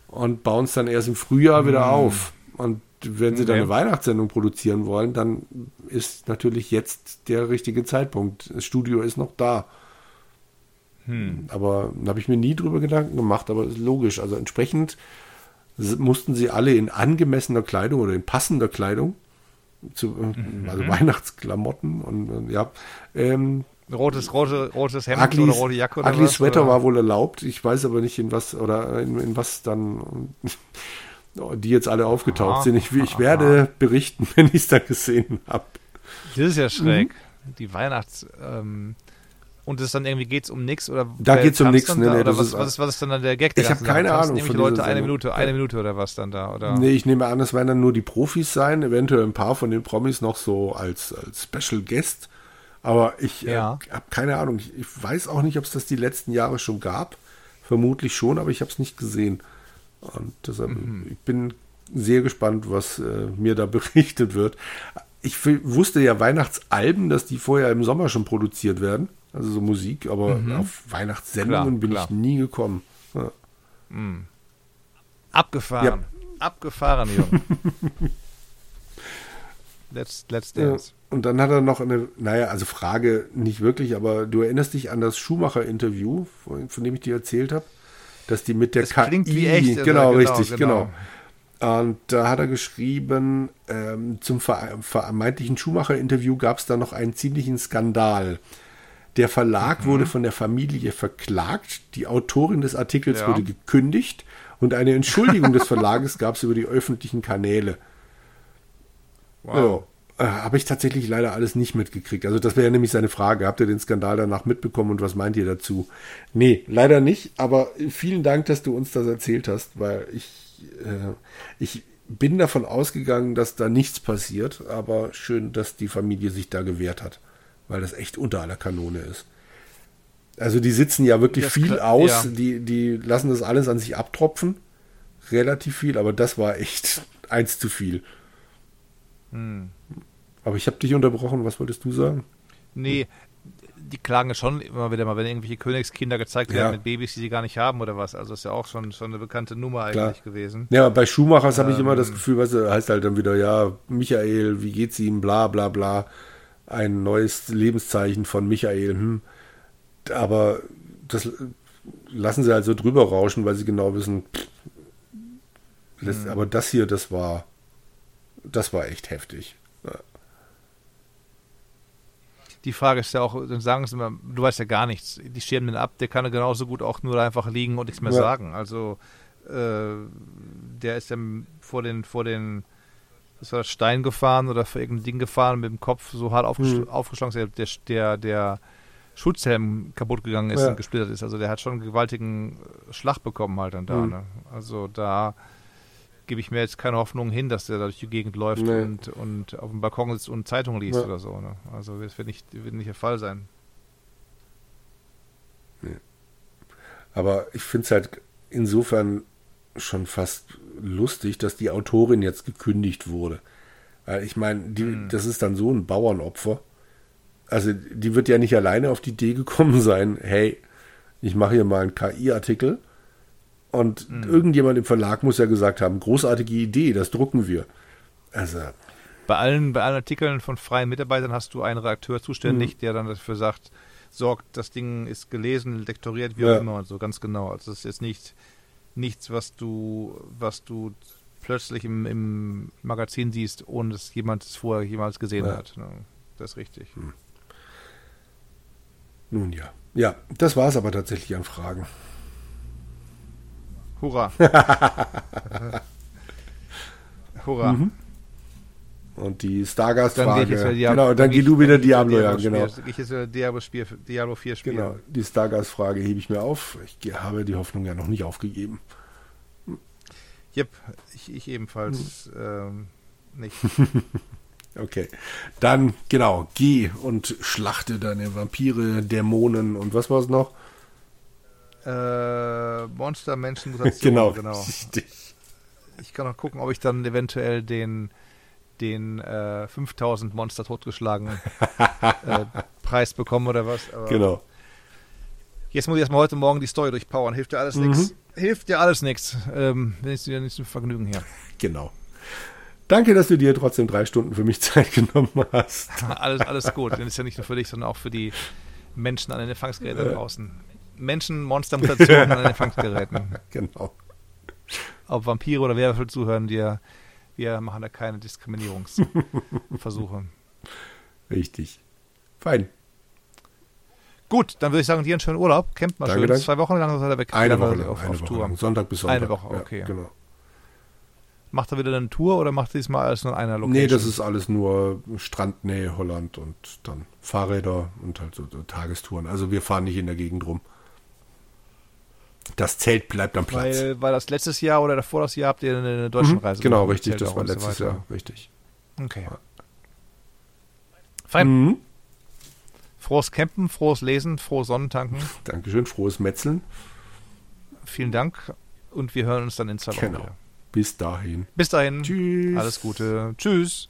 und bauen es dann erst im Frühjahr mm. wieder hm. auf. Und wenn sie okay. dann eine Weihnachtssendung produzieren wollen, dann ist natürlich jetzt der richtige Zeitpunkt. Das Studio ist noch da. Hm. Aber da habe ich mir nie drüber Gedanken gemacht, aber ist logisch. Also entsprechend mussten sie alle in angemessener Kleidung oder in passender Kleidung, zu, mhm. also Weihnachtsklamotten und ja, ähm, Rotes, rote, rotes Hemd Ugly, oder rote Jacke oder Ugly was, Sweater oder? war wohl erlaubt. Ich weiß aber nicht, in was oder in, in was dann *laughs* die jetzt alle aufgetaucht aha, sind. Ich, ich werde berichten, *laughs* wenn ich es dann gesehen habe. Das ist ja schräg. Mhm. Die Weihnachts... Ähm, und es dann irgendwie geht's um nichts oder da geht's um nichts ne, nee, oder was, ist, was, ist, was ist dann der Gag? Ich habe keine Ahnung. Nämlich die Leute eine Minute, eine Minute oder was dann da oder? Nee, ich nehme an, es werden dann nur die Profis sein, eventuell ein paar von den Promis noch so als, als Special Guest. Aber ich äh, ja. äh, habe keine Ahnung. Ich, ich, weiß auch nicht, ob es das die letzten Jahre schon gab. Vermutlich schon, aber ich habe es nicht gesehen. Und deshalb, mhm. ich bin sehr gespannt, was äh, mir da *laughs* berichtet wird. Ich wusste ja Weihnachtsalben, dass die vorher im Sommer schon produziert werden. Also so Musik, aber mhm. auf Weihnachtssendungen klar, bin klar. ich nie gekommen. Ja. Mhm. Abgefahren. Ja. Abgefahren, Junge. *laughs* Let's, let's Dance. Ja, und dann hat er noch eine, naja, also Frage nicht wirklich, aber du erinnerst dich an das Schumacher-Interview, von, von, dem ich dir erzählt habe, dass die mit der das KI, wie echt, genau, genau, richtig, genau. genau. Und da hat er geschrieben, ähm, zum vermeintlichen Schumacher-Interview gab es da noch einen ziemlichen Skandal. Der Verlag mhm. wurde von der Familie verklagt, die Autorin des Artikels ja. wurde gekündigt und eine Entschuldigung des Verlages gab es über die öffentlichen Kanäle. Wow. Ja, äh, Habe ich tatsächlich leider alles nicht mitgekriegt. Also das wäre ja nämlich seine Frage. Habt ihr den Skandal danach mitbekommen und was meint ihr dazu? Nee, leider nicht. Aber vielen Dank, dass du uns das erzählt hast, weil ich, äh, ich bin davon ausgegangen, dass da nichts passiert. Aber schön, dass die Familie sich da gewehrt hat, weil das echt unter aller Kanone ist. Also die sitzen ja wirklich das viel aus, ja. die, die lassen das alles an sich abtropfen. Relativ viel, aber das war echt *laughs* eins zu viel. Hm. Aber ich habe dich unterbrochen, was wolltest du sagen? Nee, die klagen schon immer wieder mal, wenn irgendwelche Königskinder gezeigt werden ja. mit Babys, die sie gar nicht haben oder was. Also ist ja auch schon, schon eine bekannte Nummer eigentlich Klar. gewesen. Ja, bei Schumachers ähm, habe ich immer das ähm. Gefühl, weißt du, heißt halt dann wieder, ja, Michael, wie geht's ihm, bla bla bla. Ein neues Lebenszeichen von Michael, hm aber das lassen sie halt so drüber rauschen, weil sie genau wissen, mhm. aber das hier, das war, das war echt heftig. Ja. Die Frage ist ja auch, dann sagen sie immer, du weißt ja gar nichts. Die schirmen den ab, der kann ja genauso gut auch nur einfach liegen und nichts mehr ja. sagen. Also äh, der ist dann vor den, vor den das war Stein gefahren oder vor irgendein Ding gefahren mit dem Kopf so hart aufgesch mhm. aufgeschlagen. Der, der, der Schutzhelm kaputt gegangen ist ja. und gesplittert ist. Also der hat schon einen gewaltigen Schlag bekommen halt dann da. Mhm. Ne? Also da gebe ich mir jetzt keine Hoffnung hin, dass der da durch die Gegend läuft nee. und, und auf dem Balkon sitzt und Zeitung liest ja. oder so. Ne? Also das wird nicht, wird nicht der Fall sein. Nee. Aber ich finde es halt insofern schon fast lustig, dass die Autorin jetzt gekündigt wurde. Weil ich meine, mhm. das ist dann so ein Bauernopfer also die wird ja nicht alleine auf die Idee gekommen sein, hey, ich mache hier mal einen KI-Artikel. Und mhm. irgendjemand im Verlag muss ja gesagt haben, großartige Idee, das drucken wir. Also. Bei allen, bei allen Artikeln von freien Mitarbeitern hast du einen Redakteur zuständig, mhm. der dann dafür sagt, sorgt, das Ding ist gelesen, lektoriert, wie ja. auch immer und so, ganz genau. Also das ist jetzt nicht nichts, was du, was du plötzlich im, im Magazin siehst, ohne dass jemand es vorher jemals gesehen ja. hat. Ne? Das ist richtig. Mhm. Nun ja. Ja, das war es aber tatsächlich an Fragen. Hurra. *laughs* Hurra. Mhm. Und die Stargast-Frage. Genau, dann geh du wieder Diablo, ja, genau. Ich jetzt Diablo, Spiel, Diablo 4 spielen. Genau, die Stargast-Frage hebe ich mir auf. Ich habe die Hoffnung ja noch nicht aufgegeben. Jep, ich, ich ebenfalls hm. ähm, nicht. *laughs* Okay. Dann, genau, geh und schlachte deine Vampire, Dämonen und was war es noch? Äh, Monster, Menschen, Mutation. *laughs* genau, genau. Richtig. Ich kann noch gucken, ob ich dann eventuell den, den äh, 5000 Monster totgeschlagen *laughs* äh, Preis bekomme oder was. Aber genau. Jetzt muss ich erstmal heute Morgen die Story durchpowern. Hilft dir alles mhm. nichts. Hilft dir alles nichts. Ähm, wenn ich dir nicht zum Vergnügen hier. *laughs* Genau. Danke, dass du dir trotzdem drei Stunden für mich Zeit genommen hast. alles, alles gut. Das ist ja nicht nur für dich, sondern auch für die Menschen an den Empfangsgeräten da draußen. Menschen, Monster, Mutationen an den *laughs* Empfangsgeräten. Genau. Ob Vampire oder Werwölfe zuhören, wir, wir machen da keine Diskriminierungsversuche. *laughs* Richtig. Fein. Gut, dann würde ich sagen, dir einen schönen Urlaub. Campt mal danke, schön. Danke. Zwei Wochen lang seid ihr weg. Eine Woche lang. Auf, eine auf Woche Tour. Lang. Sonntag bis Sonntag. Eine Woche, okay. Ja, genau. Macht er wieder eine Tour oder macht er diesmal alles nur in einer Location? Nee, das ist alles nur Strandnähe Holland und dann Fahrräder und halt so, so Tagestouren. Also wir fahren nicht in der Gegend rum. Das Zelt bleibt am Platz. Weil, weil das letztes Jahr oder davor das Jahr habt ihr eine deutsche mhm, Reise Genau, richtig, das war letztes so Jahr, richtig. Okay. Fein. Mhm. Frohes Campen, frohes Lesen, frohes Sonnentanken. Dankeschön, frohes Metzeln. Vielen Dank und wir hören uns dann in zwei Wochen genau. wieder. Bis dahin. Bis dahin. Tschüss. Alles Gute. Tschüss.